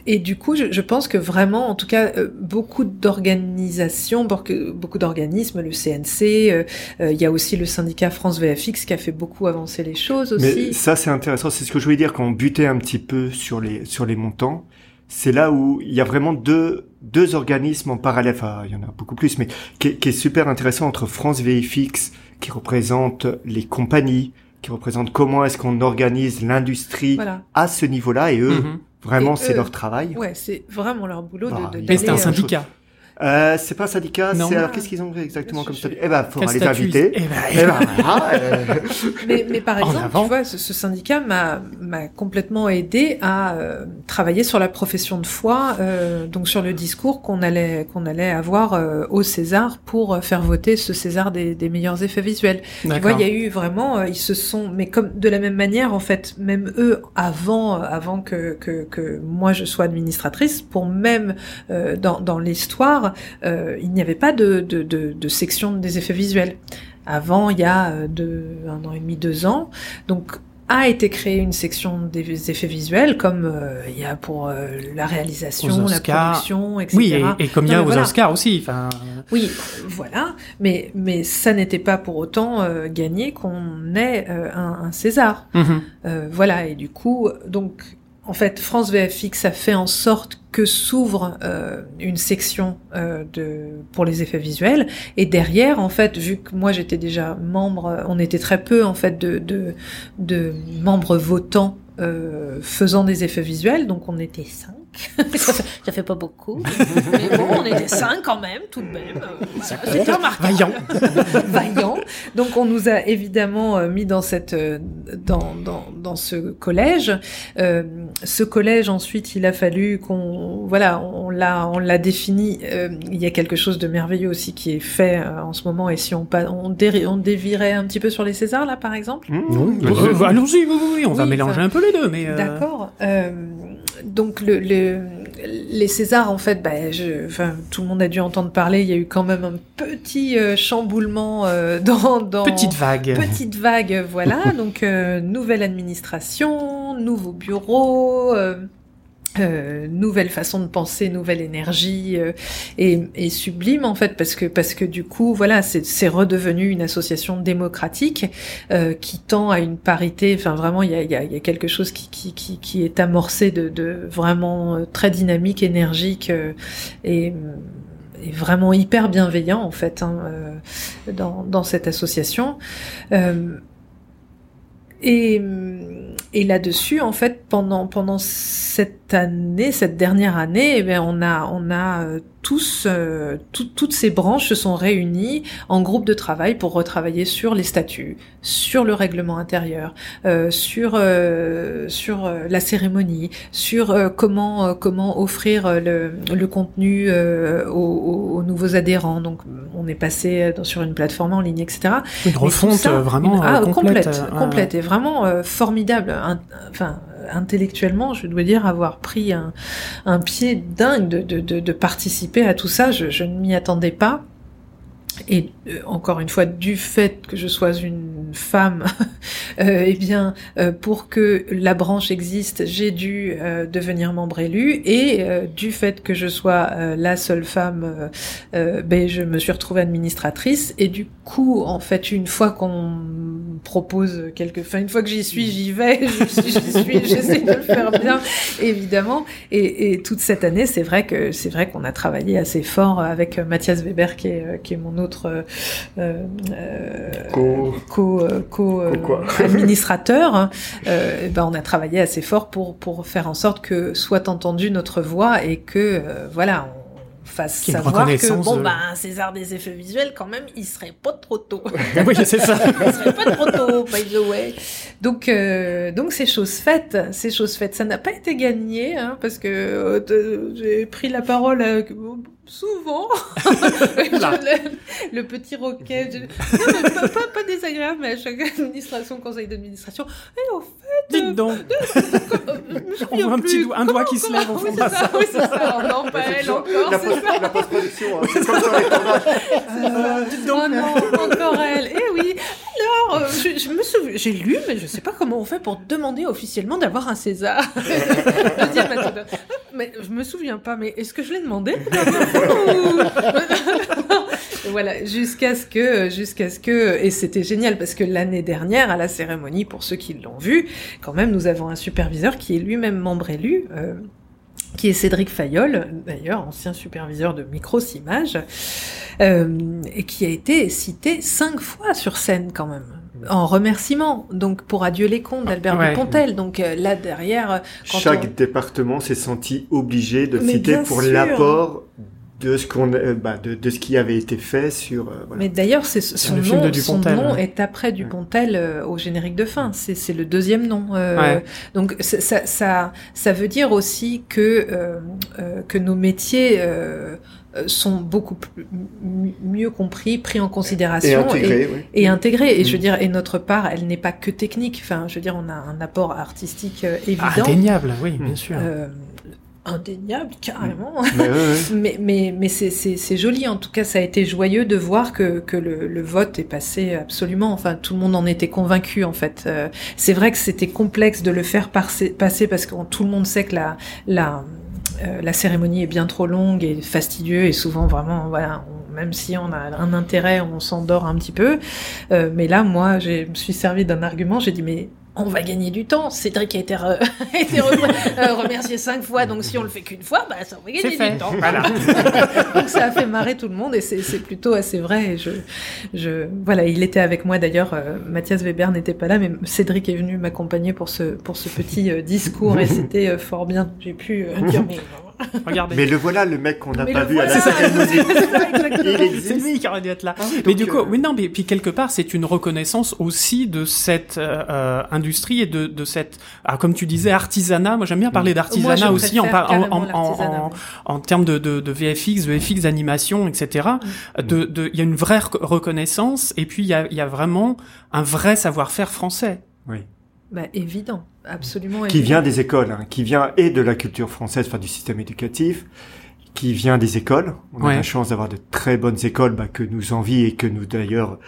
et du coup, je, je pense que vraiment, en tout cas, euh, beaucoup d'organisations, beaucoup d'organismes, le CNC, euh, euh, il y a aussi le syndicat France VFX qui a fait beaucoup avancer les choses Mais aussi. ça, c'est intéressant. C'est ce que je voulais dire quand on butait un petit peu sur les, sur les montants. C'est là où il y a vraiment deux, deux organismes en parallèle. Enfin, il y en a beaucoup plus, mais qui est super intéressant entre France VFX, qui représente les compagnies, qui représente comment est-ce qu'on organise l'industrie Voilà. à ce niveau-là, et eux, Mhm. vraiment, c'est leur travail. Ouais, c'est vraiment leur boulot Bah, de, de il- Mais c'était un euh, syndicat. Euh, c'est pas un syndicat, Non. c'est alors qu'est-ce qu'ils ont fait exactement comme statut Eh ben, faudra les inviter. Eh ben, Eh ben, voilà, euh, Mais, mais par exemple, tu vois, ce, ce syndicat m'a m'a complètement aidé à euh, travailler sur la profession de foi, euh, donc sur le discours qu'on allait qu'on allait avoir euh, au César pour faire voter ce César des, des meilleurs effets visuels. Tu vois, il y a eu vraiment, euh, ils se sont, mais comme de la même manière, en fait, même eux, avant, euh, avant que, que, que moi je sois administratrice, pour même euh, dans, dans l'histoire, euh, il n'y avait pas de, de, de, de section des effets visuels. Avant, il y a euh, deux, un an et demi, deux ans, donc a été créée une section des effets visuels, comme euh, il y a pour euh, la réalisation, la production, etc. Oui, et, et comme il y a Non, aux voilà. Oscars aussi. Enfin, Oui, voilà, mais mais ça n'était pas pour autant euh, gagné qu'on ait un, un César. mhm. Voilà, et du coup, donc en fait, France VFX a fait en sorte que s'ouvre euh, une section euh, de pour les effets visuels. Et derrière en fait vu que moi j'étais déjà membre on était très peu en fait de de, de membres votants euh, faisant des effets visuels. Donc on était cinq ça, fait, ça fait pas beaucoup mais bon on était cinq quand même tout de même Euh, voilà, c'était remarquable Vaillant. vaillant. Donc on nous a évidemment euh, mis dans cette euh, dans dans dans ce collège. Euh, ce collège ensuite, il a fallu qu'on voilà, on l'a on l'a défini. Euh, il y a quelque chose de merveilleux aussi qui est fait euh, en ce moment. Et si on pas on, déri- on dévirait un petit peu sur les Césars là, par exemple? mmh, Oui, Allons-y, oui, oui, oui, on va mélanger un peu les deux, mais. euh, D'accord. Euh, donc le, le- les Césars, en fait, bah, je, enfin, tout le monde a dû entendre parler. Il y a eu quand même un petit euh, chamboulement euh, dans, dans Petite vague. petite vague. Voilà. donc euh, nouvelle administration, nouveau bureau. Euh, nouvelle façon de penser, nouvelle énergie euh, et, et sublime en fait parce que parce que du coup voilà c'est redevenu une association démocratique euh, qui tend à une parité. Enfin vraiment il y a, y, a, y a quelque chose qui, qui, qui, qui est amorcé de, de vraiment euh, très dynamique, énergique euh, et et vraiment hyper bienveillant en fait hein, euh, dans, dans cette association. Et, et là-dessus, en fait, pendant pendant cette année, cette dernière année, eh bien, on a on a euh, tous, euh, toutes ces branches se sont réunies en groupe de travail pour retravailler sur les statuts, sur le règlement intérieur, euh, sur euh, sur euh, la cérémonie, sur comment comment offrir le, le contenu aux, aux, nouveaux adhérents. Donc, on est passé sur une plateforme en ligne, etc. Une refonte vraiment ah, complète, complète, complète, et vraiment formidable. enfin intellectuellement, je dois dire avoir pris un, pied dingue de, participer à tout ça. Je, je ne m'y attendais pas. Et euh, encore une fois, du fait que je sois une femme, euh, eh bien, euh, pour que la branche existe, j'ai dû euh, devenir membre élu. Et du fait que je sois la seule femme, ben, je me suis retrouvée administratrice. Et du coup, en fait, une fois qu'on propose quelque, enfin, une fois que j'y suis, j'y vais, j'y suis, j'essaie de le faire bien, évidemment. Et, et toute cette année, c'est vrai que c'est vrai qu'on a travaillé assez fort avec Mathias Weber, qui est, qui est mon autre co, co, co, co administrateur. Euh, ben on a travaillé assez fort pour pour faire en sorte que soit entendue notre voix et que euh, voilà. Fasse savoir que bon ben César des effets visuels quand même il serait pas trop tôt. Oui c'est ça. Il serait pas trop tôt by the way. Donc euh, donc c'est chose faite. C'est chose faite. Ça n'a pas été gagné hein, parce que euh, j'ai pris la parole euh, souvent. Le, le, petit roquet je... non, pas, pas, pas, désagréable mais à chaque administration conseil d'administration. Et au fait dites euh, donc on voit un petit doigt, un doigt qui se lève au fond oui, ça, oui c'est ça oh, non pas elle encore la, post la post-production hein. c'est comme sur les tournages euh, dites donc oh non encore elle eh oui alors euh, je, je, me souviens j'ai lu mais je sais pas comment on fait pour demander officiellement d'avoir un César mais je me souviens pas mais est-ce que je l'ai demandé voilà, jusqu'à ce que, jusqu'à ce que, et c'était génial parce que l'année dernière à la cérémonie, pour ceux qui l'ont vu, quand même, nous avons un superviseur qui est lui-même membre élu. Euh, qui est Cédric Fayol, d'ailleurs ancien superviseur de Micros Images, euh, et qui a été cité cinq fois sur scène quand même en remerciement, donc pour Adieu les cons d'Albert ouais. Dupontel. Donc euh, là derrière, quand chaque on... département s'est senti obligé de Mais citer pour l'apport de ce qu'on bah, de, de, ce qui avait été fait sur euh, voilà. mais d'ailleurs c'est son nom son nom est après Dupontel euh, au générique de fin c'est c'est le deuxième nom euh, ouais. donc ça, ça ça veut dire aussi que euh, euh, que nos métiers sont beaucoup plus, mieux compris, pris en considération et intégrés. Et, oui. et, intégrés. et je veux dire, et notre part, elle n'est pas que technique. Enfin, je veux dire, on a un apport artistique évident. Indéniable, oui, bien sûr. Indéniable carrément. Mais, ouais, ouais. mais mais mais c'est c'est c'est joli. En tout cas ça a été joyeux de voir que que le, le vote est passé absolument. Enfin tout le monde en était convaincu en fait. Euh, c'est vrai que c'était complexe de le faire passer passer parce que tout le monde sait que la la euh, la cérémonie est bien trop longue et fastidieux et souvent vraiment voilà on, même si on a un intérêt on s'endort un petit peu. Euh, mais là moi je me suis servi d'un argument. J'ai dit mais on va gagner du temps. Cédric a été, re... a été re... euh, remercié cinq fois, donc si on le fait qu'une fois, bah ça va gagner du temps. Voilà. donc ça a fait marrer tout le monde et c'est plutôt assez vrai. Et je, je, voilà, il était avec moi d'ailleurs. Euh, Mathias Weber n'était pas là, mais Cédric est venu m'accompagner pour ce pour ce petit euh, discours et c'était fort bien. J'ai pu dire mais Regardez. Mais le voilà, le mec qu'on n'a pas vu voilà. à la c'est lui qui aurait dû être là. Ah mais du coup, euh... oui, non, mais puis quelque part, c'est une reconnaissance aussi de cette euh, industrie et de, de cette, ah, comme tu disais, artisanat. Moi, j'aime bien parler d'artisanat aussi en, en, en, en, en, termes de, de, de VFX, VFX d'animation, etc. Mm. De, de, il y a une vraie reconnaissance et puis il y a, il y a vraiment un vrai savoir-faire français. Oui. Bah, évident, absolument. Qui évident. vient des écoles, hein, qui vient et de la culture française, enfin du système éducatif, qui vient des écoles. On ouais. a la chance d'avoir de très bonnes écoles bah, que nous envie et que nous d'ailleurs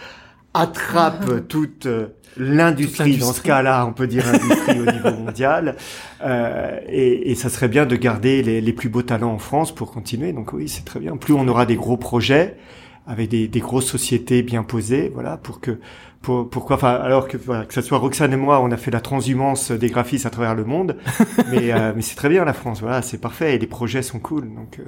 attrape toute euh, l'industrie dans ce cas-là, on peut dire industrie au niveau mondial. Euh, et, et, ça serait bien de garder les, les, plus beaux talents en France pour continuer. Donc oui, c'est très bien. Plus on aura des gros projets avec des, des grosses sociétés bien posées, voilà, pour que pour, pourquoi enfin alors que voilà, que ça soit Roxane et moi on a fait la transhumance des graphistes à travers le monde. Mais euh, mais c'est très bien la France. Voilà c'est parfait. Et les projets sont cool. Donc euh...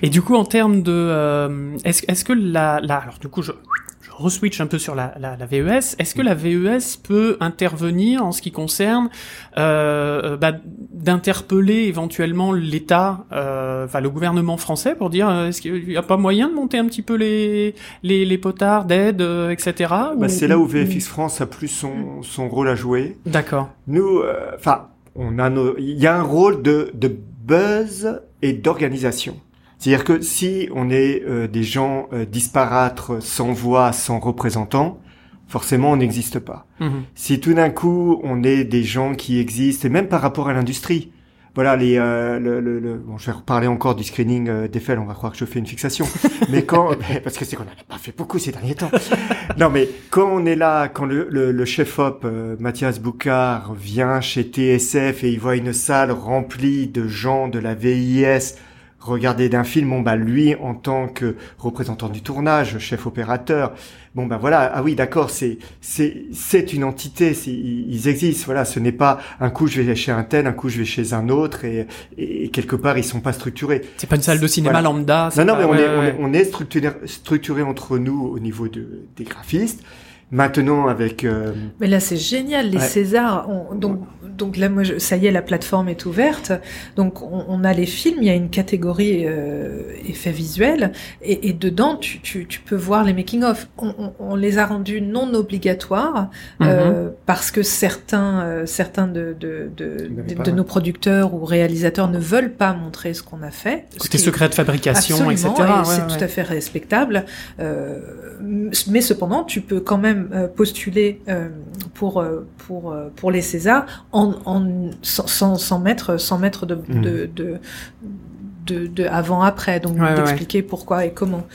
et du coup en termes de euh, est-ce est-ce que la, la alors du coup je je re-switch un peu sur la, la, la VES. Est-ce que la VES peut intervenir en ce qui concerne euh, bah, d'interpeller éventuellement l'État, euh, enfin le gouvernement français, pour dire est-ce qu'il n'y a pas moyen de monter un petit peu les les, les potards d'aide, etc. Bah, c'est là où VFX France a plus son son rôle à jouer. D'accord. Nous, enfin, on a il y a un rôle de de buzz et d'organisation. C'est-à-dire que si on est euh, des gens euh, disparates, sans voix, sans représentants, forcément on n'existe pas. Mhm. Si tout d'un coup on est des gens qui existent, et même par rapport à l'industrie, voilà les euh, le, le, le, bon je vais reparler encore du screening euh, d'Eiffel on va croire que je fais une fixation mais quand parce que c'est qu'on n'a pas fait beaucoup ces derniers temps non mais quand on est là quand le, le, chef op Mathias Boucard vient chez TSF et il voit une salle remplie de gens de la VIS regarder d'un film, bon bah lui en tant que représentant du tournage, chef opérateur, bon bah voilà, ah oui d'accord, c'est c'est c'est une entité, ils existent, voilà, ce n'est pas un coup je vais chez un tel, un coup je vais chez un autre et, et quelque part ils sont pas structurés. C'est pas une salle de cinéma lambda. Non non mais on, est, on, est, structuré structuré entre nous au niveau de des graphistes. Maintenant avec. Euh, Mais là c'est génial les Césars. donc donc là moi ça y est la plateforme est ouverte. Donc on, a les films, il y a une catégorie euh, effets visuels et, et dedans tu, tu, tu, peux voir les making of. On, on, les a rendus non obligatoires euh, mhm. parce que certains euh, certains de de, de, de, nos producteurs ou réalisateurs ne veulent pas montrer ce qu'on a fait. Côté secret de fabrication, etc. c'est tout à fait respectable. mais cependant tu peux quand même euh, postuler euh, pour euh, pour pour les Césars en, en sans, sans mettre sans mettre de, mmh. de, de, de, de avant après donc d'expliquer pourquoi et comment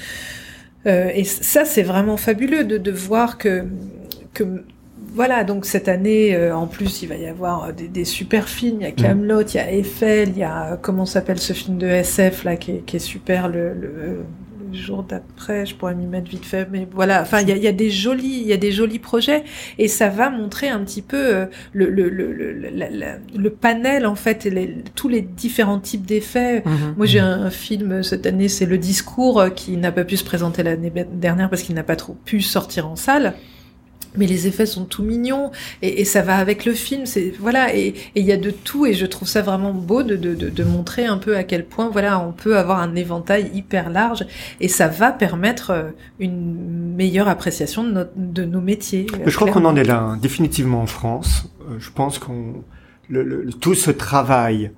et ça c'est vraiment fabuleux de, de voir que que voilà, donc cette année, en plus, il va y avoir des, des super films. Il y a mmh. Camelot, il y a Eiffel, il y a comment s'appelle ce film de SF là qui est, qui est super, le, le jour d'après, je pourrais m'y mettre vite fait, mais voilà. Enfin, il y a, y a, des jolis, il y a des jolis projets, et ça va montrer un petit peu euh, le, le, le, le, le panel en fait, les, tous les différents types d'effets. Mhm. Moi, j'ai un, film cette année, c'est Le Discours, euh, qui n'a pas pu se présenter l'année dernière parce qu'il n'a pas trop pu sortir en salle mais les effets sont tout mignons. Et, et, ça va avec le film c'est voilà et il y a de tout et je trouve ça vraiment beau de, de, de, de, montrer un peu à quel point voilà on peut avoir un éventail hyper large et ça va permettre euh, une meilleure appréciation de, notre, de nos métiers je crois qu'on en est là hein, définitivement en France. Euh, je pense qu'on le, le, tout ce travail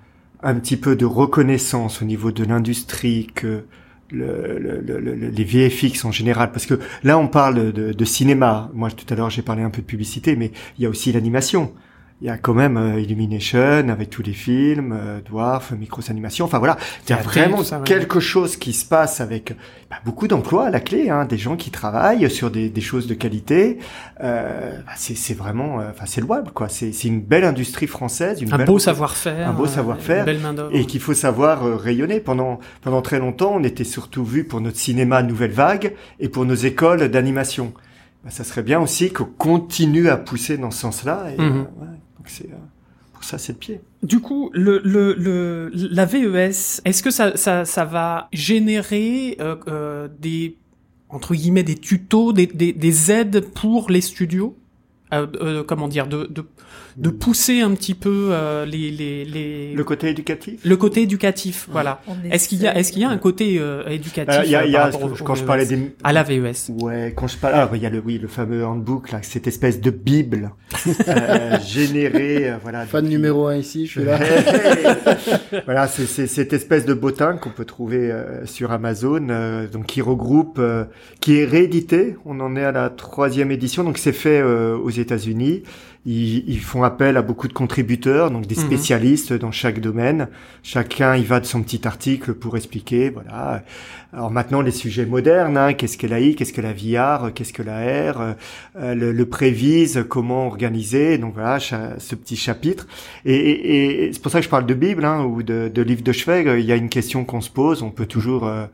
un petit peu de reconnaissance au niveau de l'industrie que le, le, le, les VFX en général, parce que là on parle de, de cinéma. Moi tout à l'heure j'ai parlé un peu de publicité, mais il y a aussi l'animation il y a quand même euh, Illumination avec tous les films, euh, Dwarf, Micros Animation. Enfin voilà, il y a vraiment quelque chose qui se passe avec bah, beaucoup d'emplois à la clé, hein, des gens qui travaillent sur des, des choses de qualité. Euh, bah, c'est vraiment, euh, enfin c'est louable quoi. C'est une belle industrie française, une un belle, beau savoir-faire, un beau savoir-faire, et qu'il faut savoir rayonner. Pendant pendant très longtemps, on était surtout vu pour notre cinéma Nouvelle Vague et pour nos écoles d'animation. Bah, ça serait bien aussi qu'on continue à pousser dans ce sens-là. Mhm. Donc c'est euh, pour ça c'est le pied. Du coup, la VES, est-ce que ça, va générer euh, euh, des entre guillemets des tutos, des, des, des aides pour les studios? Comment dire, de, de, de, pousser un petit peu euh, les, les, les, Le côté éducatif? Le côté éducatif, voilà. Est-ce qu'il y a, est-ce qu'il y a un côté euh, éducatif Il y a, y a quand je parlais des... À la VES. Ouais, quand je parle... Ah, il y a le, oui, le fameux handbook, là, cette espèce de bible générée, voilà. Fan numéro un ici, je suis là. voilà, c'est cette espèce de bottin qu'on peut trouver sur Amazon, donc qui regroupe, qui est réédité. On en est à la troisième édition, donc c'est fait aux États-Unis. Ils, ils, font appel à beaucoup de contributeurs, donc des mhm. spécialistes dans chaque domaine. Chacun y va de son petit article pour expliquer. Voilà. Alors maintenant les sujets modernes, hein, qu'est-ce que l'AI, qu'est-ce que la VR, qu'est-ce que la R, euh, le, le, prévise, comment organiser. Donc voilà, ce petit chapitre. Et, et, et c'est pour ça que je parle de Bible hein, ou de, de livre de chevet. Il y a une question qu'on se pose. On peut toujours euh,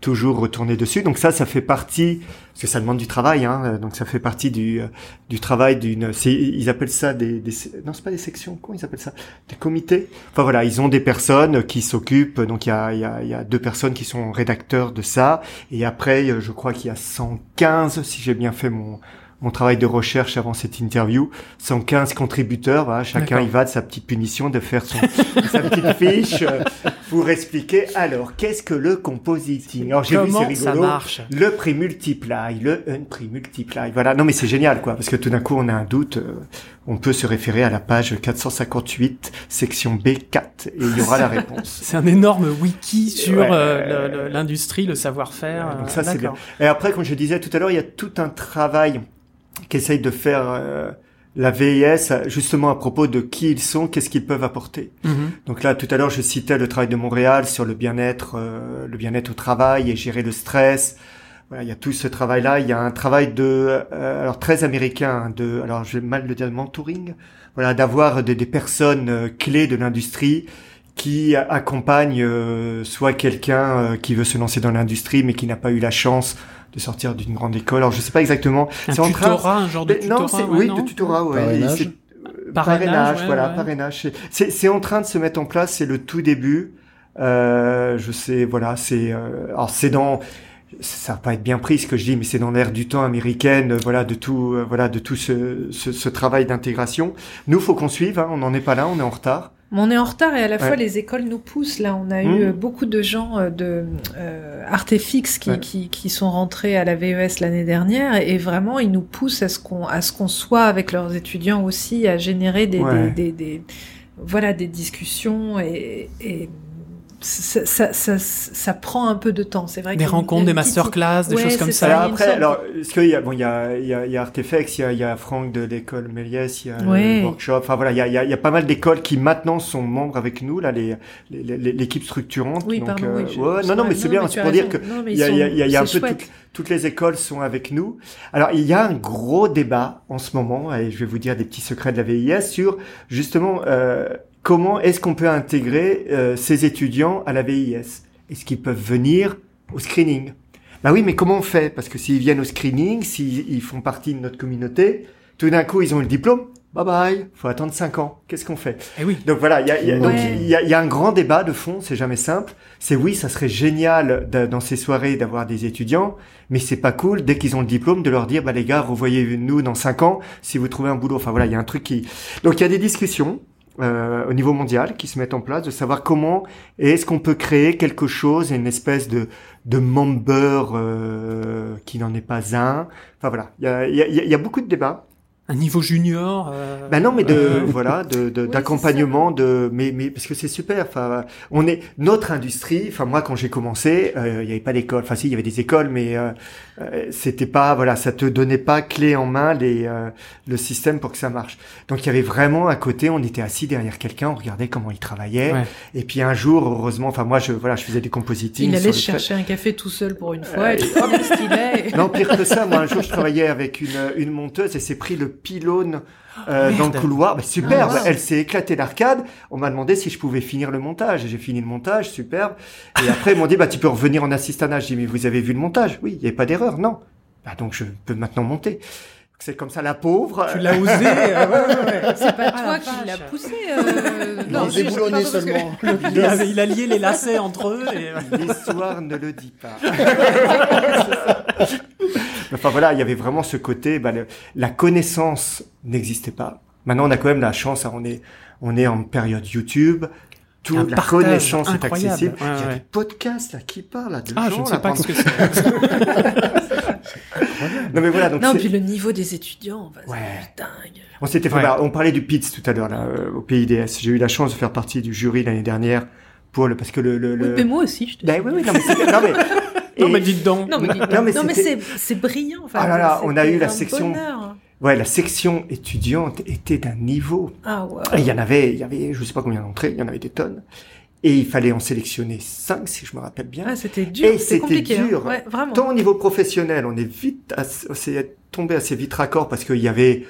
toujours retourner dessus. Donc ça, ça fait partie, parce que ça demande du travail, hein, euh, donc ça fait partie du, euh, du travail d'une, ils appellent ça des, des, non c'est pas des sections, comment ils appellent ça, des comités. Enfin voilà, ils ont des personnes qui s'occupent, donc il y a, y, a, y a deux personnes qui sont rédacteurs de ça, et après, euh, je crois qu'il y a 115, si j'ai bien fait mon mon travail de recherche avant cette interview, 115 contributeurs, voilà, chacun il va de sa petite punition de faire son, sa petite fiche euh, pour expliquer alors qu'est-ce que le compositing? Alors j'ai vu Comment c'est ça rigolo, marche? Le prix multiply, le un prix multiply. Voilà, non mais c'est génial quoi parce que tout d'un coup on a un doute, euh, on peut se référer à la page 458 section B4 et il y aura la réponse. C'est un énorme wiki sur Ouais. euh, le- le- l'industrie, le savoir-faire. Donc ça, c'est d'accord. Et après, comme je disais tout à l'heure, il y a tout un travail qu'essaye de faire euh, la VIS, justement à propos de qui ils sont, qu'est-ce qu'ils peuvent apporter. Mhm. Donc là, tout à l'heure, je citais le travail de Montréal sur le bien-être, euh, le bien-être au travail et gérer le stress. Voilà, il y a tout ce travail-là. Il y a un travail de, euh, alors très américain, hein, de, alors je vais mal le dire, mentoring. Voilà, d'avoir des, des personnes euh, clés de l'industrie qui accompagnent euh, soit quelqu'un euh, qui veut se lancer dans l'industrie mais qui n'a pas eu la chance de sortir d'une grande école. Alors je sais pas exactement. Un C'est en train- tutorat, un genre de tutorat. non, c'est ouais, oui, non de tutorat, ouais. Parrainage. C'est- euh, Parrainage, parrainage, ouais, voilà, ouais. parrainage. C'est- C'est c'est en train de se mettre en place. C'est le tout début. Euh, je sais, voilà, c'est euh, alors c'est dans ça va pas être bien pris ce que je dis, mais c'est dans l'air du temps américaine, euh, voilà, de tout, euh, voilà, de tout ce, ce, ce travail d'intégration. Nous, faut qu'on suive. Hein, on n'en est pas là, on est en retard. Mais on est en retard et à la Ouais. fois les écoles nous poussent. Là, on a eu euh, beaucoup de gens euh, de euh, Artefix qui, Ouais. qui, qui sont rentrés à la VES l'année dernière et vraiment ils nous poussent à ce qu'on à ce qu'on soit avec leurs étudiants aussi à générer des, Ouais. des, des, des- voilà des discussions et, et ça, ça, ça, ça prend un peu de temps. C'est vrai Des rencontres, des masterclass, des Ouais, choses comme ça. Alors après, alors, est-ce qu'il y a, bon, il y a, il y a, il y a Artefex, il y a, il y a Franck de l'école Méliès, il y a Ouais. le workshop. Enfin voilà, il y a, il y a, il y a pas mal d'écoles qui maintenant sont membres avec nous, là, les, les- les- l'équipe structurante. Oui, Donc, pardon. euh, oui, je- ouais, non, non, mais c'est bien, c'est pour dire que Non, il y a, y a, sont- il y a- il y a un peu toutes, toutes les écoles sont avec nous. Alors, il y a un gros débat en ce moment, et je vais vous dire des petits secrets de la VIS sur justement euh, comment est-ce qu'on peut intégrer euh, ces étudiants à la VIS. Est-ce qu'ils peuvent venir au screening? Bah oui, mais comment on fait? Parce que s'ils viennent au screening, s'ils ils font partie de notre communauté, tout d'un coup ils ont le diplôme. Bye bye, faut attendre 5 ans. Qu'est-ce qu'on fait? Eh oui. donc voilà, il y a, il y a- Ouais. y a, il y a un grand débat de fond, c'est jamais simple. C'est oui, ça serait génial de- dans ces soirées d'avoir des étudiants, mais c'est pas cool dès qu'ils ont le diplôme de leur dire bah les gars, revoyez-nous dans cinq ans si vous trouvez un boulot. Enfin voilà, il y a un truc qui. Donc il y a des discussions. Euh, au niveau mondial qui se mettent en place de savoir comment est-ce qu'on peut créer quelque chose une espèce de de member euh, qui n'en est pas un. Enfin voilà. Il y a, y, a, y a beaucoup de débats Un niveau junior. euh, ben non, mais de euh, voilà, de de- Oui, d'accompagnement, de mais mais parce que c'est super. Enfin, on est notre industrie. Enfin, moi, quand j'ai commencé, euh, il y avait pas d'école. Enfin, si, il y avait des écoles, mais euh, euh, c'était pas voilà, ça te donnait pas clé en main les euh, le système pour que ça marche. Donc, il y avait vraiment à côté, on était assis derrière quelqu'un, on regardait comment il travaillait. Ouais. Et puis un jour, heureusement, enfin moi, je voilà, je faisais du compositing. Il allait chercher un café tout seul pour une fois. Euh, et hop, stylet. non, pire que ça, moi un jour je travaillais avec une, une monteuse et s'est pris le pylône euh, Merde. dans le couloir. Bah, superbe, Ah, elle s'est éclatée l'arcade. On m'a demandé si je pouvais finir le montage. Et J'ai fini le montage, superbe. Et après ils m'ont dit bah tu peux revenir en assistanat. Je dis mais vous avez vu le montage? Oui, il n'y avait pas d'erreur, non. Bah, donc je peux maintenant monter. C'est comme ça la pauvre. Tu l'as osé. euh, ouais, ouais, ouais. C'est pas Ah, toi la qui l'as poussé. Euh... Non, parce que- seulement. Il a, il a lié les lacets entre eux. Et... L'histoire ne le dit pas. enfin voilà, il y avait vraiment ce côté, bah, le- la connaissance n'existait pas. Maintenant, on a quand même la chance, hein, on est, on est en période YouTube, toute Un la connaissance est accessible. Ouais, il y a ouais. des podcasts là qui parlent là, de Ah, gens je ne sais là, pas pendant- ce que c'est. Non mais voilà, donc Non, puis le niveau des étudiants, bah, Ouais. c'est dingue. on s'était fait, Ouais. bah, on parlait du PITS tout à l'heure là, euh, au PIDS. J'ai eu la chance de faire partie du jury l'année dernière pour le, parce que le, le, Oui, le- mais moi aussi, je te Ben oui, oui, non mais, c'est- non mais, Non, et- mais dites donc. Non, mais, Non, mais non, mais c'est c'est brillant. Enfin, Ah là là, on a eu la section- bonheur. ouais, la section étudiante était d'un niveau. Ah ouais. Et il y en avait, il y avait, je sais pas combien d'entrées, il y en avait des tonnes. Et il fallait en sélectionner cinq, si je me rappelle bien. Ah, c'était dur. Et c'était hein. dur. Ouais, vraiment. Tant au niveau professionnel, on est vite, c'est tombé assez vite raccord parce qu'il y avait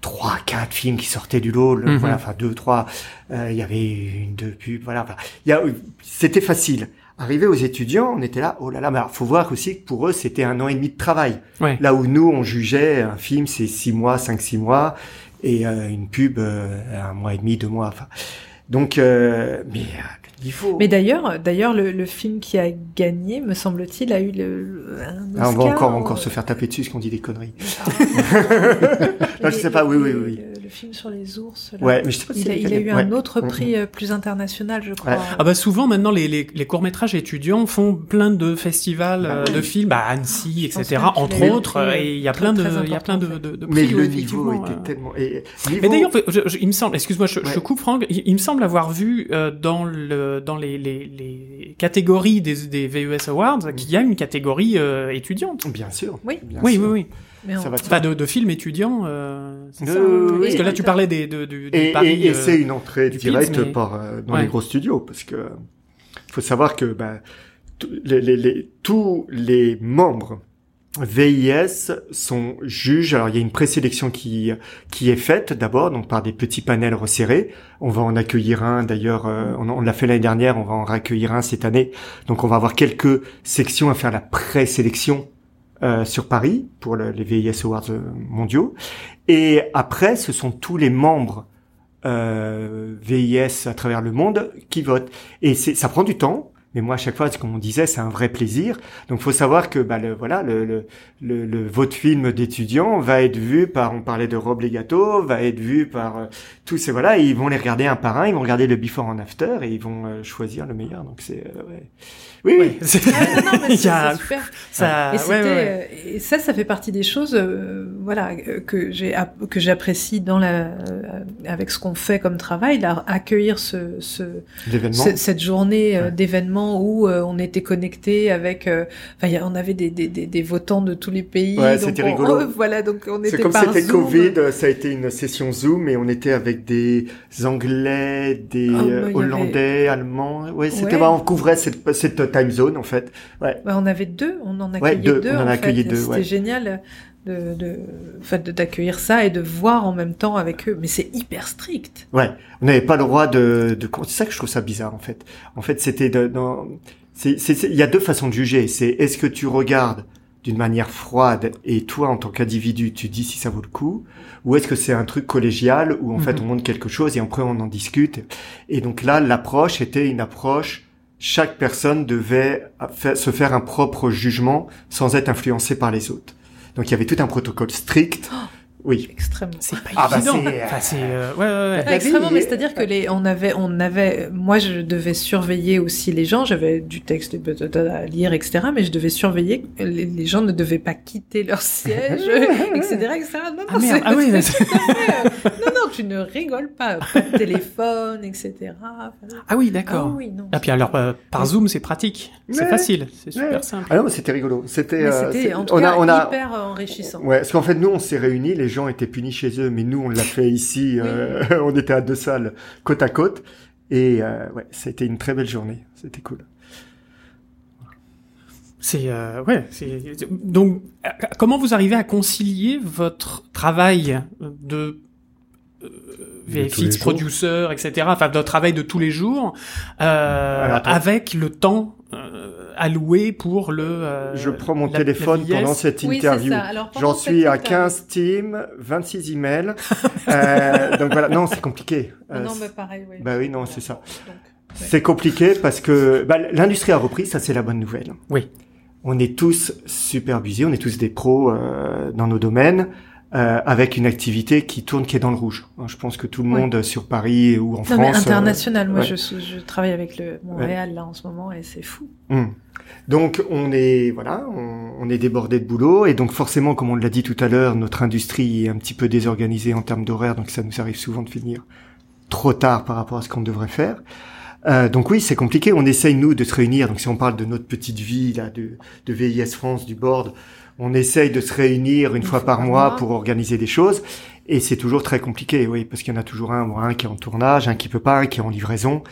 trois, quatre films qui sortaient du lot, le- Mhm. voilà, enfin deux, trois. Euh, il y avait une, deux pubs, voilà. enfin, il y a, c'était facile. arrivé aux étudiants, on était là, oh là là, mais alors, faut voir aussi que pour eux, c'était un an et demi de travail. Ouais. Là où nous, on jugeait un film, c'est six mois, cinq, six mois, et euh, une pub, euh, un mois et demi, deux mois. Enfin, donc, euh, mais euh, le niveau. Mais d'ailleurs, d'ailleurs, le, le film qui a gagné, me semble-t-il, a eu le, le- un Ah, on va encore, va euh, encore se faire taper dessus, parce qu'on dit des conneries. les- Non, je sais pas, oui, oui, oui. Film sur les ours. Là. Ouais, mais je sais pas si Il a, il a eu ouais. un autre Mhm. prix euh, plus international, je crois. Ouais. Ah bah souvent maintenant les, les, les courts métrages étudiants font plein de festivals Bah euh, oui. de films à Annecy pense etc entre autres noté, euh, et il y a plein de il y a plein de, Mais le niveau était euh. tellement. Et, Mais d'ailleurs, il me semble, excuse-moi, je, coupe Franck, il, il me semble avoir vu euh, dans le dans les, les, les catégories des, des VES Awards qu'il y a une catégorie euh, étudiante. Bien sûr. Oui. bien Oui, sûr. oui, oui. On- Ça va de Enfin, de, de films étudiants. Euh, c'est De- ça, oui, Parce que là, tu parlais des, de, du, du Et, Paris. et- et euh, c'est une entrée directe mais- par euh, dans Ouais. les gros studios parce que faut savoir que ben, tous les, les- les- tous les membres VIS sont juges. Alors il y a une présélection qui qui est faite d'abord donc par des petits panels resserrés. On va en accueillir un d'ailleurs. euh, on, on l'a fait l'année dernière. On va en accueillir un cette année. Donc on va avoir quelques sections à faire la présélection euh, sur Paris pour le- les VIS Awards euh, mondiaux. Et après, ce sont tous les membres euh, VIS à travers le monde qui votent. Et ça prend du temps. Mais moi, à chaque fois, comme on disait, c'est un vrai plaisir. Donc, faut savoir que, bah, le, voilà, le, le, le, vote film d'étudiants va être vu par, on parlait de Rob Legato, va être vu par euh, tous ces, voilà, ils vont les regarder un par un, ils vont regarder le before and after, et ils vont euh, choisir le meilleur. Donc, c'est, euh, ouais. Oui, oui. c'est- Ouais, non, non, mais Il y c'est a- c'est super. ça, Et, ouais, c'était, ouais, ouais. euh, et ça, ça fait partie des choses, euh, voilà, que j'ai que j'apprécie dans la euh, avec ce qu'on fait comme travail, là, accueillir ce, ce cette journée euh, Ouais. d'événements où euh, on était connecté avec, enfin, on avait des, des, des, des votants de tous les pays. Ouais, c'était rigolo. oh, voilà, donc on C'est était comme par c'était Zoom. Covid, ça a été une session Zoom et on était avec des Anglais, des Ah, bah, Hollandais, Allemands. Ouais, c'était Ouais. bah, on couvrait cette, cette time zone en fait. Ouais. Bah, on avait deux, on en Ouais, accueillait deux, deux. on en a en et deux, C'était ouais. génial de, de, d'accueillir ça et de voir en même temps avec eux. Mais c'est hyper strict. Ouais, on n'avait pas le droit de, de... c'est ça que je trouve ça bizarre en fait. En fait, c'était dans, c'est, c'est, c'est- il y a deux façons de juger. C'est est-ce que tu regardes d'une manière froide et toi en tant qu'individu tu dis si ça vaut le coup, ou est-ce que c'est un truc collégial où en fait Mhm. on montre quelque chose et après on en discute. Et donc là, l'approche était une approche. Chaque personne devait se faire un propre jugement sans être influencé par les autres. Donc il y avait tout un protocole strict. Oui. Extrêmement. C'est pas Ah, bah, évident. c'est, euh, Enfin, euh, ouais, ouais, ouais. Extrêmement, mais est- c'est-à-dire que les, on avait, on avait, moi je devais surveiller aussi les gens, j'avais du texte à lire, etc. Mais je devais surveiller, que les, les gens ne devaient pas quitter leur siège, etc., etc. Non, non, Ah, merde. Ah oui, c'est mais- tout à fait, euh, non, non, tu ne rigoles pas, pas de téléphone, etc. Ah oui, Ah d'accord. oui, non. Ah puis alors euh, par Zoom c'est pratique, c'est facile, c'est super simple. Ah non, mais c'était rigolo. C'était, euh, en tout on cas a, on a, hyper enrichissant. Ouais, parce qu'en fait, nous, on s'est réunis, les gens étaient punis chez eux, mais nous, on l'a fait ici, euh, on était à deux salles, côte à côte, et euh, ouais, c'était une très belle journée, c'était cool. C'est euh, ouais, c'est donc comment vous arrivez à concilier votre travail de euh, De tous les VFX jours. producer, etc. Enfin, votre travail de tous les jours euh, avec le temps euh, alloué pour le. euh, Je prends mon la- téléphone la pendant cette interview. J'en suis à interview- 15 teams, 26 emails, euh, donc voilà, non, c'est compliqué. Ah Euh, non, mais pareil, oui. bah oui, non, c'est ça. C'est compliqué parce que bah, l'industrie a repris, ça c'est la bonne nouvelle. Oui. On est tous super busy, on est tous des pros euh, dans nos domaines, euh, avec une activité qui tourne, qui est dans le rouge. Hein, Je pense que tout le Oui. monde sur Paris ou en Non, France. mais euh, international. Moi, ouais. je, je travaille avec le Montréal là en ce moment et c'est fou. Hum. Donc on est voilà, on, on est débordé de boulot et donc forcément, comme on l'a dit tout à l'heure, notre industrie est un petit peu désorganisée en termes d'horaire, donc ça nous arrive souvent de finir trop tard par rapport à ce qu'on devrait faire. Euh, donc oui, c'est compliqué. On essaye nous de se réunir. Donc si on parle de notre petite vie là, de, de VIS France, du board, on essaye de se réunir une, fois, par mois pour organiser des choses. Et c'est toujours très compliqué, oui, parce qu'il y en a toujours un, bon, un qui est en tournage, un qui peut pas, un qui est en livraison.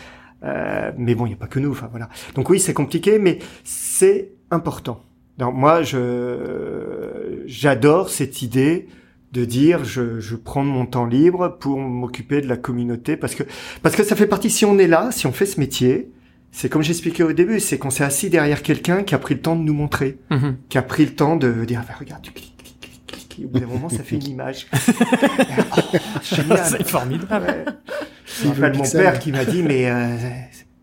Euh, mais bon, il n'y a pas que nous. Enfin voilà. Donc oui, c'est compliqué, mais c'est important. Donc moi, je j'adore cette idée de dire je, je prends mon temps libre pour m'occuper de la communauté parce que parce que ça fait partie si on est là si on fait ce métier c'est comme j'expliquais au début, c'est qu'on s'est assis derrière quelqu'un qui a pris le temps de nous montrer, Mhm. qui a pris le temps de dire, bah, regarde, tu cliques, cliques, cliques, cliques, et au bout d'un moment, ça fait une image. oh. C'est formidable. Ouais. Je me rappelle mon père qui m'a dit, mais euh,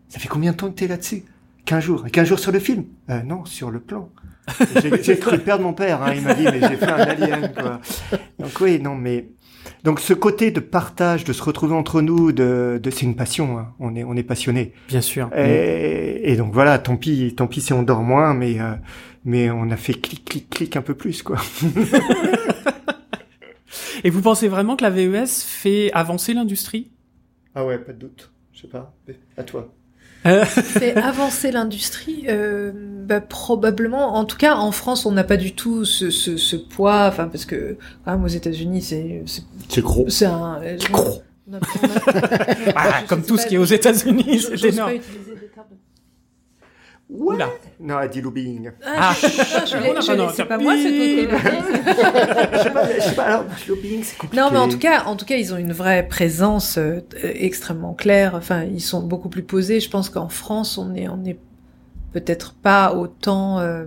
ça fait combien de temps que t'es là-dessus? 15 jours. 15 jours sur le film? Euh, Non, sur le plan. J'ai j'ai cru perdre mon père. Hein. Il m'a dit, mais j'ai fait un alien. Quoi. Donc oui, non, mais donc ce côté de partage, de se retrouver entre nous, de, de c'est une passion. Hein. On est on est passionné. Bien sûr. Et, et donc voilà, tant pis, tant pis si on dort moins, mais euh, mais on a fait clic clic clic un peu plus quoi. Et vous pensez vraiment que la VES fait avancer l'industrie? Ah ouais, pas de doute. Je sais pas. À toi. Fait avancer l'industrie euh, bah, probablement en tout cas en France on n'a pas du tout ce, ce, ce poids enfin parce que quand même aux États-Unis c'est c'est- gros. c'est un euh, gros. a- Ah, Comme tout pas, ce qui est aux États-Unis, c'est pas énorme. utiliser Ouais. Oula. Non, elle dit lobbying. Ah, je, ah, je l'ai- On a je l'ai- c'est pas moi, c'est toi qui l'as dit. je sais pas, je sais pas. Alors, lobbying, c'est compliqué. Non, mais en tout cas, en tout cas, ils ont une vraie présence euh, extrêmement claire. Enfin, ils sont beaucoup plus posés. Je pense qu'en France, on est, on est peut-être pas autant. Euh,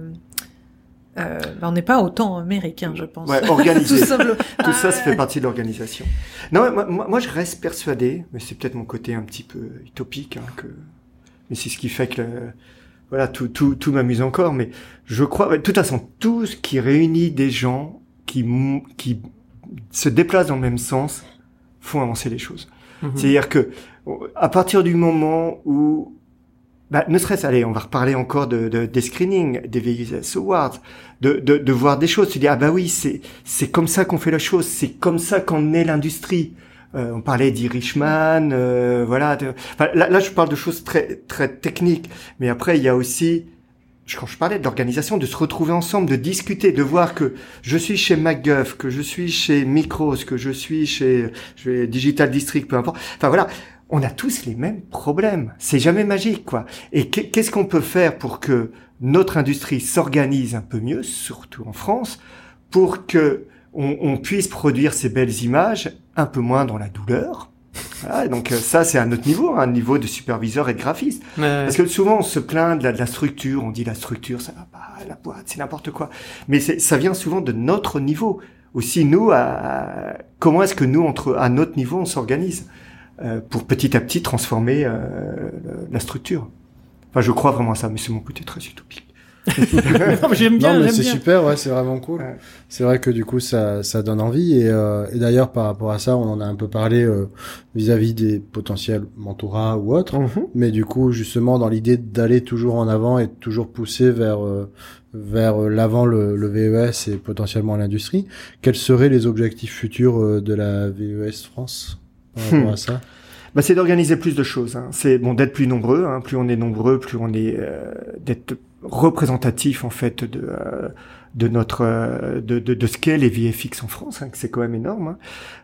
euh, ben, on n'est pas autant américain, je pense. Ouais, organisé. Tout. Tout ça, Ah, ça fait partie de l'organisation. Non, mais moi, moi, moi, je reste persuadé, mais c'est peut-être mon côté un petit peu utopique, hein, que, mais c'est ce qui fait que, le- voilà, tout, tout, tout m'amuse encore, mais je crois, de toute façon, tout ce qui réunit des gens qui, qui se déplacent dans le même sens, font avancer les choses. Mhm. C'est-à-dire que, à partir du moment où, bah, ne serait-ce, allez, on va reparler encore de, de- des screenings, des VUS Awards, de, de, de voir des choses, se dire, ah bah oui, c'est, c'est comme ça qu'on fait la chose, c'est comme ça qu'en est l'industrie. Euh, on parlait d'Irishman, euh, voilà. enfin, là, là, je parle de choses très, très techniques, mais après, il y a aussi, quand je parlais de l'organisation, de se retrouver ensemble, de discuter, de voir que je suis chez MacGuff, que je suis chez Micros, que je suis chez, vais- Digital District, peu importe. Enfin voilà, on a tous les mêmes problèmes. C'est jamais magique, quoi. Et qu'est- qu'est-ce qu'on peut faire pour que notre industrie s'organise un peu mieux, surtout en France, pour que on, on puisse produire ces belles images un peu moins dans la douleur. Voilà, donc euh, ça, c'est un autre niveau, un niveau de superviseur et de graphiste. Parce que souvent, on se plaint de la, de la structure, on dit la structure, ça va pas, la boîte, c'est n'importe quoi. Mais ça vient souvent de notre niveau. Aussi, nous, à, comment est-ce que nous, entre, à notre niveau, on s'organise euh, pour petit à petit transformer euh, la structure? Enfin, je crois vraiment à ça, mais c'est mon côté très utopique. Non, mais j'aime bien, non, mais c'est super, ouais, c'est vraiment cool. Ouais. C'est vrai que du coup, ça, ça donne envie. Et, euh, et d'ailleurs, par rapport à ça, on en a un peu parlé euh, vis-à-vis des potentiels mentorats ou autres. Mais du coup, justement, dans l'idée d'aller toujours en avant et toujours pousser vers euh, vers euh, l'avant le, le VES et potentiellement l'industrie, quels seraient les objectifs futurs de la VES France par rapport Hmm. à ça? Bah, c'est d'organiser plus de choses. Hein. C'est bon d'être plus nombreux. Hein. Plus on est nombreux, plus on est euh, d'être représentatif en fait de euh, de notre euh, de, de, de ce qu'est les VFX en France. Hein, c'est quand même énorme. Hein.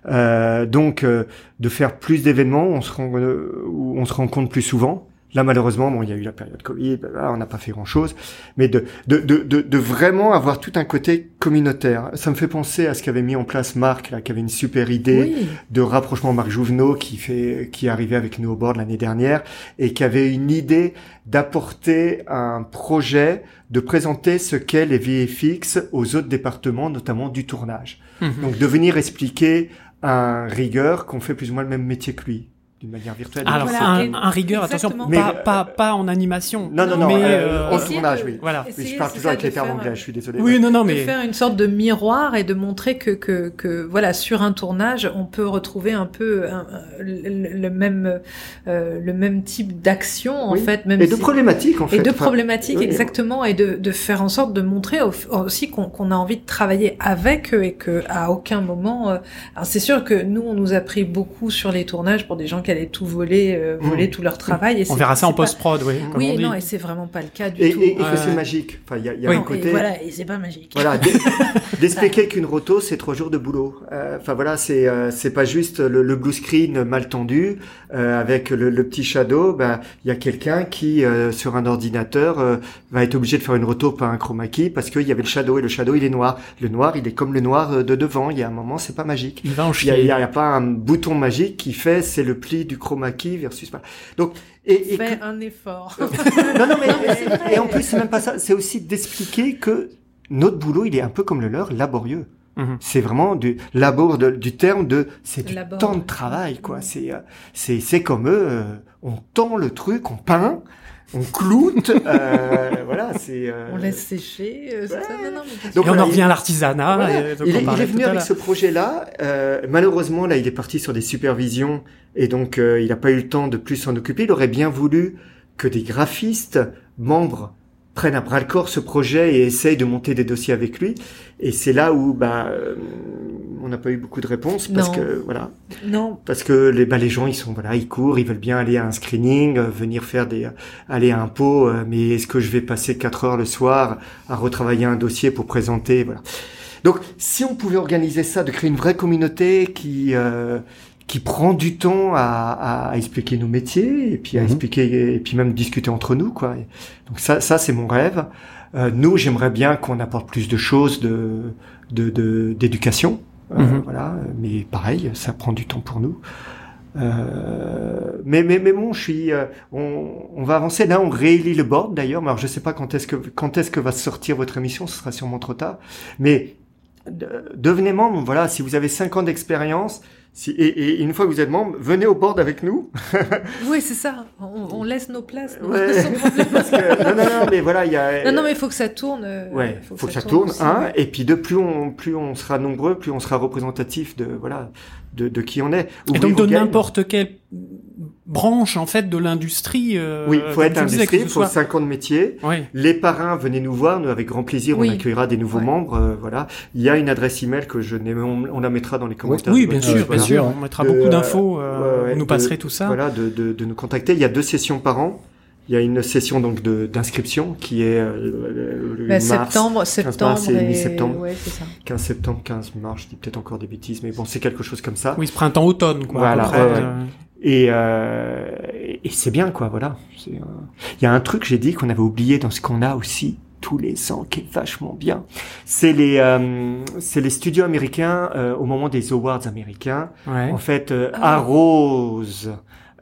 Euh, donc euh, de faire plus d'événements, on se rend euh, on se rencontre plus souvent. Là, malheureusement, bon, il y a eu la période Covid, blablabla, on n'a pas fait grand-chose, mais de, de, de, de, de vraiment avoir tout un côté communautaire. Ça me fait penser à ce qu'avait mis en place Marc, là, qui avait une super idée Oui. de rapprochement Marc Jouvenot qui fait qui est arrivé avec nous au board l'année dernière et qui avait une idée d'apporter un projet de présenter ce qu'est les VFX aux autres départements notamment du tournage. Mhm. Donc de venir expliquer à un rigueur qu'on fait plus ou moins le même métier que lui d'une manière virtuelle. Alors, Voilà, un, rigueur, attention, exactement. pas, Mais, euh, pas, pas en animation. non non non, mais, euh, euh, en tournage de- oui. Voilà. Oui, je parle toujours avec les de termes faire, anglais, je suis désolé. Oui, non, non, de mais faire une sorte de miroir et de montrer que, que, que voilà sur un tournage on peut retrouver un peu un- le, le même euh, le même type d'action en Oui. fait même Et de si- problématiques en fait. et de Enfin, problématiques oui, exactement et de, de faire en sorte de montrer au- aussi qu'on qu'on a envie de travailler avec eux et que à aucun moment euh, alors c'est sûr que nous on nous a pris beaucoup sur les tournages pour des gens qui allaient tout voler euh, voler Mmh. tout leur travail et on verra ça en pas- post-prod, oui. comme oui on dit. non et c'est vraiment pas le cas du Et, tout et, et que c'est magique. Enfin, il y a, il y a Oui. un Non, côté. et voilà et c'est pas magique Voilà, d'e- d'expliquer qu'une roto c'est trois jours de boulot. Euh, Enfin voilà, c'est euh, c'est pas juste le, le blue screen mal tendu euh, avec le, le petit shadow. Ben il y a quelqu'un qui euh, sur un ordinateur euh, va être obligé de faire une roto par un chroma key parce qu'il y avait le shadow et le shadow il est noir. Le noir il est comme le noir de devant. Il y a un moment c'est pas magique. Il va en Il a, il chier. y a- a pas un bouton magique qui fait c'est le pli du chroma key versus voilà. Donc Et, et Fais que- un effort. non, non, mais, c'est vrai. et en plus, c'est même pas ça. C'est aussi d'expliquer que notre boulot, il est un peu comme le leur, laborieux. Mhm. C'est vraiment du labor de- du terme de, c'est du Labor. temps de travail, quoi. C'est, euh, c'est, c'est comme eux, euh, on tend le truc, on peint, on cloute, euh, voilà, c'est. euh, On laisse sécher. euh, ouais. ça? Non, non, mais Donc. Et on en il- revient à l'artisanat. Voilà. et donc Il, il est venu avec ce projet-là. Euh, malheureusement, là, il est parti sur des supervisions et donc euh, il n'a pas eu le temps de plus s'en occuper. Il aurait bien voulu que des graphistes membres prennent à bras le corps ce projet et essayent de monter des dossiers avec lui. Et c'est là où bah euh, on n'a pas eu beaucoup de réponses parce Non. que voilà Non, parce que les bah les gens ils sont voilà ils courent ils veulent bien aller à un screening euh, venir faire des aller à un pot euh, mais est-ce que je vais passer quatre heures le soir à retravailler un dossier pour présenter voilà donc si on pouvait organiser ça de créer une vraie communauté qui euh, qui prend du temps à, à, à expliquer nos métiers et puis à Mhm. expliquer et puis même discuter entre nous quoi donc ça ça c'est mon rêve euh, nous j'aimerais bien qu'on apporte plus de choses de de de- d'éducation Euh, Mhm. voilà mais pareil ça prend du temps pour nous euh, mais, mais, mais bon, je suis, euh, on, on va avancer. Là, on réélit le board d'ailleurs. Mais alors, je sais pas quand est-ce que, quand est-ce que va sortir votre émission. Ce sera sûrement trop tard. Mais de- devenez membre. Voilà, si vous avez cinq ans d'expérience, si, et, et une fois que vous êtes membre, venez au board avec nous. oui, c'est ça. On, on laisse nos places. non, Ouais. sans problème. Parce que, non, non, non, mais voilà, il y a. Non, non, mais il faut que ça tourne. euh, Ouais, faut, que ça tourne, aussi. hein, et puis de plus on plus on sera nombreux, plus on sera représentatif de voilà de, de qui on est. Et donc de n'importe quelle branche en fait de l'industrie. euh, Oui, faut être industrie, faut soit- 5 ans de métier. Oui. Les parrains, venez nous voir, nous avec grand plaisir, Oui. on accueillera des nouveaux Ouais. membres. euh, voilà, il y a une adresse email que je n'ai, on, on la mettra dans les commentaires. Oui, bien sûr, bien sûr. On mettra De, beaucoup euh, d'infos. euh, ouais, vous nous de- passerez tout ça. Voilà, de, de, de nous contacter. Il y a deux sessions par an. Il y a une session donc de d'inscription qui est euh, le, le Bah, mars, septembre, mars septembre et et mi-septembre. Ouais, c'est ça. 15 septembre, 15 mars. Je dis peut-être encore des bêtises, mais bon, c'est quelque chose comme ça. Oui, ce printemps-automne, quoi. à Voilà, peu près, ouais, ouais. euh. Et, euh, et c'est bien, quoi, voilà. C'est, euh, Il y a un truc, j'ai dit, qu'on avait oublié dans ce qu'on a aussi tous les ans, qui est vachement bien. C'est les, euh, c'est les studios américains euh, au moment des awards américains. Ouais. En fait, euh, Ah. arrosent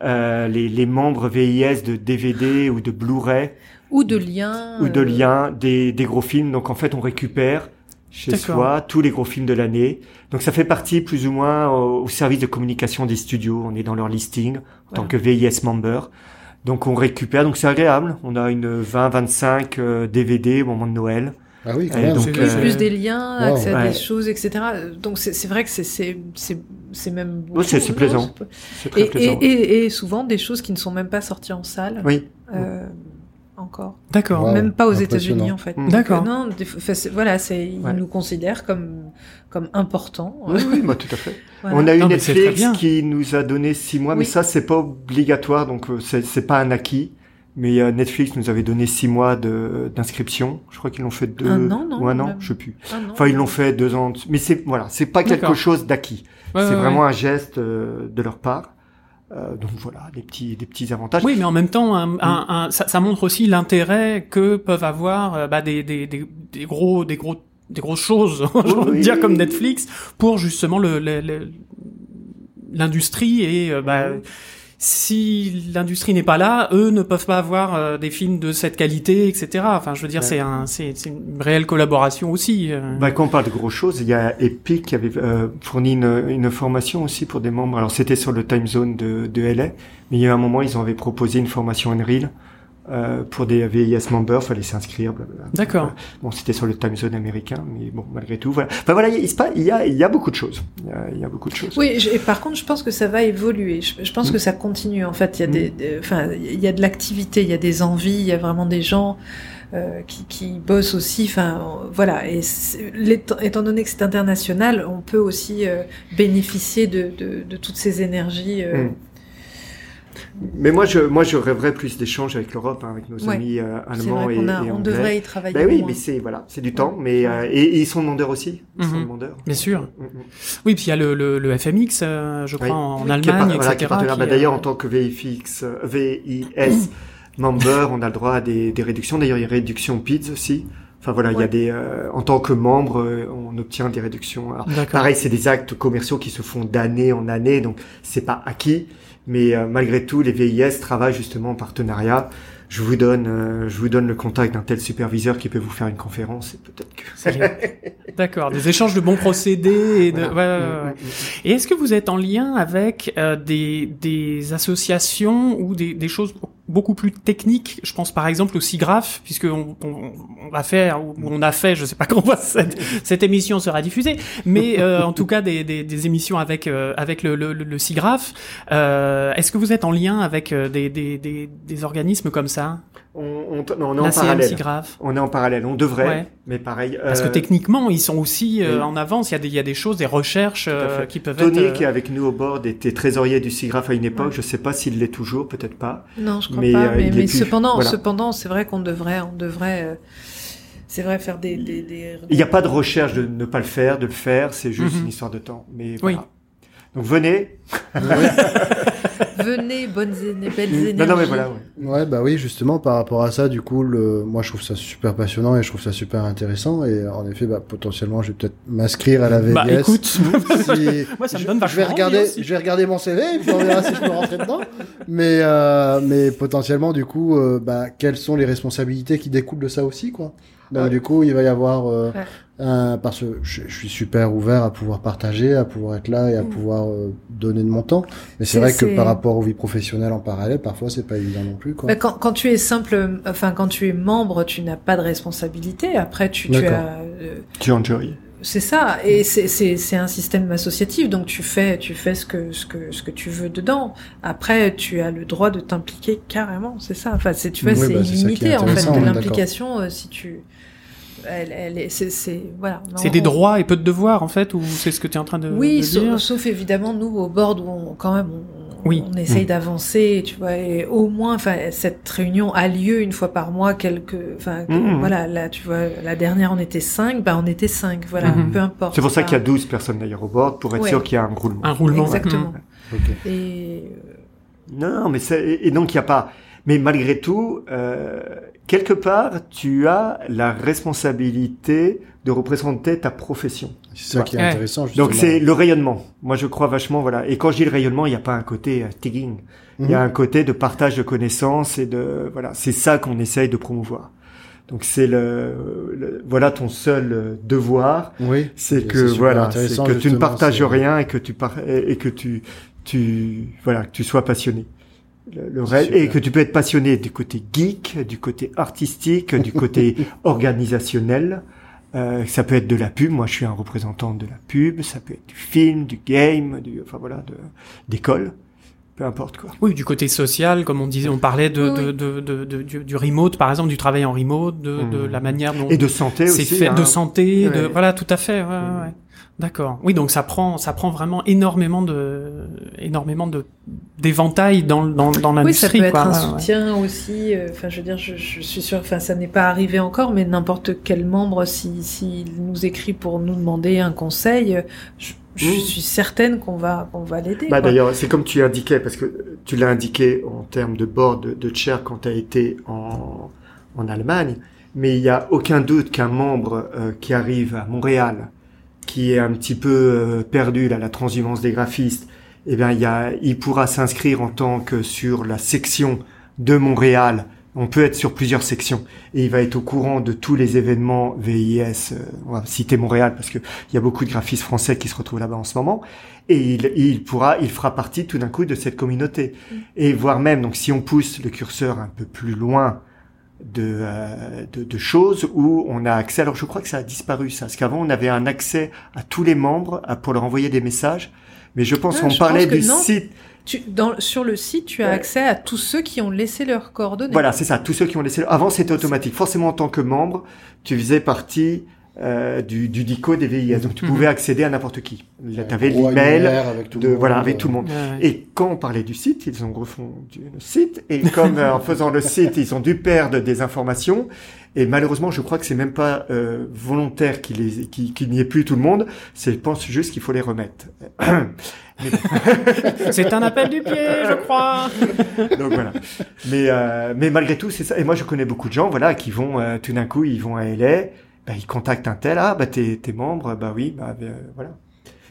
euh, les, les membres VIS de DVD ou de Blu-ray Ou de liens. ou de euh, liens des, des gros films. Donc en fait, on récupère chez soi tous les gros films de l'année. Donc ça fait partie plus ou moins au, au service de communication des studios. On est dans leur listing en tant que VIS member. Donc on récupère, donc c'est agréable. On a une 20-25 euh, DVD au moment de Noël. Ah oui, quand même. donc, Plus, euh, plus des liens, wow. accès à Ouais. des choses, etc. Donc c'est c'est vrai que c'est c'est c'est c'est même. Ouais, c'est- plaisant. très Et, plaisant. et, et, et souvent des choses qui ne sont même pas sorties en salle. Oui. euh, encore. D'accord. Wow. même pas aux. États-Unis en fait. Mm. Donc, D'accord. non, voilà, c'est ils Ouais. nous considèrent comme comme importants. Oui, oui, bah, tout à fait. Voilà. On a eu Non, Netflix qui nous a donné six mois, mais ça c'est pas obligatoire, donc euh, c'est c'est pas un acquis. Mais euh, Netflix nous avait donné six mois de d'inscription. Je crois qu'ils l'ont fait deux Un an, non, ou un an, même. je sais plus. Enfin, ils l'ont fait deux ans. Mais c'est voilà, c'est pas quelque chose d'acquis. Ouais, c'est ouais, vraiment ouais. un geste euh, de leur part. Euh, donc voilà, des petits des petits avantages. Oui, mais en même temps, un, un- un- ça, ça montre aussi l'intérêt que peuvent avoir euh, bah, des, des, des, des gros, des gros, des grosses choses, Oui. dire comme Netflix, pour justement le, l'industrie et euh, bah. Si l'industrie n'est pas là, eux ne peuvent pas avoir euh, des films de cette qualité, etc. Enfin, je veux dire, Ouais. c'est un, c'est, c'est une réelle collaboration aussi. euh. Bah, quand on parle de grosses choses, il y a Epic qui avait euh, fourni une, une formation aussi pour des membres. Alors c'était sur le time zone de, de LA, mais il y a un moment ils avaient proposé une formation Unreal euh, pour des VIS members, fallait s'inscrire. blablabla. D'accord. Bon, c'était sur le time zone américain, mais bon, malgré tout, voilà. Enfin voilà, il, y a, il y a beaucoup de choses. Il y a, il y a beaucoup de choses. Oui, je- et par contre, je pense que ça va évoluer. Je, je pense Mm. que ça continue. En fait, il y a Mm. des, des- enfin, il y a de l'activité, il y a des envies, il y a vraiment des gens euh, qui, qui bossent aussi. Enfin, voilà. Et étant donné que c'est international, on peut aussi euh, bénéficier de, de, de toutes ces énergies. euh, Mm. Mais moi, je, moi, je rêverais plus d'échanges avec l'Europe, hein, avec nos Ouais. amis euh, allemands vrai et, a, et on anglais. devrait y travailler. Ben oui, moins. mais c'est voilà, c'est du temps, mais euh, et, et ils sont demandeurs aussi. Ils sont Mhm. demandeurs. Bien sûr. Mm, mm. Oui, puis il y a le, le, le FMX, euh, je crois, Oui. en Qui est par- Allemagne, voilà, qui est etc. partenaire. qui, Bah, D'ailleurs, en tant que VFX, euh, VIS member, on a le droit à des, des réductions. D'ailleurs, il y a réduction PIDS aussi. Enfin voilà, il y a des, euh, en tant que membre, euh, on obtient des réductions. Alors, pareil, c'est des actes commerciaux qui se font d'année en année, donc c'est pas acquis. Mais euh, malgré tout, les VIS travaillent justement en partenariat. Je vous donne, euh, je vous donne le contact d'un tel superviseur qui peut vous faire une conférence et peut-être que. Bien. D'accord, des échanges de bons procédés et de. Voilà. ouais, ouais, ouais. Mm, mm, mm. Et est-ce que vous êtes en lien avec euh, des, des associations ou des, des choses beaucoup plus techniques Je pense par exemple au SIGRAPH, puisque on, va faire ou on a fait, je sais pas quand cette, cette émission sera diffusée, mais euh, en tout cas des, des, émissions avec euh, avec le, le. Euh, est-ce que vous êtes en lien avec des, des, des, des organismes comme ça? On, on, non, on est en CM parallèle. SIGRAPH On est en parallèle. On devrait, Ouais. mais pareil. Parce que euh, techniquement, ils sont aussi euh, oui. en avance. Il y a des, il y a des choses, des recherches euh, qui peuvent Tony, être. qui est avec nous au board, était trésorier du SIGRAPH à une époque. Ouais. Je sais pas s'il l'est toujours, peut-être pas. Non, je crois Mais, pas. euh, mais mais cependant, voilà. cependant, c'est vrai qu'on devrait, on devrait, euh, c'est vrai faire des, des, des- Il n'y a pas de recherche de ne pas le faire, de le faire. C'est juste Mhm. une histoire de temps. Mais Oui. Donc venez. Venez, bonnes et belles énergies. Non, non, mais voilà. ouais. Ouais, bah oui, justement, par rapport à ça, du coup, le... moi, je trouve ça super passionnant et je trouve ça super intéressant. Et en effet, bah, potentiellement, je vais peut-être m'inscrire à la VBS. Bah écoute, Si- moi ça me je- donne je vachement vais envie regarder, aussi. je vais regarder mon CV et puis on verra si je peux rentrer dedans. Mais, euh, mais potentiellement, du coup, euh, bah, quelles sont les responsabilités qui découlent de ça aussi, quoi? Donc, Ouais. du coup, il va y avoir, euh, Ouais. un, parce que je, je suis super ouvert à pouvoir partager, à pouvoir être là et à Mm. pouvoir euh, donner de mon temps. Mais c'est vrai que par rapport aux vies professionnelles en parallèle, parfois, c'est pas évident non plus, quoi. Quand, quand tu es simple, enfin quand tu es membre, tu n'as pas de responsabilité. Après, tu, tu as, euh, Tu enjoy. c'est ça, et c'est c'est c'est un système associatif, donc tu fais tu fais ce que ce que ce que tu veux dedans. Après, tu as le droit de t'impliquer carrément, c'est ça. Enfin, c'est tu vois, Oui, c'est bah, illimité en fait de l'implication euh, si tu, c'est c'est voilà. C'est On- des on- droits et peu de devoirs en fait, ou c'est ce que tu es en train de, Oui, de sauf, dire sauf évidemment nous au board où on, quand même on, Oui. on essaye Mm. d'avancer, tu vois, et au moins, enfin, cette réunion a lieu une fois par mois, quelques, enfin, Mhm. voilà, là, tu vois, la dernière on était cinq, bah on était cinq, voilà, Mhm. peu importe. C'est pour ça Enfin, qu'il y a 12 personnes d'ailleurs au board pour être Ouais. sûr qu'il y a un roulement. Un roulement. Exactement. Ok. Et Non, mais c'est, et donc il n'y a pas. Mais malgré tout, euh, quelque part, tu as la responsabilité de représenter ta profession. C'est ça qui est intéressant, justement. Donc c'est le rayonnement. Moi, je crois vachement, voilà. Et quand je dis le rayonnement, il n'y a pas un côté euh, tagging. Il y a Mhm. un côté de partage de connaissances et de voilà. C'est ça qu'on essaye de promouvoir. Donc c'est le, le- voilà ton seul euh, devoir, Oui. c'est que voilà, c'est que tu ne partages rien et que tu par- et et que tu tu voilà que tu sois passionné. Le, le reste- et que tu peux être passionné du côté geek, du côté artistique, du côté organisationnel. Euh, ça peut être de la pub. Moi, je suis un représentant de la pub. Ça peut être du film, du game, du enfin voilà, de d'école, peu importe quoi. Oui, du côté social, comme on disait, on parlait de, Oui, de, de, de- de- du, du remote, par exemple, du travail en remote, de, de Mhm. la manière dont Et de santé c'est aussi. fait, hein. de santé, de voilà, tout à fait. Ouais, ouais, ouais. D'accord. Oui, donc ça prend, ça prend vraiment énormément de, énormément de d'éventail dans dans dans oui, ça l'industrie. peut être quoi. un Ouais, ouais. soutien aussi. euh, Enfin, je veux dire, je, je suis sûre, enfin, ça n'est pas arrivé encore, mais n'importe quel membre, si s'il nous écrit pour nous demander un conseil, je, je suis certaine qu'on va qu'on va l'aider. Bah d'ailleurs, c'est comme tu indiquais, parce que tu l'as indiqué en termes de board de, de chair quand tu as été en, en Allemagne, mais il n'y a aucun doute qu'un membre euh, qui arrive à Montréal, qui est un petit peu euh, perdu là, la transhumance des graphistes, eh bien, il, y a, il pourra s'inscrire en tant que sur la section de Montréal. On peut être sur plusieurs sections et il va être au courant de tous les événements VIS. euh, on va citer Montréal parce que il y a beaucoup de graphistes français qui se retrouvent là-bas en ce moment et il, il pourra, il fera partie tout d'un coup de cette communauté et voire même donc si on pousse le curseur un peu plus loin de, euh, de, de choses où on a accès. Alors je crois que ça a disparu ça, parce qu'avant on avait un accès à tous les membres à- pour leur envoyer des messages, mais je pense Ah, qu'on parlait pense du non. site. Tu, dans, sur le site, tu as Ouais. accès à tous ceux qui ont laissé leurs coordonnées. Voilà, c'est ça. Tous ceux qui ont laissé. Avant c'était automatique. Forcément en tant que membre, tu faisais partie euh, du, du DICO des VIS, donc tu Mhm. pouvais accéder à n'importe qui. Là, tu avais l'email. annuaire avec tout de- le monde, voilà, avec tout le monde. Ouais, ouais. Et quand on parlait du site, ils ont refondu le site. Et comme euh, en faisant le site, ils ont dû perdre des informations. Et malheureusement, je crois que c'est même pas euh, volontaire qu'il qu'il n'y ait plus tout le monde. C'est, je pense juste qu'il faut les remettre. C'est un appel du pied, je crois. donc voilà. Mais euh, mais malgré tout, c'est ça. Et moi, je connais beaucoup de gens, voilà, qui vont euh, tout d'un coup, ils vont à LA, bah, ils contactent un tel, ah bah t'es t'es membre, bah oui, bah euh, voilà.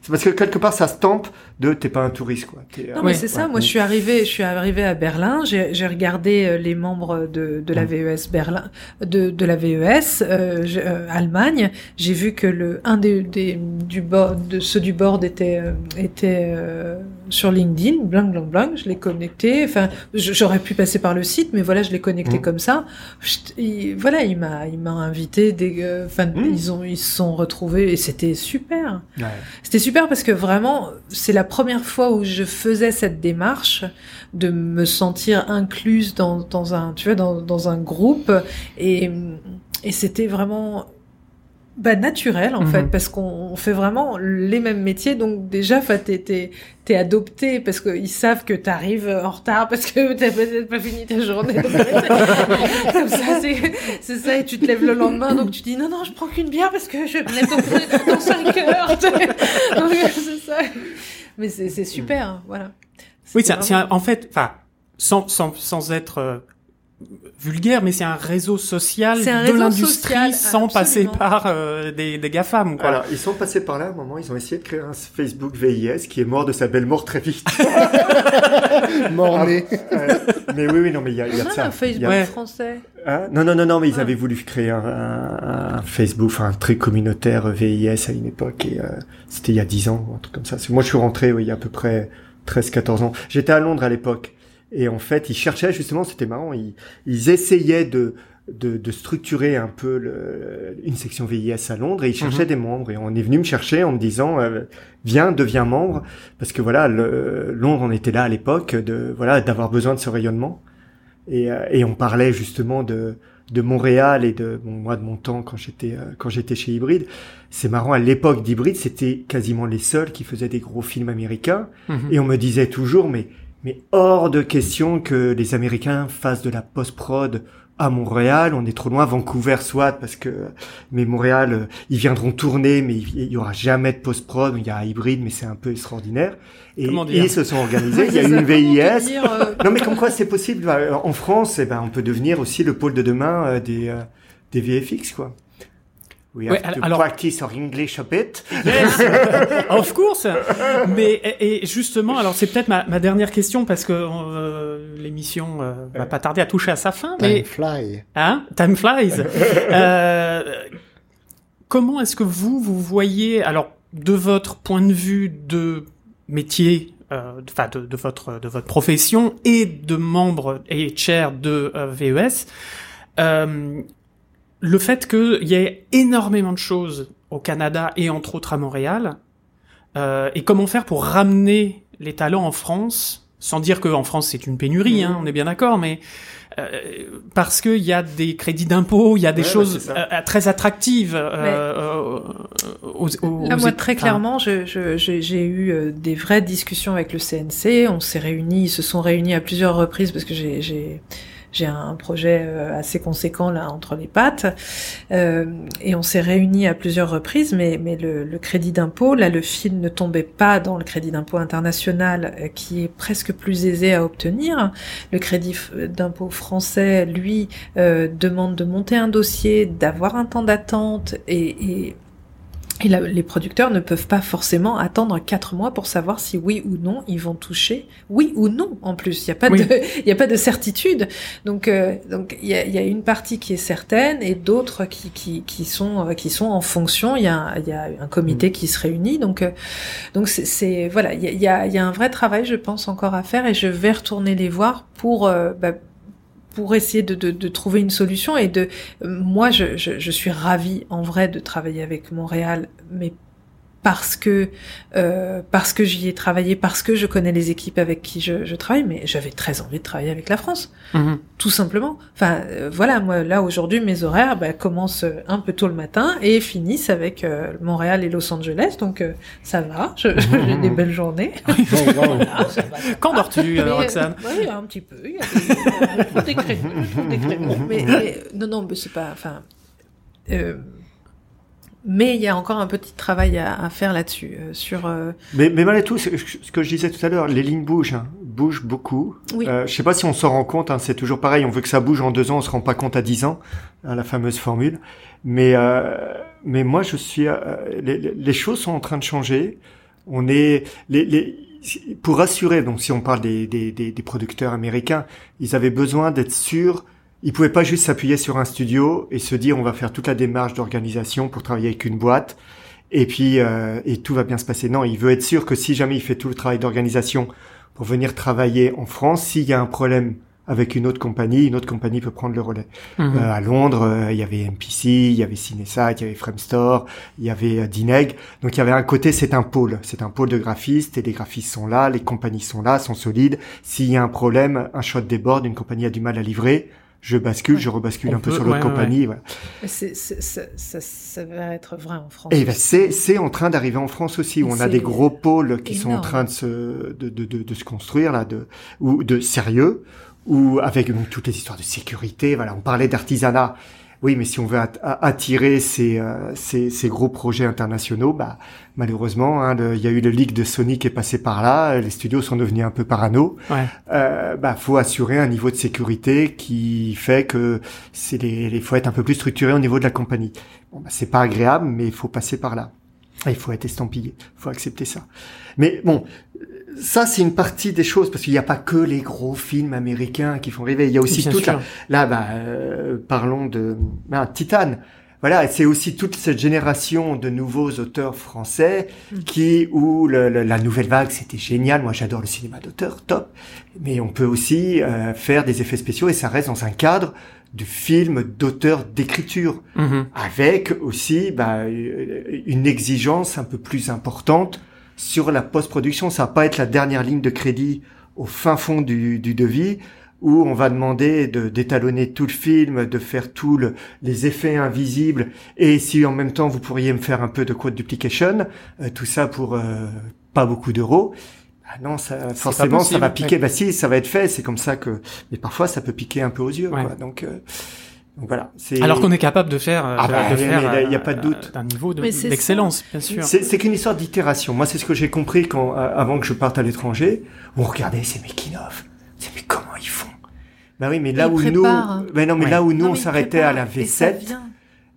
C'est parce que quelque part, ça stampe de t'es pas un touriste, quoi. Non, mais Ouais. c'est ça. Ouais. Moi, je suis arrivée, je suis arrivée à Berlin. J'ai j'ai regardé euh, les membres de, de la Mm. VES Berlin, de, de la VES euh, euh, Allemagne. J'ai vu que le un des, des du board, de ceux du board était euh, était euh, sur LinkedIn. Blang blang blang. Je l'ai connecté. Enfin, j'aurais pu passer par le site, mais voilà, je l'ai connecté Mm. comme ça. Chut, il- voilà, il m'a il m'a invité. Des, euh, enfin, Mm. ils ont ils se sont retrouvés et c'était super. Ouais. C'était super parce que vraiment, c'est la première fois où je faisais cette démarche de me sentir incluse dans, dans un, tu vois, dans, dans un groupe et, et c'était vraiment bah, naturel en Mhm. fait parce qu'on on fait vraiment les mêmes métiers. Donc déjà t'es t'es adopté parce qu'ils savent que t'arrives en retard parce que t'as peut-être pas fini ta journée. Donc, comme ça c'est c'est ça et tu te lèves le lendemain donc tu dis non non je prends qu'une bière parce que je venais t'ouvrir dans 5 heures. Donc c'est ça. Mais c'est super hein, voilà. Oui, un- vraiment- en fait, enfin, sans, sans, sans être euh, vulgaire, mais c'est un réseau social C'est un de réseau l'industrie social, sans passer absolument. par euh, des, des GAFAM, quoi. Alors, ils sont passés par là à un moment, ils ont essayé de créer un Facebook VIS qui est mort de sa belle mort très vite. Mort-né. Ouais. mais oui, oui, non, mais il y a, il y a de ça. un Facebook a- français Hein? Non, non, non, non, mais ils Ah. avaient voulu créer un, un- un Facebook, enfin un très communautaire euh, VIS à une époque, et euh, c'était il y a 10 ans, un truc comme ça. Moi, je suis rentré, oui, il y a à peu près 13-14 ans. J'étais à Londres à l'époque, et en fait, ils cherchaient justement, c'était marrant, ils, ils essayaient de, de, de structurer un peu le, une section VIS à Londres, et ils cherchaient Mhm. des membres, et on est venu me chercher en me disant, euh, viens, deviens membre, parce que voilà, le, Londres, on était là à l'époque, de voilà, d'avoir besoin de ce rayonnement. Et, euh, et on parlait justement de, de Montréal et de bon, moi de mon temps quand j'étais euh, quand j'étais chez Hybrid. C'est marrant à l'époque d'Hybrid, c'était quasiment les seuls qui faisaient des gros films américains. Mhm. Et on me disait toujours, mais mais hors de question que les Américains fassent de la post-prod à Montréal. On est trop loin, Vancouver soit parce que mais Montréal, euh, ils viendront tourner, mais il, y aura jamais de post-prod. Il y a Hybrid, mais c'est un peu extraordinaire. Et ils se sont organisés. Il y a une VIS. dire, euh, Non, mais comme quoi c'est possible. Bah, En France, eh ben, on peut devenir aussi le pôle de demain euh, des, des VFX, quoi. We have Ouais, to alors- practice our English a bit. Yes, of course. Mais et, et justement, alors c'est peut-être ma, ma dernière question parce que euh, l'émission euh, va pas tarder à toucher à sa fin. Mais Time fly. Hein? Time flies. euh, comment est-ce que vous, vous voyez, alors, de votre point de vue de métier, euh, enfin, de, de votre, de votre profession et de membre et chair de euh, VES, euh, le fait qu'il y ait énormément de choses au Canada et entre autres à Montréal, euh, et comment faire pour ramener les talents en France, sans dire qu'en France c'est une pénurie, hein, on est bien d'accord, mais euh, parce qu'il y a des crédits d'impôt, il y a des Ouais, choses euh, très attractives euh, euh, aux, aux- Là, aux- moi, très clairement, je- je- j'ai j'ai eu euh, des vraies discussions avec le CNC. On s'est réunis, ils se sont réunis à plusieurs reprises parce que j'ai j'ai un projet euh, assez conséquent là entre les pattes Euh, et on s'est réunis à plusieurs reprises. Mais mais le, le crédit d'impôt, là, le film ne tombait pas dans le crédit d'impôt international euh, qui est presque plus aisé à obtenir. Le crédit f- d'impôt français, lui, euh, demande de monter un dossier, d'avoir un temps d'attente et, et et la- les producteurs ne peuvent pas forcément attendre quatre mois pour savoir si oui ou non ils vont toucher, oui ou non en plus. Il n'y a pas Oui. de, il y a pas de certitude. Donc, euh, donc il y a, y a une partie qui est certaine et d'autres qui, qui, qui sont, euh, qui sont en fonction. Il y a, y a un comité qui se réunit. Donc, euh, donc c'est, voilà, il y a, il y, a, il y a un vrai travail, je pense, encore à faire et je vais retourner les voir pour, euh, bah, pour essayer de, de, de trouver une solution et de moi je, je, je suis ravie en vrai de travailler avec Montréal mais parce que euh, parce que j'y ai travaillé parce que je connais les équipes avec qui je, je travaille mais j'avais très envie de travailler avec la France mhm. tout simplement enfin euh, voilà moi là aujourd'hui mes horaires bah, commencent un peu tôt le matin et finissent avec euh, Montréal et Los Angeles donc euh, ça va je- j'ai des belles journées Quand dors-tu, Roxane ouais, un petit peu. Il y a des, je trouve des créneaux, je trouve des créneaux. Mais, mais- non, non, mais c'est pas. Enfin. euh, mais il y a encore un petit travail à, à faire là-dessus, euh, sur. euh, Mais, mais malgré tout, ce que je disais tout à l'heure, les lignes bougent, hein, bougent beaucoup. oui. Euh, je sais pas si on s'en rend compte, hein, c'est toujours pareil, on veut que ça bouge en deux ans, on se rend pas compte à dix ans, hein, la fameuse formule. Mais, euh, mais moi, je suis, euh, les, les- les choses sont en train de changer. On est les, les pour assurer. Donc, si on parle des, des, des, des producteurs américains, ils avaient besoin d'être sûrs. Ils pouvaient pas juste s'appuyer sur un studio et se dire on va faire toute la démarche d'organisation pour travailler avec une boîte et puis euh, et tout va bien se passer. Non, il veut être sûr que si jamais il fait tout le travail d'organisation pour venir travailler en France, s'il y a un problème avec une autre compagnie, une autre compagnie peut prendre le relais. Mhm. Euh, à Londres, euh, il y avait MPC, il y avait Cinesite, il y avait Framestore, il y avait euh, Dineg. Donc il y avait un côté, c'est un pôle, c'est un pôle de graphistes et les graphistes sont là, les compagnies sont là, sont solides. S'il y a un problème, un shot déborde, une compagnie a du mal à livrer, je bascule, je rebascule On un peu sur l'autre ouais, ouais, compagnie. Voilà. Ça, ça, ça va être vrai en France. Et ben c'est c'est en train d'arriver en France aussi où Et on a des gros pôles qui sont en train de se de, de, de, de se construire là de ou de sérieux ou avec donc, toutes les histoires de sécurité voilà on parlait d'artisanat oui mais si on veut attirer ces, euh, ces ces gros projets internationaux bah malheureusement hein, il y a eu le leak de Sony qui est passé par là les studios sont devenus un peu parano Ouais. euh, bah faut assurer un niveau de sécurité qui fait que c'est les, les faut être un peu plus structuré au niveau de la compagnie. Bon bah c'est pas agréable, mais il faut passer par là. Et Il faut être estampillé, il faut accepter ça. Mais bon, ça c'est une partie des choses parce qu'il n'y a pas que les gros films américains qui font rêver. Il y a aussi toute la, là bah euh, parlons de ben, Titan. Voilà, c'est aussi toute cette génération de nouveaux auteurs français qui, où le- le- la nouvelle vague, c'était génial. Moi, j'adore le cinéma d'auteur, top. Mais on peut aussi euh, faire des effets spéciaux et ça reste dans un cadre de film d'auteur d'écriture Mhm. avec aussi bah, une exigence un peu plus importante sur la post-production. Ça va pas être la dernière ligne de crédit au fin fond du, du devis où on va demander de d'étalonner tout le film, de faire tous le, les effets invisibles et si en même temps vous pourriez me faire un peu de code duplication, euh, tout ça pour euh, pas beaucoup d'euros. Ah non, ça, forcément, ça va piquer. ouais. Bah si, ça va être fait. C'est comme ça que. Mais parfois, ça peut piquer un peu aux yeux. Ouais. Quoi. Donc, euh, donc voilà. C'est. Alors qu'on est capable de faire, euh, Ah bah, de mais faire là, y a euh, pas de doute. d'un niveau de- d'excellence, bien sûr. C'est qu'une histoire d'itération. Moi, c'est ce que j'ai compris quand, euh, avant que je parte à l'étranger. On regardait ces making-of. C'est mais comment ils font? Bah oui, mais là Ils où préparent. nous, mais non, mais Ouais. là où nous Non, on il s'arrêtait à la et ça V7. vient.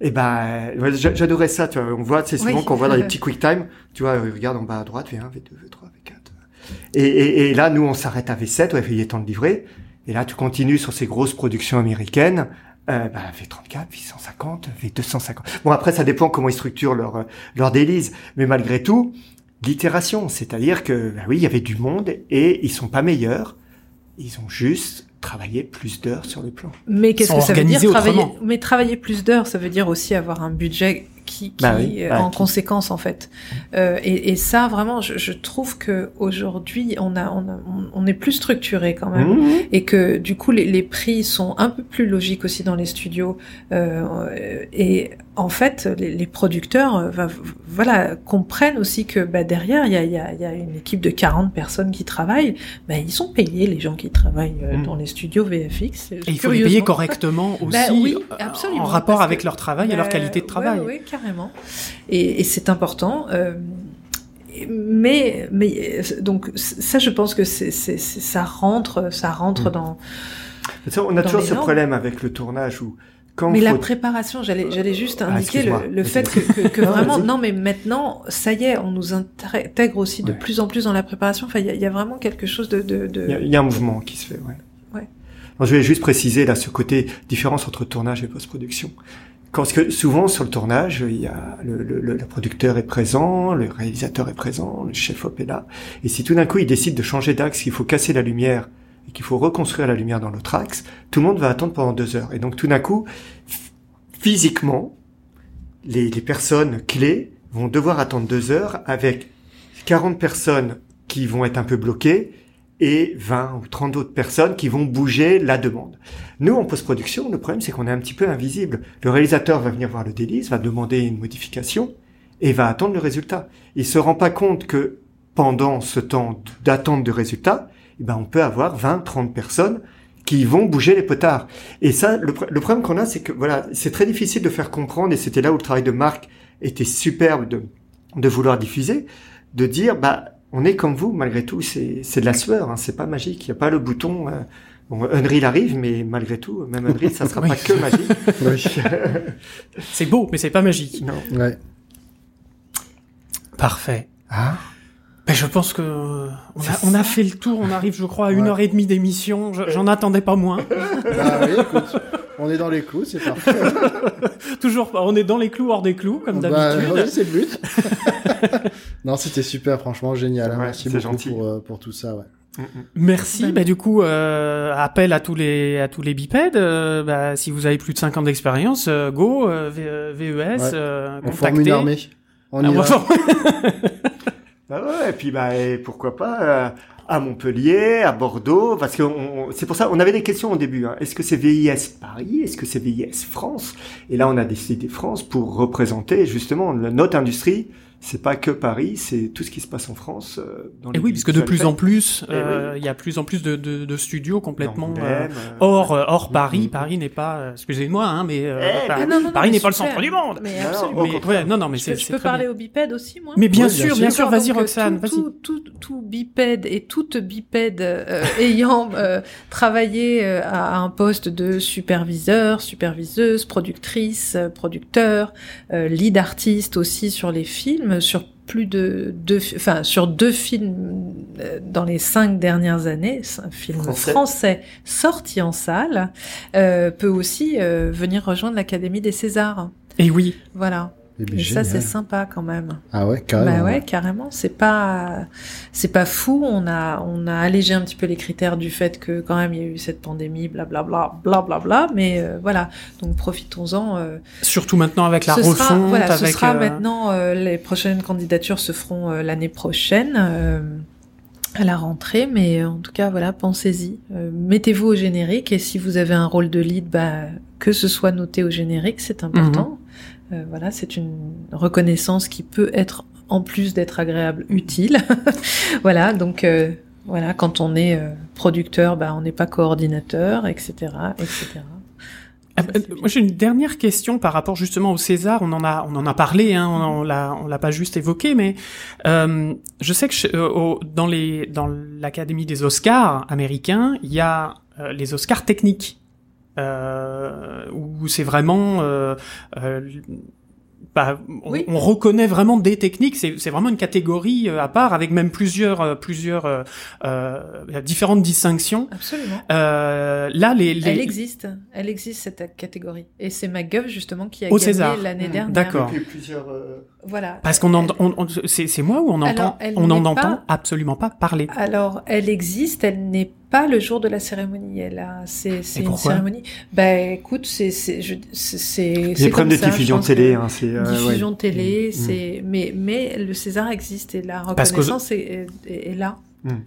Et ben, j'adorais ça. Tu vois, on voit, c'est souvent Oui. qu'on voit dans les petits quick time. Tu vois, euh, regarde en bas à droite, V1, V2, V3, V4. Et, et, et là, nous, on s'arrête à V7. Ouais, il est temps de livrer. Et là, tu continues sur ces grosses productions américaines. Euh, bah, V34, V150, V250. Bon, après, ça dépend comment ils structurent leur, euh, leur délice. Mais malgré tout, l'itération. C'est-à-dire que, bah oui, il y avait du monde et ils sont pas meilleurs. Ils ont juste travaillé plus d'heures sur le plan. Mais qu'est-ce que ça veut dire travailler autrement. Mais travailler plus d'heures, ça veut dire aussi avoir un budget qui, qui Bah oui, euh, bah, en qui- conséquence en fait. Euh, et, et ça vraiment, je, je trouve que aujourd'hui on a, on a, on- est plus structuré quand même. Mmh. et que du coup les, les prix sont un peu plus logiques aussi dans les studios euh, et en fait les, les producteurs euh, va- voilà comprennent aussi que bah, derrière il y a, il y, a, il y a une équipe de 40 personnes qui travaillent bah, ils sont payés les gens qui travaillent euh, Mm. dans les studios VFX Et il faut les payer correctement aussi, Bah oui, euh, absolument, en rapport avec que- leur travail et leur Bah, qualité de travail. Carrément. Et, et c'est important. euh, mais, mais donc ça, je pense que c'est, ça rentre, ça rentre Mm. dans. Ça, on a Dans toujours ce normes. problème avec le tournage où quand Mais la préparation, j'allais, j'allais juste Ah, indiquer le, fait que, que, que Non, vraiment, non, mais maintenant, ça y est, on nous intègre aussi de Ouais. plus en plus dans la préparation. Enfin, il y, a- il y a vraiment quelque chose de, de, de- Il y, a, il y a un mouvement qui se fait, ouais. Ouais. Alors, je vais juste préciser là ce côté différence entre tournage et post-production. Parce que souvent sur le tournage, il y a le, le- le- producteur est présent, le réalisateur est présent, le chef op est là. Et si tout d'un coup il décide de changer d'axe, qu'il faut casser la lumière et qu'il faut reconstruire la lumière dans l'autre axe, tout le monde va attendre pendant deux heures. Et donc tout d'un coup, physiquement, les, les personnes clés vont devoir attendre deux heures avec 40 personnes qui vont être un peu bloquées et 20 ou 30 autres personnes qui vont bouger la demande. Nous, en post-production, le problème, c'est qu'on est un petit peu invisible. Le réalisateur va venir voir le délice, va demander une modification et va attendre le résultat. Il se rend pas compte que pendant ce temps d'attente de résultat, eh ben, on peut avoir 20, 30 personnes qui vont bouger les potards. Et ça, le, pr- le problème qu'on a, c'est que voilà, c'est très difficile de faire comprendre, et c'était là où le travail de Marc était superbe de, de vouloir diffuser, de dire, bah, on est comme vous, malgré tout, c'est c'est de la sueur, hein, c'est pas magique, il n'y a pas le bouton. euh, bon, Unreal arrive, mais malgré tout, même Unreal, ça sera Oui. pas que magique. Oui. C'est beau, mais c'est pas magique. non. Ouais. Parfait. Ah, Ben, je pense que on a, on a fait le tour. On arrive, je crois, à une heure et demie d'émission. Je- J'en attendais pas moins. Ah oui, écoute, on est dans les clous, c'est parfait. Toujours, pas. on est dans les clous hors des clous, comme Bah, d'habitude. oui, c'est le but. non, c'était super, franchement, génial. hein. Ouais, Merci beaucoup gentil. pour, euh, pour tout ça. Ouais. Merci. Ben- Bah, du coup, euh, appel à tous les à tous les bipèdes. euh, bah, si vous avez plus de 5 ans d'expérience, euh, go VES, Ouais. euh, On forme contactez. une armée. On Ah, y on va. Bah et puis bah pourquoi pas euh, à Montpellier, à Bordeaux, parce que c'est pour ça on avait des questions au début. Hein. Est-ce que c'est VIS Paris? Est-ce que c'est VIS France? Et là on a décidé France pour représenter justement notre industrie. C'est pas que Paris, c'est tout ce qui se passe en France. euh, dans Et les oui, parce que de plus en plus, Eh euh, oui. il y a plus en plus de, de, de studios complètement euh, euh, hors euh, hors Mhm. Paris. Paris n'est pas, euh, excusez-moi, hein, mais euh, Eh, Paris, n'est pas le centre du monde. Mais Non, absolument. Mais ouais, non, non, mais Je c'est peux, je parler bien. au bipède aussi, moi Mais bien Oui, bien sûr, bien sûr, vas-y euh, Roxane, tout, vas-y. tout, tout, tout bipède et toute bipède euh, ayant euh, travaillé euh, à un poste de superviseur, superviseuse, productrice, euh, producteur, euh, lead artiste aussi sur les films, sur plus de deux, fi- enfin sur deux films euh, dans les cinq dernières années, un film Français. français, sorti en salle, euh, peut aussi euh, venir rejoindre l'Académie des Césars. Et oui, Voilà. Et ça, c'est sympa quand même. Ah ouais, carrément. Bah ouais, carrément. C'est pas, c'est pas fou. On a, on a allégé un petit peu les critères du fait que quand même il y a eu cette pandémie, blablabla, blablabla. Mais euh, voilà. Donc profitons-en. euh, surtout maintenant avec la ce refonte, sera, voilà, ce sera euh, maintenant. euh, les prochaines candidatures se feront euh, l'année prochaine. euh, à la rentrée, mais en tout cas, voilà, pensez-y. Euh, Mettez-vous au générique et si vous avez un rôle de lead, bah, que ce soit noté au générique, c'est important. Euh, voilà, c'est une reconnaissance qui peut être, en plus d'être agréable, utile. voilà, donc euh, voilà, quand on est euh, producteur, bah, on n'est pas coordinateur, etc., etc. Ah, c'est moi j'ai une dernière question par rapport justement au César. On en a, on en a parlé, hein, on, l'a, on l'a pas juste évoqué, mais euh, je sais que euh, au- dans les, dans l'Académie des Oscars américains, il y a euh, les Oscars techniques, où c'est vraiment euh, euh, bah, on, Oui. on reconnaît vraiment des techniques. C'est, c'est vraiment une catégorie euh, à part, avec même plusieurs, euh, plusieurs euh, euh, différentes distinctions. Absolument. Euh, là, les, les... Elle existe, elle existe cette catégorie. Et c'est MacGuff justement qui a Au gagné l'année Mmh, dernière. d'accord. Plusieurs. euh, Voilà. Parce qu'on en, on, on- c'est, c'est moi ou on Alors, entend, elle on n'en entend pas- absolument pas parler. Alors, elle existe, elle n'est pas le jour de la cérémonie. Elle a, c'est, c'est une cérémonie. Bah, écoute, c'est, c'est, je- c'est, c'est. C'est comme de ça, diffusion je pense télé, hein, c'est. euh, diffusion ouais. télé, Mm. c'est, mais, mais le César existe et la Parce que- reconnaissance est, est, est là.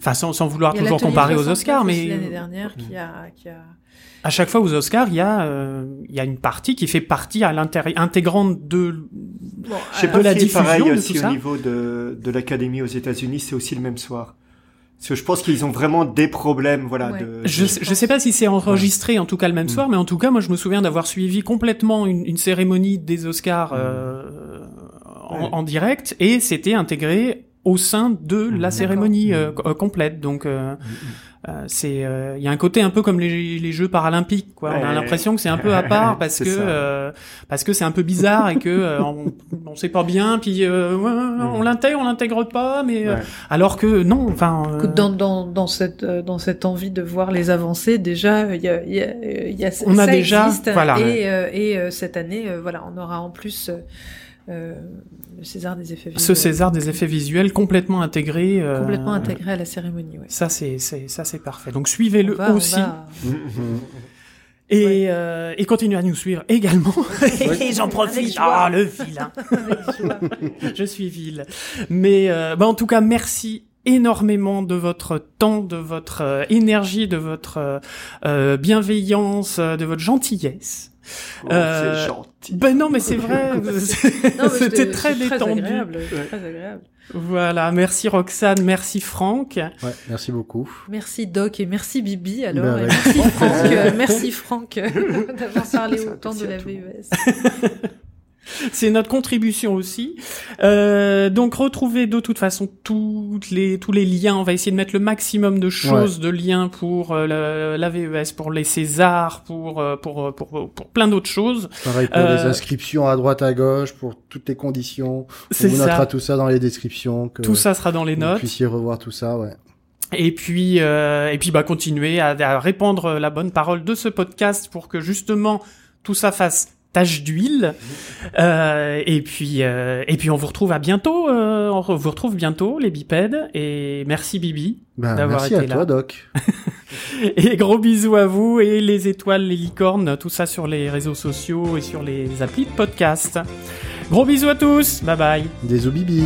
Enfin, sans, sans vouloir toujours comparer aux 69 Oscars, mais l'année dernière Mm. qui a, qui a. à chaque fois aux Oscars, il y a, euh, il y a une partie qui fait partie à l'intérieur intégrante de. Bon, Je sais alors, pas de la si c'est pareil diffusion de aussi au niveau de, de l'académie aux États-Unis, c'est aussi le même soir. Parce que je pense qu'ils ont vraiment des problèmes, voilà. Ouais. De, Je, de- je sais pas si c'est enregistré en tout cas le même soir, mais en tout cas moi je me souviens d'avoir suivi complètement une, une cérémonie des Oscars euh, en, Ouais. en direct et c'était intégré au sein de la cérémonie euh, co- euh, complète. Donc euh, Mm, euh, c'est il y a un côté un peu comme les, les Jeux paralympiques quoi. On a l'impression que c'est un peu à part parce que euh, parce que c'est un peu bizarre et que euh, on, on sait pas bien puis euh, ouais, on l'intègre on l'intègre pas mais euh, Ouais. alors que non enfin euh, dans, dans, dans, cette, euh, dans cette envie de voir les avancées, déjà, il y a, il y a, il y a, On a ça déjà- existe. voilà. Et, euh, et euh, cette année, euh, voilà, on aura en plus euh, le César des effets visuels. ce César des effets visuels complètement intégré euh, Complètement intégré à la cérémonie, ouais. Ça c'est c'est ça c'est parfait. Donc On suivez-le aussi va- et Ouais. euh, et continuez à nous suivre également. et j'en profite. Ah le vilain. Je suis vil. Mais euh, bah en tout cas merci énormément de votre temps, de votre euh, énergie, de votre bienveillance, de votre gentillesse. Oh, Euh, c'est gentil. Ben non mais c'est vrai. C'était très détendu. agréable, c'est très agréable. Voilà, merci Roxane, merci Franck. Ouais, merci beaucoup. Merci Doc et merci Bibi alors. Et ouais. merci Franck, euh, merci Franck euh, d'avoir parlé autant de la. VES. c'est notre contribution aussi. Euh, donc retrouvez de toute façon toutes les tous les liens. On va essayer de mettre le maximum de choses, de liens pour euh, la, la VES, pour les Césars, pour euh, pour, pour pour, pour plein d'autres choses. Pareil pour les inscriptions à droite à gauche, pour toutes les conditions. On vous ça. notera tout ça dans les descriptions. Que Tout ça sera dans les vous notes. puissiez revoir tout ça, ouais. Et puis, euh, et puis, bah, continuer à, à répandre la bonne parole de ce podcast pour que justement tout ça fasse tache d'huile. Euh, et puis, euh, et puis, on vous retrouve à bientôt. euh, on vous retrouve bientôt, les bipèdes. Et merci Bibi. Ben, D'avoir merci à été là. toi, Doc. Et gros bisous à vous et les étoiles, les licornes, tout ça sur les réseaux sociaux et sur les applis de podcast. Gros bisous à tous. Bye bye. Des bibi.